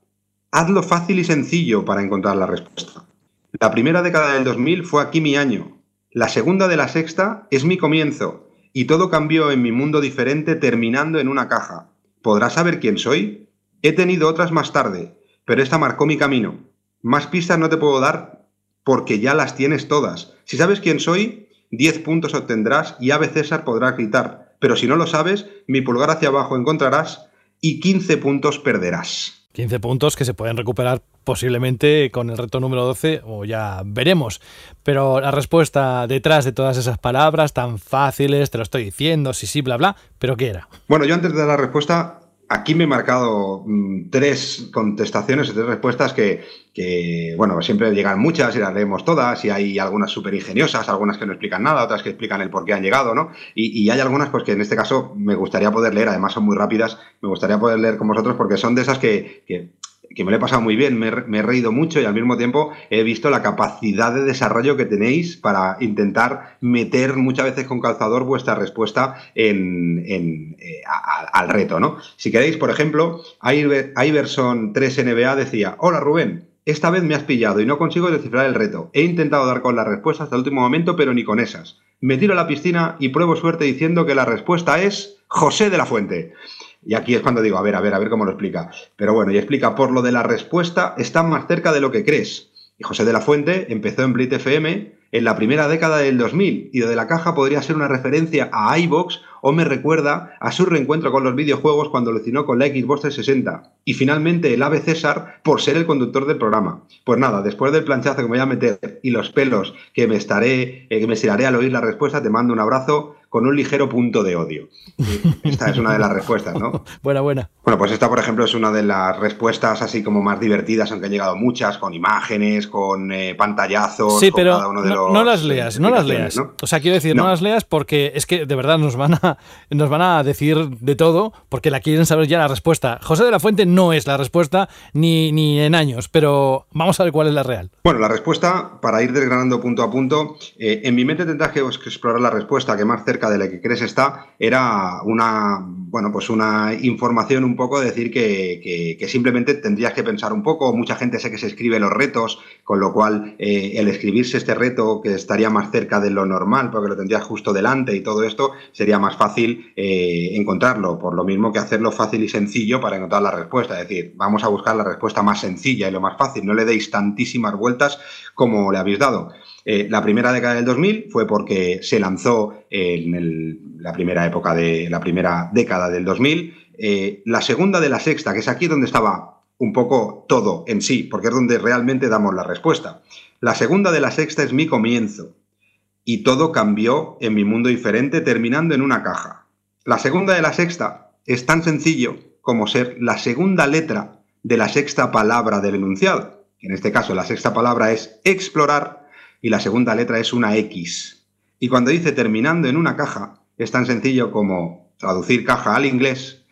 Hazlo fácil y sencillo para encontrar la respuesta. La primera década del 2000 fue aquí mi año. La segunda de la sexta es mi comienzo. Y todo cambió en mi mundo diferente terminando en una caja. ¿Podrás saber quién soy? He tenido otras más tarde, pero esta marcó mi camino. Más pistas no te puedo dar porque ya las tienes todas. Si sabes quién soy, 10 puntos obtendrás y Ave César podrá gritar. Pero si no lo sabes, mi pulgar hacia abajo encontrarás y 15 puntos perderás. 15 puntos que se pueden recuperar posiblemente con el reto número 12 o ya veremos. Pero la respuesta detrás de todas esas palabras tan fáciles, te lo estoy diciendo, sí, sí, bla, bla, pero ¿qué era? Bueno, yo antes de dar la respuesta Aquí me he marcado mm, tres contestaciones tres respuestas que, bueno, siempre llegan muchas y las leemos todas y hay algunas súper ingeniosas, algunas que no explican nada, otras que explican el por qué han llegado, ¿no? Y, hay algunas pues que en este caso me gustaría poder leer, además son muy rápidas, me gustaría poder leer con vosotros porque son de esas que, que que me lo he pasado muy bien, me, he reído mucho y al mismo tiempo he visto la capacidad de desarrollo que tenéis para intentar meter muchas veces con calzador vuestra respuesta en, eh, al reto, ¿no? Si queréis, por ejemplo, Iverson 3NBA decía, hola Rubén, esta vez me has pillado y no consigo descifrar el reto. He intentado dar con la respuesta hasta el último momento, pero ni con esas. Me tiro a la piscina y pruebo suerte diciendo que la respuesta es José de la Fuente. Y aquí es cuando digo, a ver, a ver, a ver cómo lo explica. Pero bueno, y explica, por lo de la respuesta, está más cerca de lo que crees. Y José de la Fuente empezó en Blit FM en la primera década del 2000 y lo de la caja podría ser una referencia a iVox o me recuerda a su reencuentro con los videojuegos cuando alucinó con la Xbox 360. Y finalmente el ave César por ser el conductor del programa. Pues nada, después del planchazo que me voy a meter y los pelos que me estaré, eh, que me estiraré al oír la respuesta, te mando un abrazo con un ligero punto de odio. Esta es una de las respuestas, ¿no? buena, buena. Bueno, pues esta, por ejemplo, es una de las respuestas así como más divertidas, aunque han llegado muchas, con imágenes, con eh, pantallazos. Sí, con pero cada uno de no, los, no las leas, no las leas. ¿no? O sea, quiero decir, no. No. las leas porque es que de verdad nos van a nos van a decir de todo porque la quieren saber ya la respuesta. José de la Fuente no es la respuesta ni, ni en años, pero vamos a ver cuál es la real. Bueno, la respuesta, para ir desgranando punto a punto, eh, en mi mente tendrás que explorar la respuesta que más cerca de la que crees está, era una, bueno, pues una información un poco de decir que, que- que simplemente tendrías que pensar un poco. Mucha gente sé que se escribe los retos, con lo cual eh, el escribirse este reto que estaría más cerca de lo normal, porque lo tendrías justo delante y todo esto, sería más fácil eh, encontrarlo. Por lo mismo que hacerlo fácil y sencillo para encontrar la respuesta. Es decir, vamos a buscar la respuesta más sencilla y lo más fácil. No le deis tantísimas vueltas como le habéis dado. Eh, la primera década del 2000 fue porque se lanzó en la primera época de la primera década del 2000. Eh, la segunda de la sexta, que es aquí donde estaba un poco todo en sí, porque es donde realmente damos la respuesta. La segunda de la sexta es mi comienzo. Y todo cambió en mi mundo diferente, terminando en una caja. La segunda de la sexta es tan sencillo como ser la segunda letra de la sexta palabra del enunciado. En este caso, la sexta palabra es explorar y la segunda letra es una X. Y cuando dice terminando en una caja, es tan sencillo como traducir caja al inglés,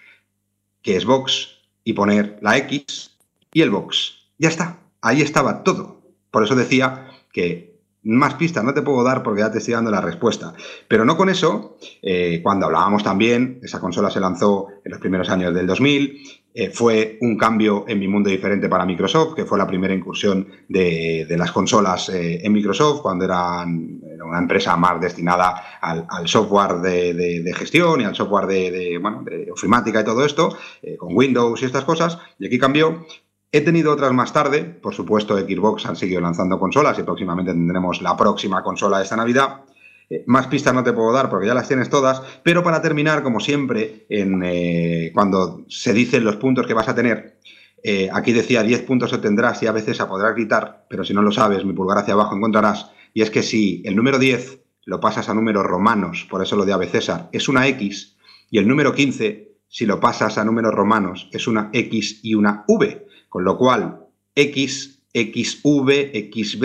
que es box, y poner la X y el box. Ya está, ahí estaba todo. Por eso decía que más pistas no te puedo dar porque ya te estoy dando la respuesta. Pero no con eso, eh, cuando hablábamos también, esa consola se lanzó en los primeros años del 2000, eh, fue un cambio en mi mundo diferente para Microsoft, que fue la primera incursión de, las consolas eh, en Microsoft, cuando eran, era una empresa más destinada al, software de, gestión y al software de, bueno, ofimática y todo esto, con Windows y estas cosas, y aquí cambió. He tenido otras más tarde, por supuesto Xbox han seguido lanzando consolas y próximamente tendremos la próxima consola de esta Navidad. Eh, más pistas no te puedo dar porque ya las tienes todas, pero para terminar, como siempre, en, eh, cuando se dicen los puntos que vas a tener, eh, aquí decía 10 puntos obtendrás y a veces a podrás gritar, pero si no lo sabes, mi pulgar hacia abajo encontrarás, y es que si el número 10 lo pasas a números romanos, por eso lo de Ave César, es una X, y el número 15, si lo pasas a números romanos, es una X y una V, con lo cual X, XV, XB,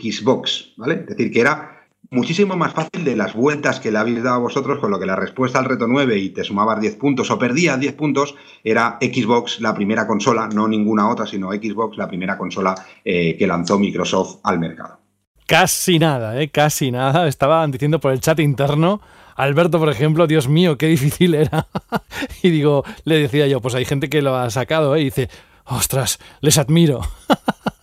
Xbox, ¿vale? Es decir, que era muchísimo más fácil de las vueltas que le habéis dado a vosotros, con lo que la respuesta al reto 9 y te sumabas 10 puntos o perdías 10 puntos, era Xbox la primera consola, no ninguna otra, sino Xbox la primera consola eh, que lanzó Microsoft al mercado. Casi nada, ¿eh? Casi nada. Estaban diciendo por el chat interno. Alberto, por ejemplo, Dios mío, qué difícil era. y digo, le decía yo, pues hay gente que lo ha sacado, ¿eh? Y dice, ostras, les admiro.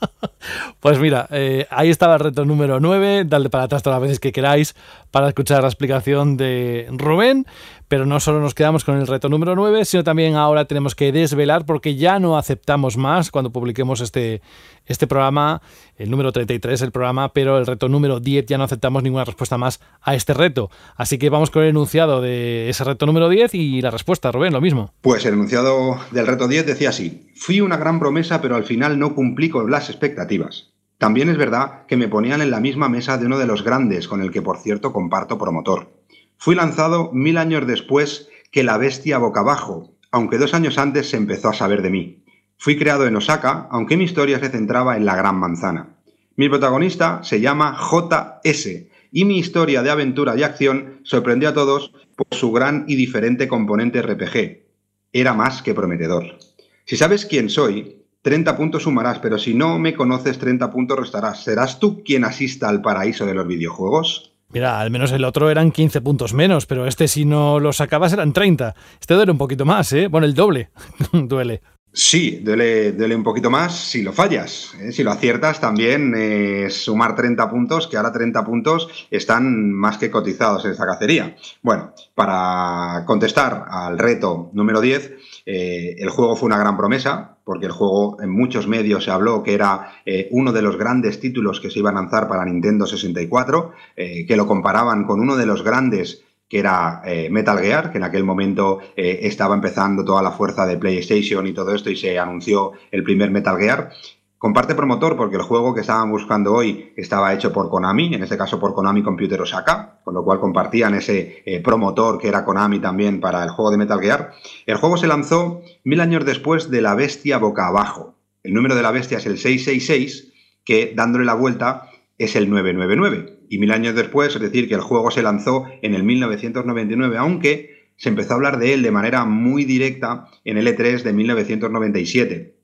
Pues mira, eh, ahí estaba el reto número 9. Dadle para atrás todas las veces que queráis para escuchar la explicación de Rubén. Pero no solo nos quedamos con el reto número 9, sino también ahora tenemos que desvelar porque ya no aceptamos más cuando publiquemos este, este programa, el número 33 el programa, pero el reto número 10 ya no aceptamos ninguna respuesta más a este reto. Así que vamos con el enunciado de ese reto número 10 y la respuesta, Rubén, lo mismo. Pues el enunciado del reto 10 decía así, fui una gran promesa pero al final no cumplí con las expectativas. También es verdad que me ponían en la misma mesa de uno de los grandes, con el que por cierto comparto promotor. Fui lanzado mil años después que la bestia boca abajo, aunque dos años antes se empezó a saber de mí. Fui creado en Osaka, aunque mi historia se centraba en la Gran Manzana. Mi protagonista se llama JS, y mi historia de aventura y acción sorprendió a todos por su gran y diferente componente RPG. Era más que prometedor. Si sabes quién soy, 30 puntos sumarás, pero si no me conoces, 30 puntos restarás. ¿Serás tú quien asista al paraíso de los videojuegos? Mira, al menos el otro eran 15 puntos menos, pero este si no lo sacabas eran 30. Este duele un poquito más, ¿eh? Bueno, el doble duele. Sí, duele, duele, un poquito más si lo fallas. ¿eh? Si lo aciertas también es sumar 30 puntos, que ahora 30 puntos están más que cotizados en esta cacería. Bueno, para contestar al reto número 10, eh, el juego fue una gran promesa, porque el juego en muchos medios se habló que era eh, uno de los grandes títulos que se iba a lanzar para Nintendo 64, que lo comparaban con uno de los grandes que era eh, Metal Gear, que en aquel momento eh, estaba empezando toda la fuerza de PlayStation y todo esto y se anunció el primer Metal Gear. Comparte promotor porque el juego que estaban buscando hoy estaba hecho por Konami, en este caso por Konami Computer Osaka, con lo cual compartían ese eh, promotor que era Konami también para el juego de Metal Gear. El juego se lanzó mil años después de La Bestia Boca Abajo. El número de la bestia es el 666, que dándole la vuelta es el 999. Y mil años después, es decir, que el juego se lanzó en el 1999, aunque se empezó a hablar de él de manera muy directa en el E3 de 1997.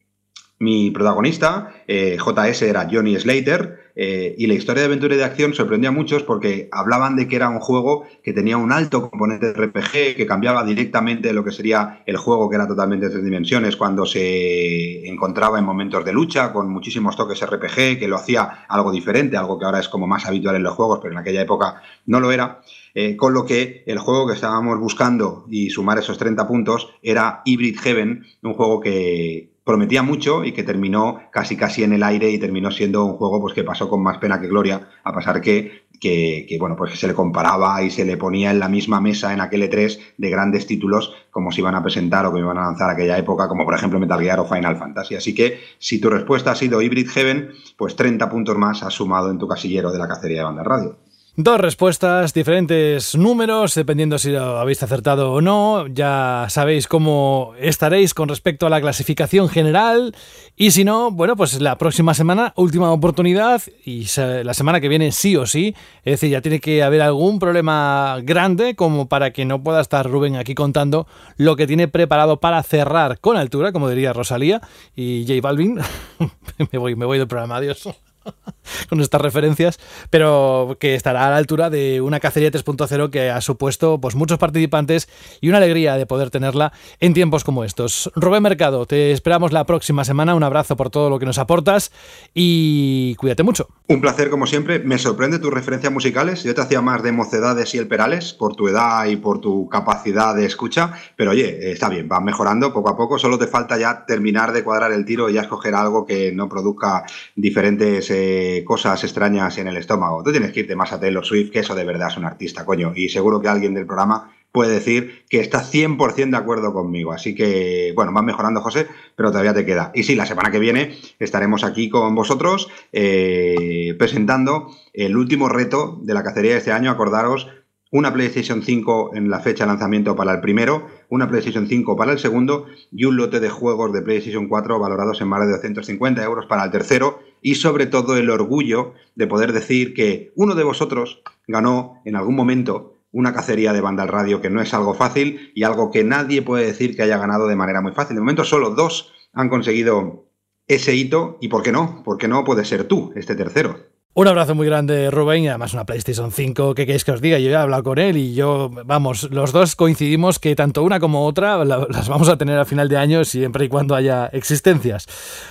Mi protagonista, eh, JS, era Johnny Slater, eh, y la historia de aventura y de acción sorprendió a muchos porque hablaban de que era un juego que tenía un alto componente de RPG, que cambiaba directamente lo que sería el juego, que era totalmente de tres dimensiones, cuando se encontraba en momentos de lucha, con muchísimos toques RPG, que lo hacía algo diferente, algo que ahora es como más habitual en los juegos, pero en aquella época no lo era. Eh, con lo que el juego que estábamos buscando y sumar esos 30 puntos era Hybrid Heaven, un juego que, prometía mucho y que terminó casi casi en el aire y terminó siendo un juego pues que pasó con más pena que gloria, a pasar que, que, bueno, pues se le comparaba y se le ponía en la misma mesa en aquel E3 de grandes títulos como se iban a presentar o que iban a lanzar aquella época, como por ejemplo Metal Gear o Final Fantasy. Así que si tu respuesta ha sido Hybrid Heaven, pues 30 puntos más has sumado en tu casillero de la cacería de banda radio. Dos respuestas, diferentes números, dependiendo si lo habéis acertado o no. Ya sabéis cómo estaréis con respecto a la clasificación general. Y si no, bueno, pues la próxima semana, última oportunidad. Y la semana que viene sí o sí. Es decir, ya tiene que haber algún problema grande como para que no pueda estar Rubén aquí contando lo que tiene preparado para cerrar con altura, como diría Rosalía y J Balvin. me, voy, me voy del programa, adiós. con estas referencias, pero que estará a la altura de una cacería 3.0 que ha supuesto pues, muchos participantes y una alegría de poder tenerla en tiempos como estos. Rubén Mercado, te esperamos la próxima semana. Un abrazo por todo lo que nos aportas y cuídate mucho. Un placer como siempre. Me sorprende tus referencias musicales. Yo te hacía más de Mocedades y El Perales por tu edad y por tu capacidad de escucha, pero oye, está bien, vas mejorando poco a poco. Solo te falta ya terminar de cuadrar el tiro y ya escoger algo que no produzca diferentes eh, cosas extrañas en el estómago. Tú tienes que irte más a Taylor Swift, que eso de verdad es un artista, coño. Y seguro que alguien del programa puede decir que está 100% de acuerdo conmigo. Así que, bueno, vas mejorando, José, pero todavía te queda. Y sí, la semana que viene estaremos aquí con vosotros eh, presentando el último reto de la cacería de este año. Acordaros una PlayStation 5 en la fecha de lanzamiento para el primero, una PlayStation 5 para el segundo y un lote de juegos de PlayStation 4 valorados en más de 250 euros para el tercero y sobre todo el orgullo de poder decir que uno de vosotros ganó en algún momento una cacería de banda al radio que no es algo fácil y algo que nadie puede decir que haya ganado de manera muy fácil. De momento solo dos han conseguido ese hito y ¿por qué no? ¿Por qué no puede ser tú este tercero? Un abrazo muy grande, Rubén, y además una PlayStation 5, ¿qué queréis que os diga? Yo he hablado con él y yo, vamos, los dos coincidimos que tanto una como otra las vamos a tener a final de año siempre y cuando haya existencias.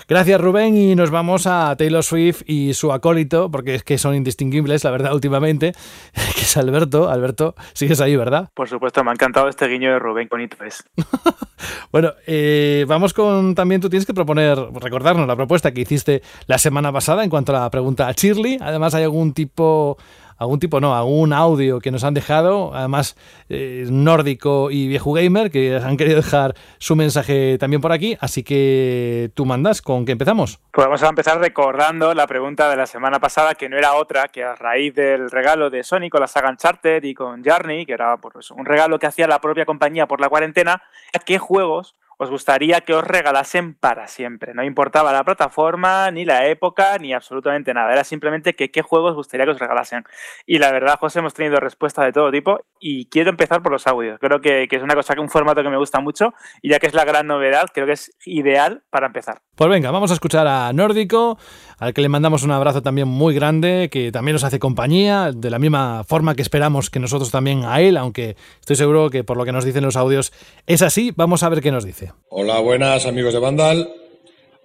Gracias, Rubén, y nos vamos a Taylor Swift y su acólito, porque es que son indistinguibles, la verdad, últimamente, que es Alberto. Alberto, sigues ahí, ¿verdad? Por supuesto, me ha encantado este guiño de Rubén, bonito es. bueno, eh, vamos con, también tú tienes que proponer, recordarnos la propuesta que hiciste la semana pasada en cuanto a la pregunta a Shirley Además hay algún tipo algún tipo, no, algún audio que nos han dejado, además eh, nórdico y viejo gamer, que han querido dejar su mensaje también por aquí, así que tú mandas, ¿con qué empezamos? Pues vamos a empezar recordando la pregunta de la semana pasada, que no era otra, que a raíz del regalo de Sony con la saga Uncharted y con Journey, que era pues, un regalo que hacía la propia compañía por la cuarentena, ¿qué juegos os gustaría que os regalasen para siempre. No importaba la plataforma, ni la época, ni absolutamente nada. Era simplemente que qué juegos os gustaría que os regalasen. Y la verdad, José, hemos tenido respuestas de todo tipo y quiero empezar por los audios. Creo que, que es una cosa, que un formato que me gusta mucho y ya que es la gran novedad, creo que es ideal para empezar. Pues venga, vamos a escuchar a Nórdico, al que le mandamos un abrazo también muy grande, que también nos hace compañía, de la misma forma que esperamos que nosotros también a él, aunque estoy seguro que por lo que nos dicen los audios es así. Vamos a ver qué nos dice. Hola, buenas amigos de Vandal.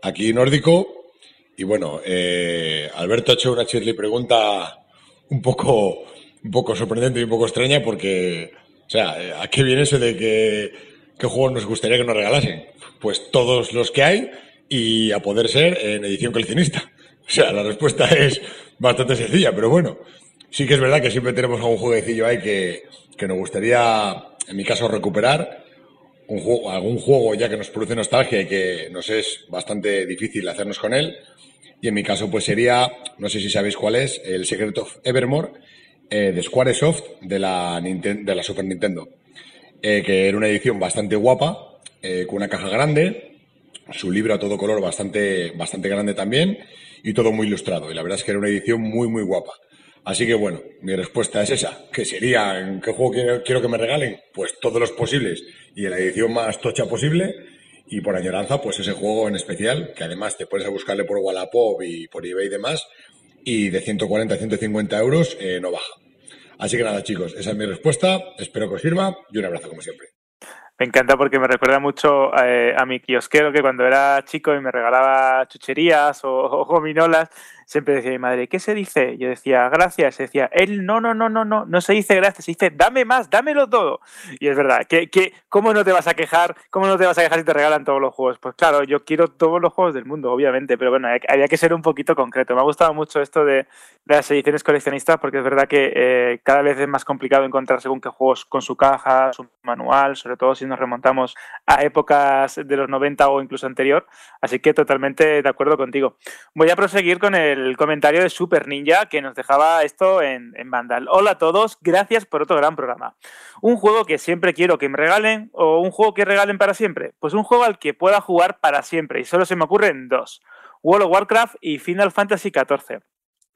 Aquí Nórdico. Y bueno, eh, Alberto ha hecho una chirly pregunta un poco, un poco sorprendente y un poco extraña porque, o sea, ¿a qué viene eso de que, qué juegos nos gustaría que nos regalasen? Pues todos los que hay y a poder ser en edición coleccionista. O sea, la respuesta es bastante sencilla, pero bueno, sí que es verdad que siempre tenemos algún jueguecillo ahí que, que nos gustaría, en mi caso, recuperar un juego, algún juego ya que nos produce nostalgia y que nos es bastante difícil hacernos con él. Y en mi caso, pues sería, no sé si sabéis cuál es, el Secret of Evermore eh, de Squaresoft de la, de la Super Nintendo. Eh, que era una edición bastante guapa, eh, con una caja grande, su libro a todo color bastante, bastante grande también, y todo muy ilustrado. Y la verdad es que era una edición muy, muy guapa. Así que bueno, mi respuesta es esa, que sería, ¿en qué juego quiero, que me regalen? Pues todos los posibles y en la edición más tocha posible. Y por añoranza, pues ese juego en especial, que además te puedes a buscarle por Wallapop y por eBay y demás, y de 140 a 150 euros eh, no baja. Así que nada, chicos, esa es mi respuesta. Espero que os sirva y un abrazo como siempre. Me encanta porque me recuerda mucho eh, a mi kiosquero que cuando era chico y me regalaba chucherías o gominolas, siempre decía mi madre, ¿qué se dice? Yo decía, gracias. Y decía, él, no, no, no, no, no, no se dice gracias, se dice, dame más, dámelo todo. Y es verdad, que, que, ¿cómo no te vas a quejar? ¿Cómo no te vas a quejar si te regalan todos los juegos? Pues claro, yo quiero todos los juegos del mundo, obviamente, pero bueno, había que ser un poquito concreto. Me ha gustado mucho esto de, las ediciones coleccionistas porque es verdad que eh, cada vez es más complicado encontrar según qué juegos con su caja, su manual, sobre todo si nos remontamos a épocas de los 90 o incluso anterior. Así que totalmente de acuerdo contigo. Voy a proseguir con el el comentario de Super Ninja que nos dejaba esto en, en Vandal. Hola a todos, gracias por otro gran programa. Un juego que siempre quiero que me regalen o un juego que regalen para siempre. Pues un juego al que pueda jugar para siempre y solo se me ocurren dos. World of Warcraft y Final Fantasy XIV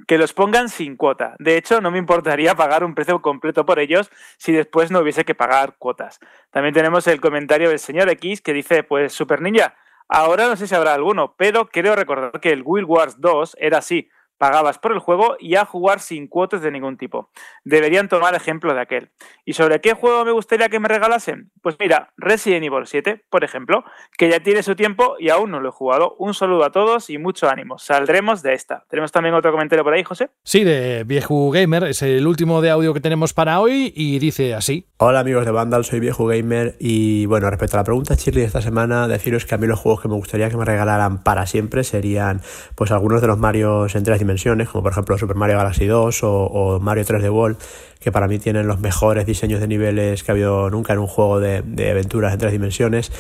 que los pongan sin cuota. De hecho, no me importaría pagar un precio completo por ellos si después no hubiese que pagar cuotas. También tenemos el comentario del señor X que dice, pues Super Ninja, Ahora no sé si habrá alguno, pero creo recordar que el Will Wars 2 era así pagabas por el juego y a jugar sin cuotas de ningún tipo. Deberían tomar ejemplo de aquel. ¿Y sobre qué juego me gustaría que me regalasen? Pues mira, Resident Evil 7, por ejemplo, que ya tiene su tiempo y aún no lo he jugado. Un saludo a todos y mucho ánimo. Saldremos de esta. ¿Tenemos también otro comentario por ahí, José? Sí, de Viejo Gamer. Es el último de audio que tenemos para hoy y dice así. Hola amigos de Vandal, soy Viejo Gamer y bueno, respecto a la pregunta Shirley de esta semana, deciros que a mí los juegos que me gustaría que me regalaran para siempre serían pues algunos de los Marios en tres dimensiones, como por ejemplo Super Mario Galaxy 2 o, Mario 3D World, que para mí tienen los mejores diseños de niveles que ha habido nunca en un juego de, de aventuras en tres dimensiones.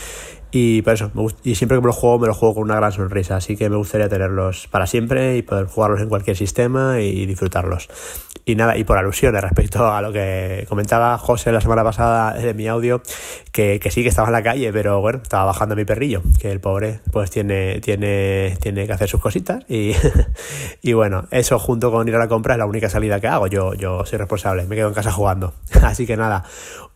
Y por eso, y siempre que me lo juego, me lo juego con una gran sonrisa. Así que me gustaría tenerlos para siempre y poder jugarlos en cualquier sistema y disfrutarlos. Y nada, y por alusiones respecto a lo que comentaba José la semana pasada de mi audio, que, que sí que estaba en la calle, pero bueno, estaba bajando mi perrillo, que el pobre pues tiene, tiene, tiene que hacer sus cositas. Y, y bueno, eso junto con ir a la compra es la única salida que hago. Yo, yo soy responsable, me quedo en casa jugando. Así que nada,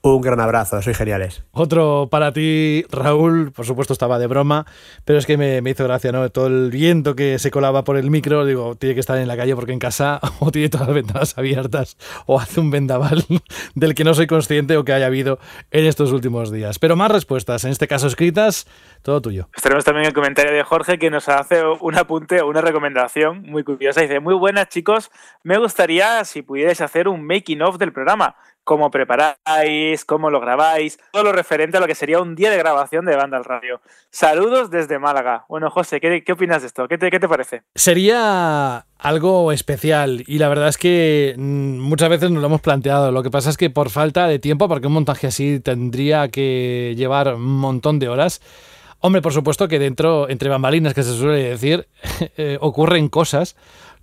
un gran abrazo, sois geniales. Otro para ti, Raúl, por supuesto estaba de broma, pero es que me, hizo gracia, ¿no? Todo el viento que se colaba por el micro, digo, tiene que estar en la calle porque en casa o tiene todas las ventanas abiertas o hace un vendaval del que no soy consciente o que haya habido en estos últimos días. Pero más respuestas, en este caso escritas, todo tuyo. Tenemos también el comentario de Jorge que nos hace un apunte o una recomendación muy curiosa. Dice, muy buenas chicos, me gustaría si pudierais hacer un making of del programa cómo preparáis, cómo lo grabáis, todo lo referente a lo que sería un día de grabación de banda al radio. Saludos desde Málaga. Bueno, José, ¿qué, opinas de esto? ¿Qué te, ¿Qué te, parece? Sería algo especial y la verdad es que muchas veces nos lo hemos planteado. Lo que pasa es que por falta de tiempo, porque un montaje así tendría que llevar un montón de horas. Hombre, por supuesto que dentro, entre bambalinas, que se suele decir, eh, ocurren cosas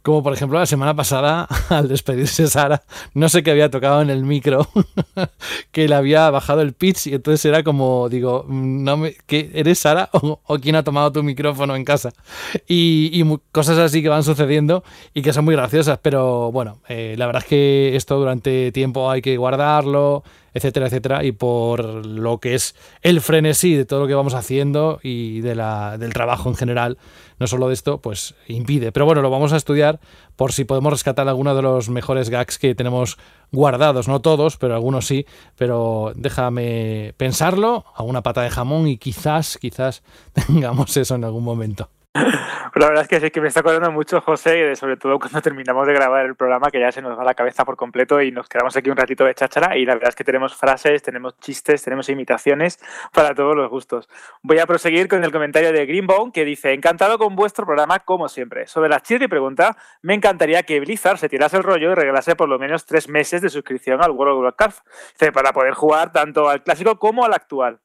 como por ejemplo la semana pasada, al despedirse Sara, no sé qué había tocado en el micro, que le había bajado el pitch y entonces era como, digo, no me, ¿qué, ¿eres Sara o, quién ha tomado tu micrófono en casa? Y, y, cosas así que van sucediendo y que son muy graciosas, pero bueno, eh, la verdad es que esto durante tiempo hay que guardarlo, etcétera, etcétera, y por lo que es el frenesí de todo lo que vamos haciendo y de la, del trabajo en general, no solo de esto, pues impide. Pero bueno, lo vamos a estudiar por si podemos rescatar alguno de los mejores gags que tenemos guardados, no todos, pero algunos sí, pero déjame pensarlo, a una pata de jamón y quizás, quizás tengamos eso en algún momento. La verdad es que sí que me está acordando mucho, José, sobre todo cuando terminamos de grabar el programa, que ya se nos va la cabeza por completo y nos quedamos aquí un ratito de cháchara. Y la verdad es que tenemos frases, tenemos chistes, tenemos imitaciones para todos los gustos. Voy a proseguir con el comentario de Greenbone que dice: Encantado con vuestro programa, como siempre. Sobre la y pregunta, me encantaría que Blizzard se tirase el rollo y regalase por lo menos tres meses de suscripción al World of Warcraft para poder jugar tanto al clásico como al actual.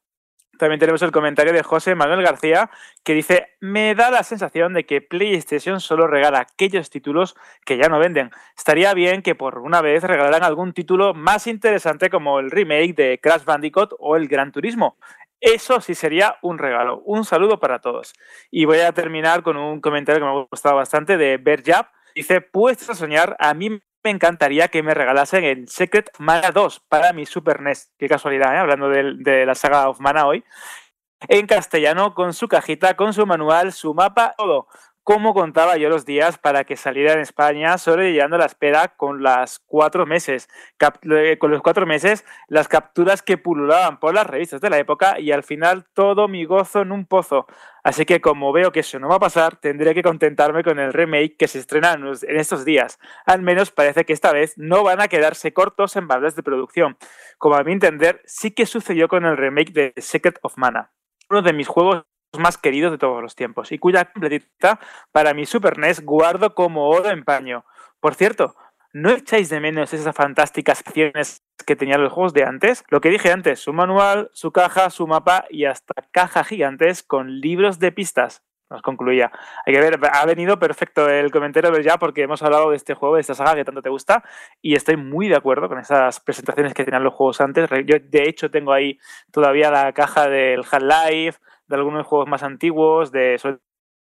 También tenemos el comentario de José Manuel García que dice, me da la sensación de que PlayStation solo regala aquellos títulos que ya no venden. Estaría bien que por una vez regalaran algún título más interesante como el remake de Crash Bandicoot o el Gran Turismo. Eso sí sería un regalo. Un saludo para todos. Y voy a terminar con un comentario que me ha gustado bastante de Berjap. Dice, puedes soñar, a mí me encantaría que me regalasen el Secret Mana 2 para mi Super NES. Qué casualidad, ¿eh? hablando de, la saga of Mana hoy. En castellano, con su cajita, con su manual, su mapa, todo cómo contaba yo los días para que saliera en España, sobrellevando la espera con las cuatro meses, con los cuatro meses, las capturas que pululaban por las revistas de la época y al final todo mi gozo en un pozo. Así que como veo que eso no va a pasar, tendré que contentarme con el remake que se estrena en estos días. Al menos parece que esta vez no van a quedarse cortos en valores de producción, como a mi entender sí que sucedió con el remake de Secret of Mana uno de mis juegos más queridos de todos los tiempos y cuya completita para mi Super NES guardo como oro en paño. Por cierto, ¿no echáis de menos esas fantásticas acciones que tenían los juegos de antes? Lo que dije antes, su manual, su caja, su mapa y hasta caja gigantes con libros de pistas. Nos concluía. Hay que ver, ha venido perfecto el comentario de ya porque hemos hablado de este juego, de esta saga que tanto te gusta y estoy muy de acuerdo con esas presentaciones que tenían los juegos antes. Yo de hecho tengo ahí todavía la caja del Half-Life, de algunos juegos más antiguos, de sobre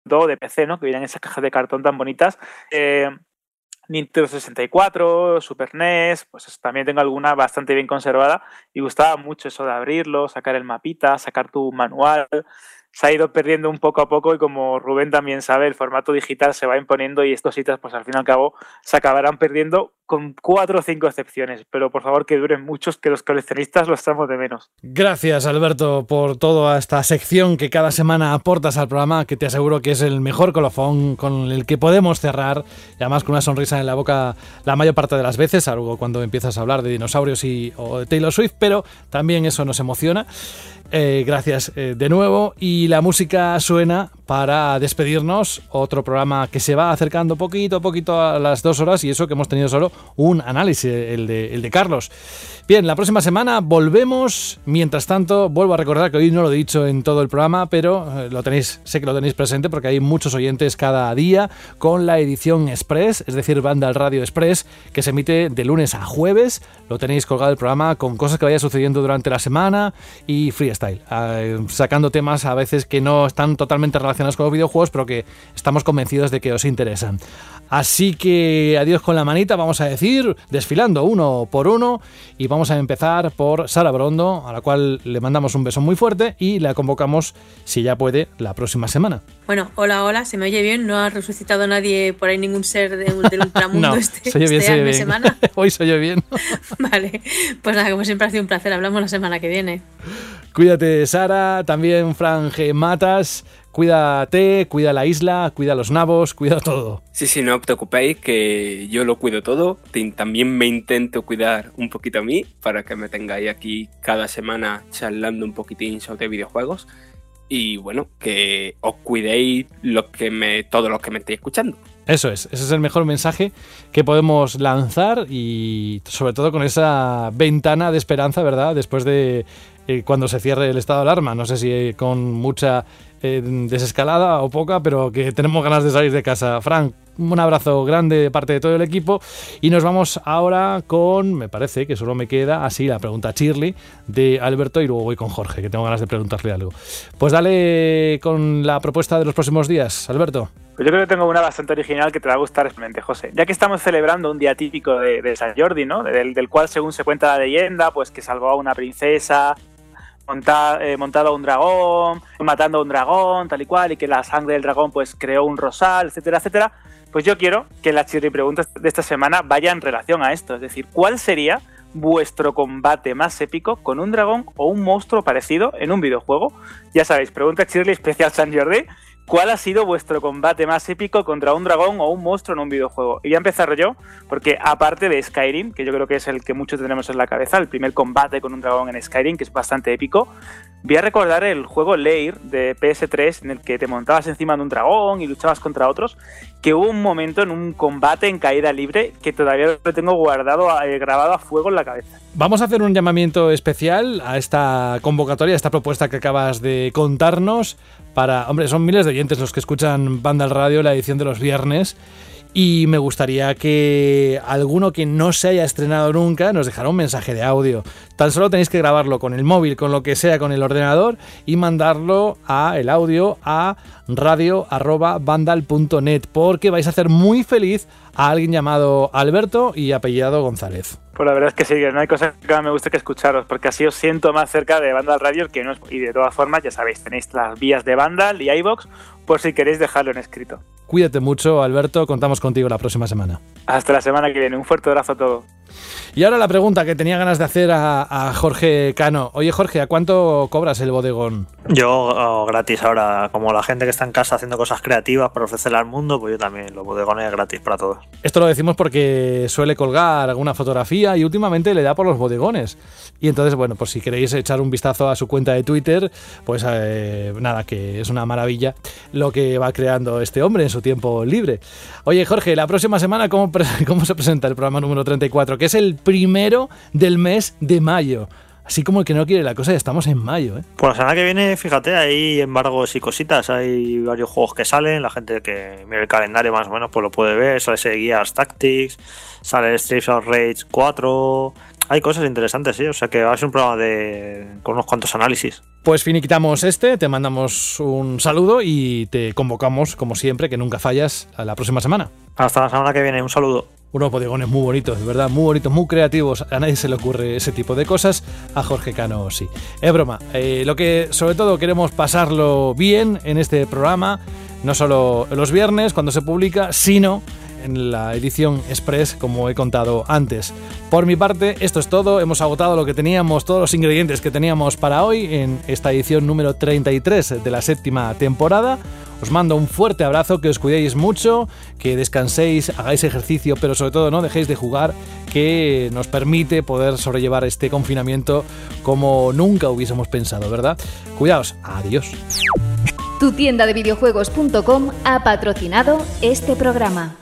todo de PC, ¿no? Que vienen en esas cajas de cartón tan bonitas. Eh, Nintendo 64, Super NES, pues también tengo alguna bastante bien conservada y gustaba mucho eso de abrirlo, sacar el mapita, sacar tu manual, se ha ido perdiendo un poco a poco y como Rubén también sabe, el formato digital se va imponiendo y estos hitos pues al fin y al cabo se acabarán perdiendo con cuatro o cinco excepciones, pero por favor que duren muchos que los coleccionistas lo estamos de menos. Gracias Alberto por toda esta sección que cada semana aportas al programa, que te aseguro que es el mejor colofón con el que podemos cerrar, y además con una sonrisa en la boca la mayor parte de las veces, algo cuando empiezas a hablar de dinosaurios y, o de Taylor Swift, pero también eso nos emociona. Eh, gracias eh, de nuevo. Y la música suena para despedirnos. Otro programa que se va acercando poquito a poquito a las dos horas y eso que hemos tenido solo un análisis, el de, el de Carlos. Bien, la próxima semana volvemos. Mientras tanto, vuelvo a recordar que hoy no lo he dicho en todo el programa, pero eh, lo tenéis, sé que lo tenéis presente porque hay muchos oyentes cada día con la edición Express, es decir, Banda al Radio Express, que se emite de lunes a jueves. Lo tenéis colgado el programa con cosas que vaya sucediendo durante la semana y freestyle, eh, sacando temas a veces que no están totalmente relacionados con los videojuegos, pero que estamos convencidos de que os interesan. Así que adiós con la manita, vamos a decir, desfilando uno por uno y vamos a empezar por Sara Brondo, a la cual le mandamos un beso muy fuerte y la convocamos, si ya puede, la próxima semana. Bueno, hola, hola, se me oye bien, no ha resucitado nadie por ahí ningún ser del ultramundo este, soy bien, este semana. Hoy soy yo bien. vale, pues nada, como siempre ha sido un placer, hablamos la semana que viene. Cuídate, Sara, también Franje Matas. Cuídate, cuida la isla, cuida los nabos, cuida todo. Sí, sí, no os preocupéis que yo lo cuido todo. También me intento cuidar un poquito a mí para que me tengáis aquí cada semana charlando un poquitín sobre videojuegos. Y bueno, que os cuidéis los que me, todos los que me estéis escuchando. Eso es, ese es el mejor mensaje que podemos lanzar y sobre todo con esa ventana de esperanza, ¿verdad? Después de eh, cuando se cierre el estado de alarma. No sé si con mucha eh, desescalada o poca, pero que tenemos ganas de salir de casa. Frank, un abrazo grande de parte de todo el equipo y nos vamos ahora con, me parece que solo me queda así la pregunta Shirley de Alberto y luego voy con Jorge, que tengo ganas de preguntarle algo. Pues dale con la propuesta de los próximos días, Alberto. Pues yo creo que tengo una bastante original que te va a gustar especialmente, José. Ya que estamos celebrando un día típico de, San Jordi, ¿no? Del, cual, según se cuenta la leyenda, pues que salvó a una princesa, eh, montado a un dragón, matando a un dragón, tal y cual, y que la sangre del dragón pues creó un rosal, etcétera, etcétera. Pues yo quiero que las preguntas de esta semana vayan en relación a esto. Es decir, ¿cuál sería vuestro combate más épico con un dragón o un monstruo parecido en un videojuego? Ya sabéis, pregunta Shirley especial San Jordi. ¿Cuál ha sido vuestro combate más épico contra un dragón o un monstruo en un videojuego? Y voy a empezar yo, porque aparte de Skyrim, que yo creo que es el que muchos tenemos en la cabeza, el primer combate con un dragón en Skyrim, que es bastante épico, voy a recordar el juego Lair de PS3, en el que te montabas encima de un dragón y luchabas contra otros, que hubo un momento en un combate en caída libre que todavía lo tengo guardado, eh, grabado a fuego en la cabeza. Vamos a hacer un llamamiento especial a esta convocatoria, a esta propuesta que acabas de contarnos para, hombre, son miles de oyentes los que escuchan Banda Radio, la edición de los viernes. Y me gustaría que alguno que no se haya estrenado nunca nos dejara un mensaje de audio. Tan solo tenéis que grabarlo con el móvil, con lo que sea, con el ordenador y mandarlo a el audio a radio@vandal.net porque vais a hacer muy feliz a alguien llamado Alberto y apellidado González. Pues la verdad es que sí, no hay cosa que me guste que escucharos, porque así os siento más cerca de Vandal Radio que no es, y de todas formas, ya sabéis, tenéis las vías de Vandal y iBox por si queréis dejarlo en escrito. Cuídate mucho, Alberto, contamos contigo la próxima semana. Hasta la semana que viene, un fuerte abrazo a todos. Y ahora la pregunta que tenía ganas de hacer a, a, Jorge Cano. Oye Jorge, ¿a cuánto cobras el bodegón? Yo oh, gratis ahora, como la gente que está en casa haciendo cosas creativas para ofrecerle al mundo, pues yo también, los bodegones gratis para todos. Esto lo decimos porque suele colgar alguna fotografía y últimamente le da por los bodegones. Y entonces, bueno, pues si queréis echar un vistazo a su cuenta de Twitter, pues eh, nada, que es una maravilla lo que va creando este hombre en su tiempo libre. Oye Jorge, la próxima semana, ¿cómo, cómo se presenta el programa número 34? Que es el primero del mes de mayo. Así como el que no quiere la cosa, ya estamos en mayo. ¿eh? Pues la semana que viene, fíjate, hay embargos y cositas. Hay varios juegos que salen. La gente que mira el calendario más o menos pues lo puede ver. Sale ese Gears Tactics, sale Streets of Rage 4. Hay cosas interesantes, sí. O sea que va a ser un programa de, con unos cuantos análisis. Pues finiquitamos este, te mandamos un saludo y te convocamos, como siempre, que nunca fallas, a la próxima semana. Hasta la semana que viene, un saludo unos bodegones muy bonitos, de verdad, muy bonitos, muy creativos. A nadie se le ocurre ese tipo de cosas. A Jorge Cano sí. Es broma. Eh, lo que sobre todo queremos pasarlo bien en este programa, no solo los viernes cuando se publica, sino en la edición express como he contado antes. Por mi parte, esto es todo. Hemos agotado lo que teníamos, todos los ingredientes que teníamos para hoy en esta edición número 33 de la séptima temporada. Os mando un fuerte abrazo, que os cuidéis mucho, que descanséis, hagáis ejercicio, pero sobre todo no dejéis de jugar, que nos permite poder sobrellevar este confinamiento como nunca hubiésemos pensado, ¿verdad? Cuidaos, adiós. Tu tienda de videojuegos.com ha patrocinado este programa.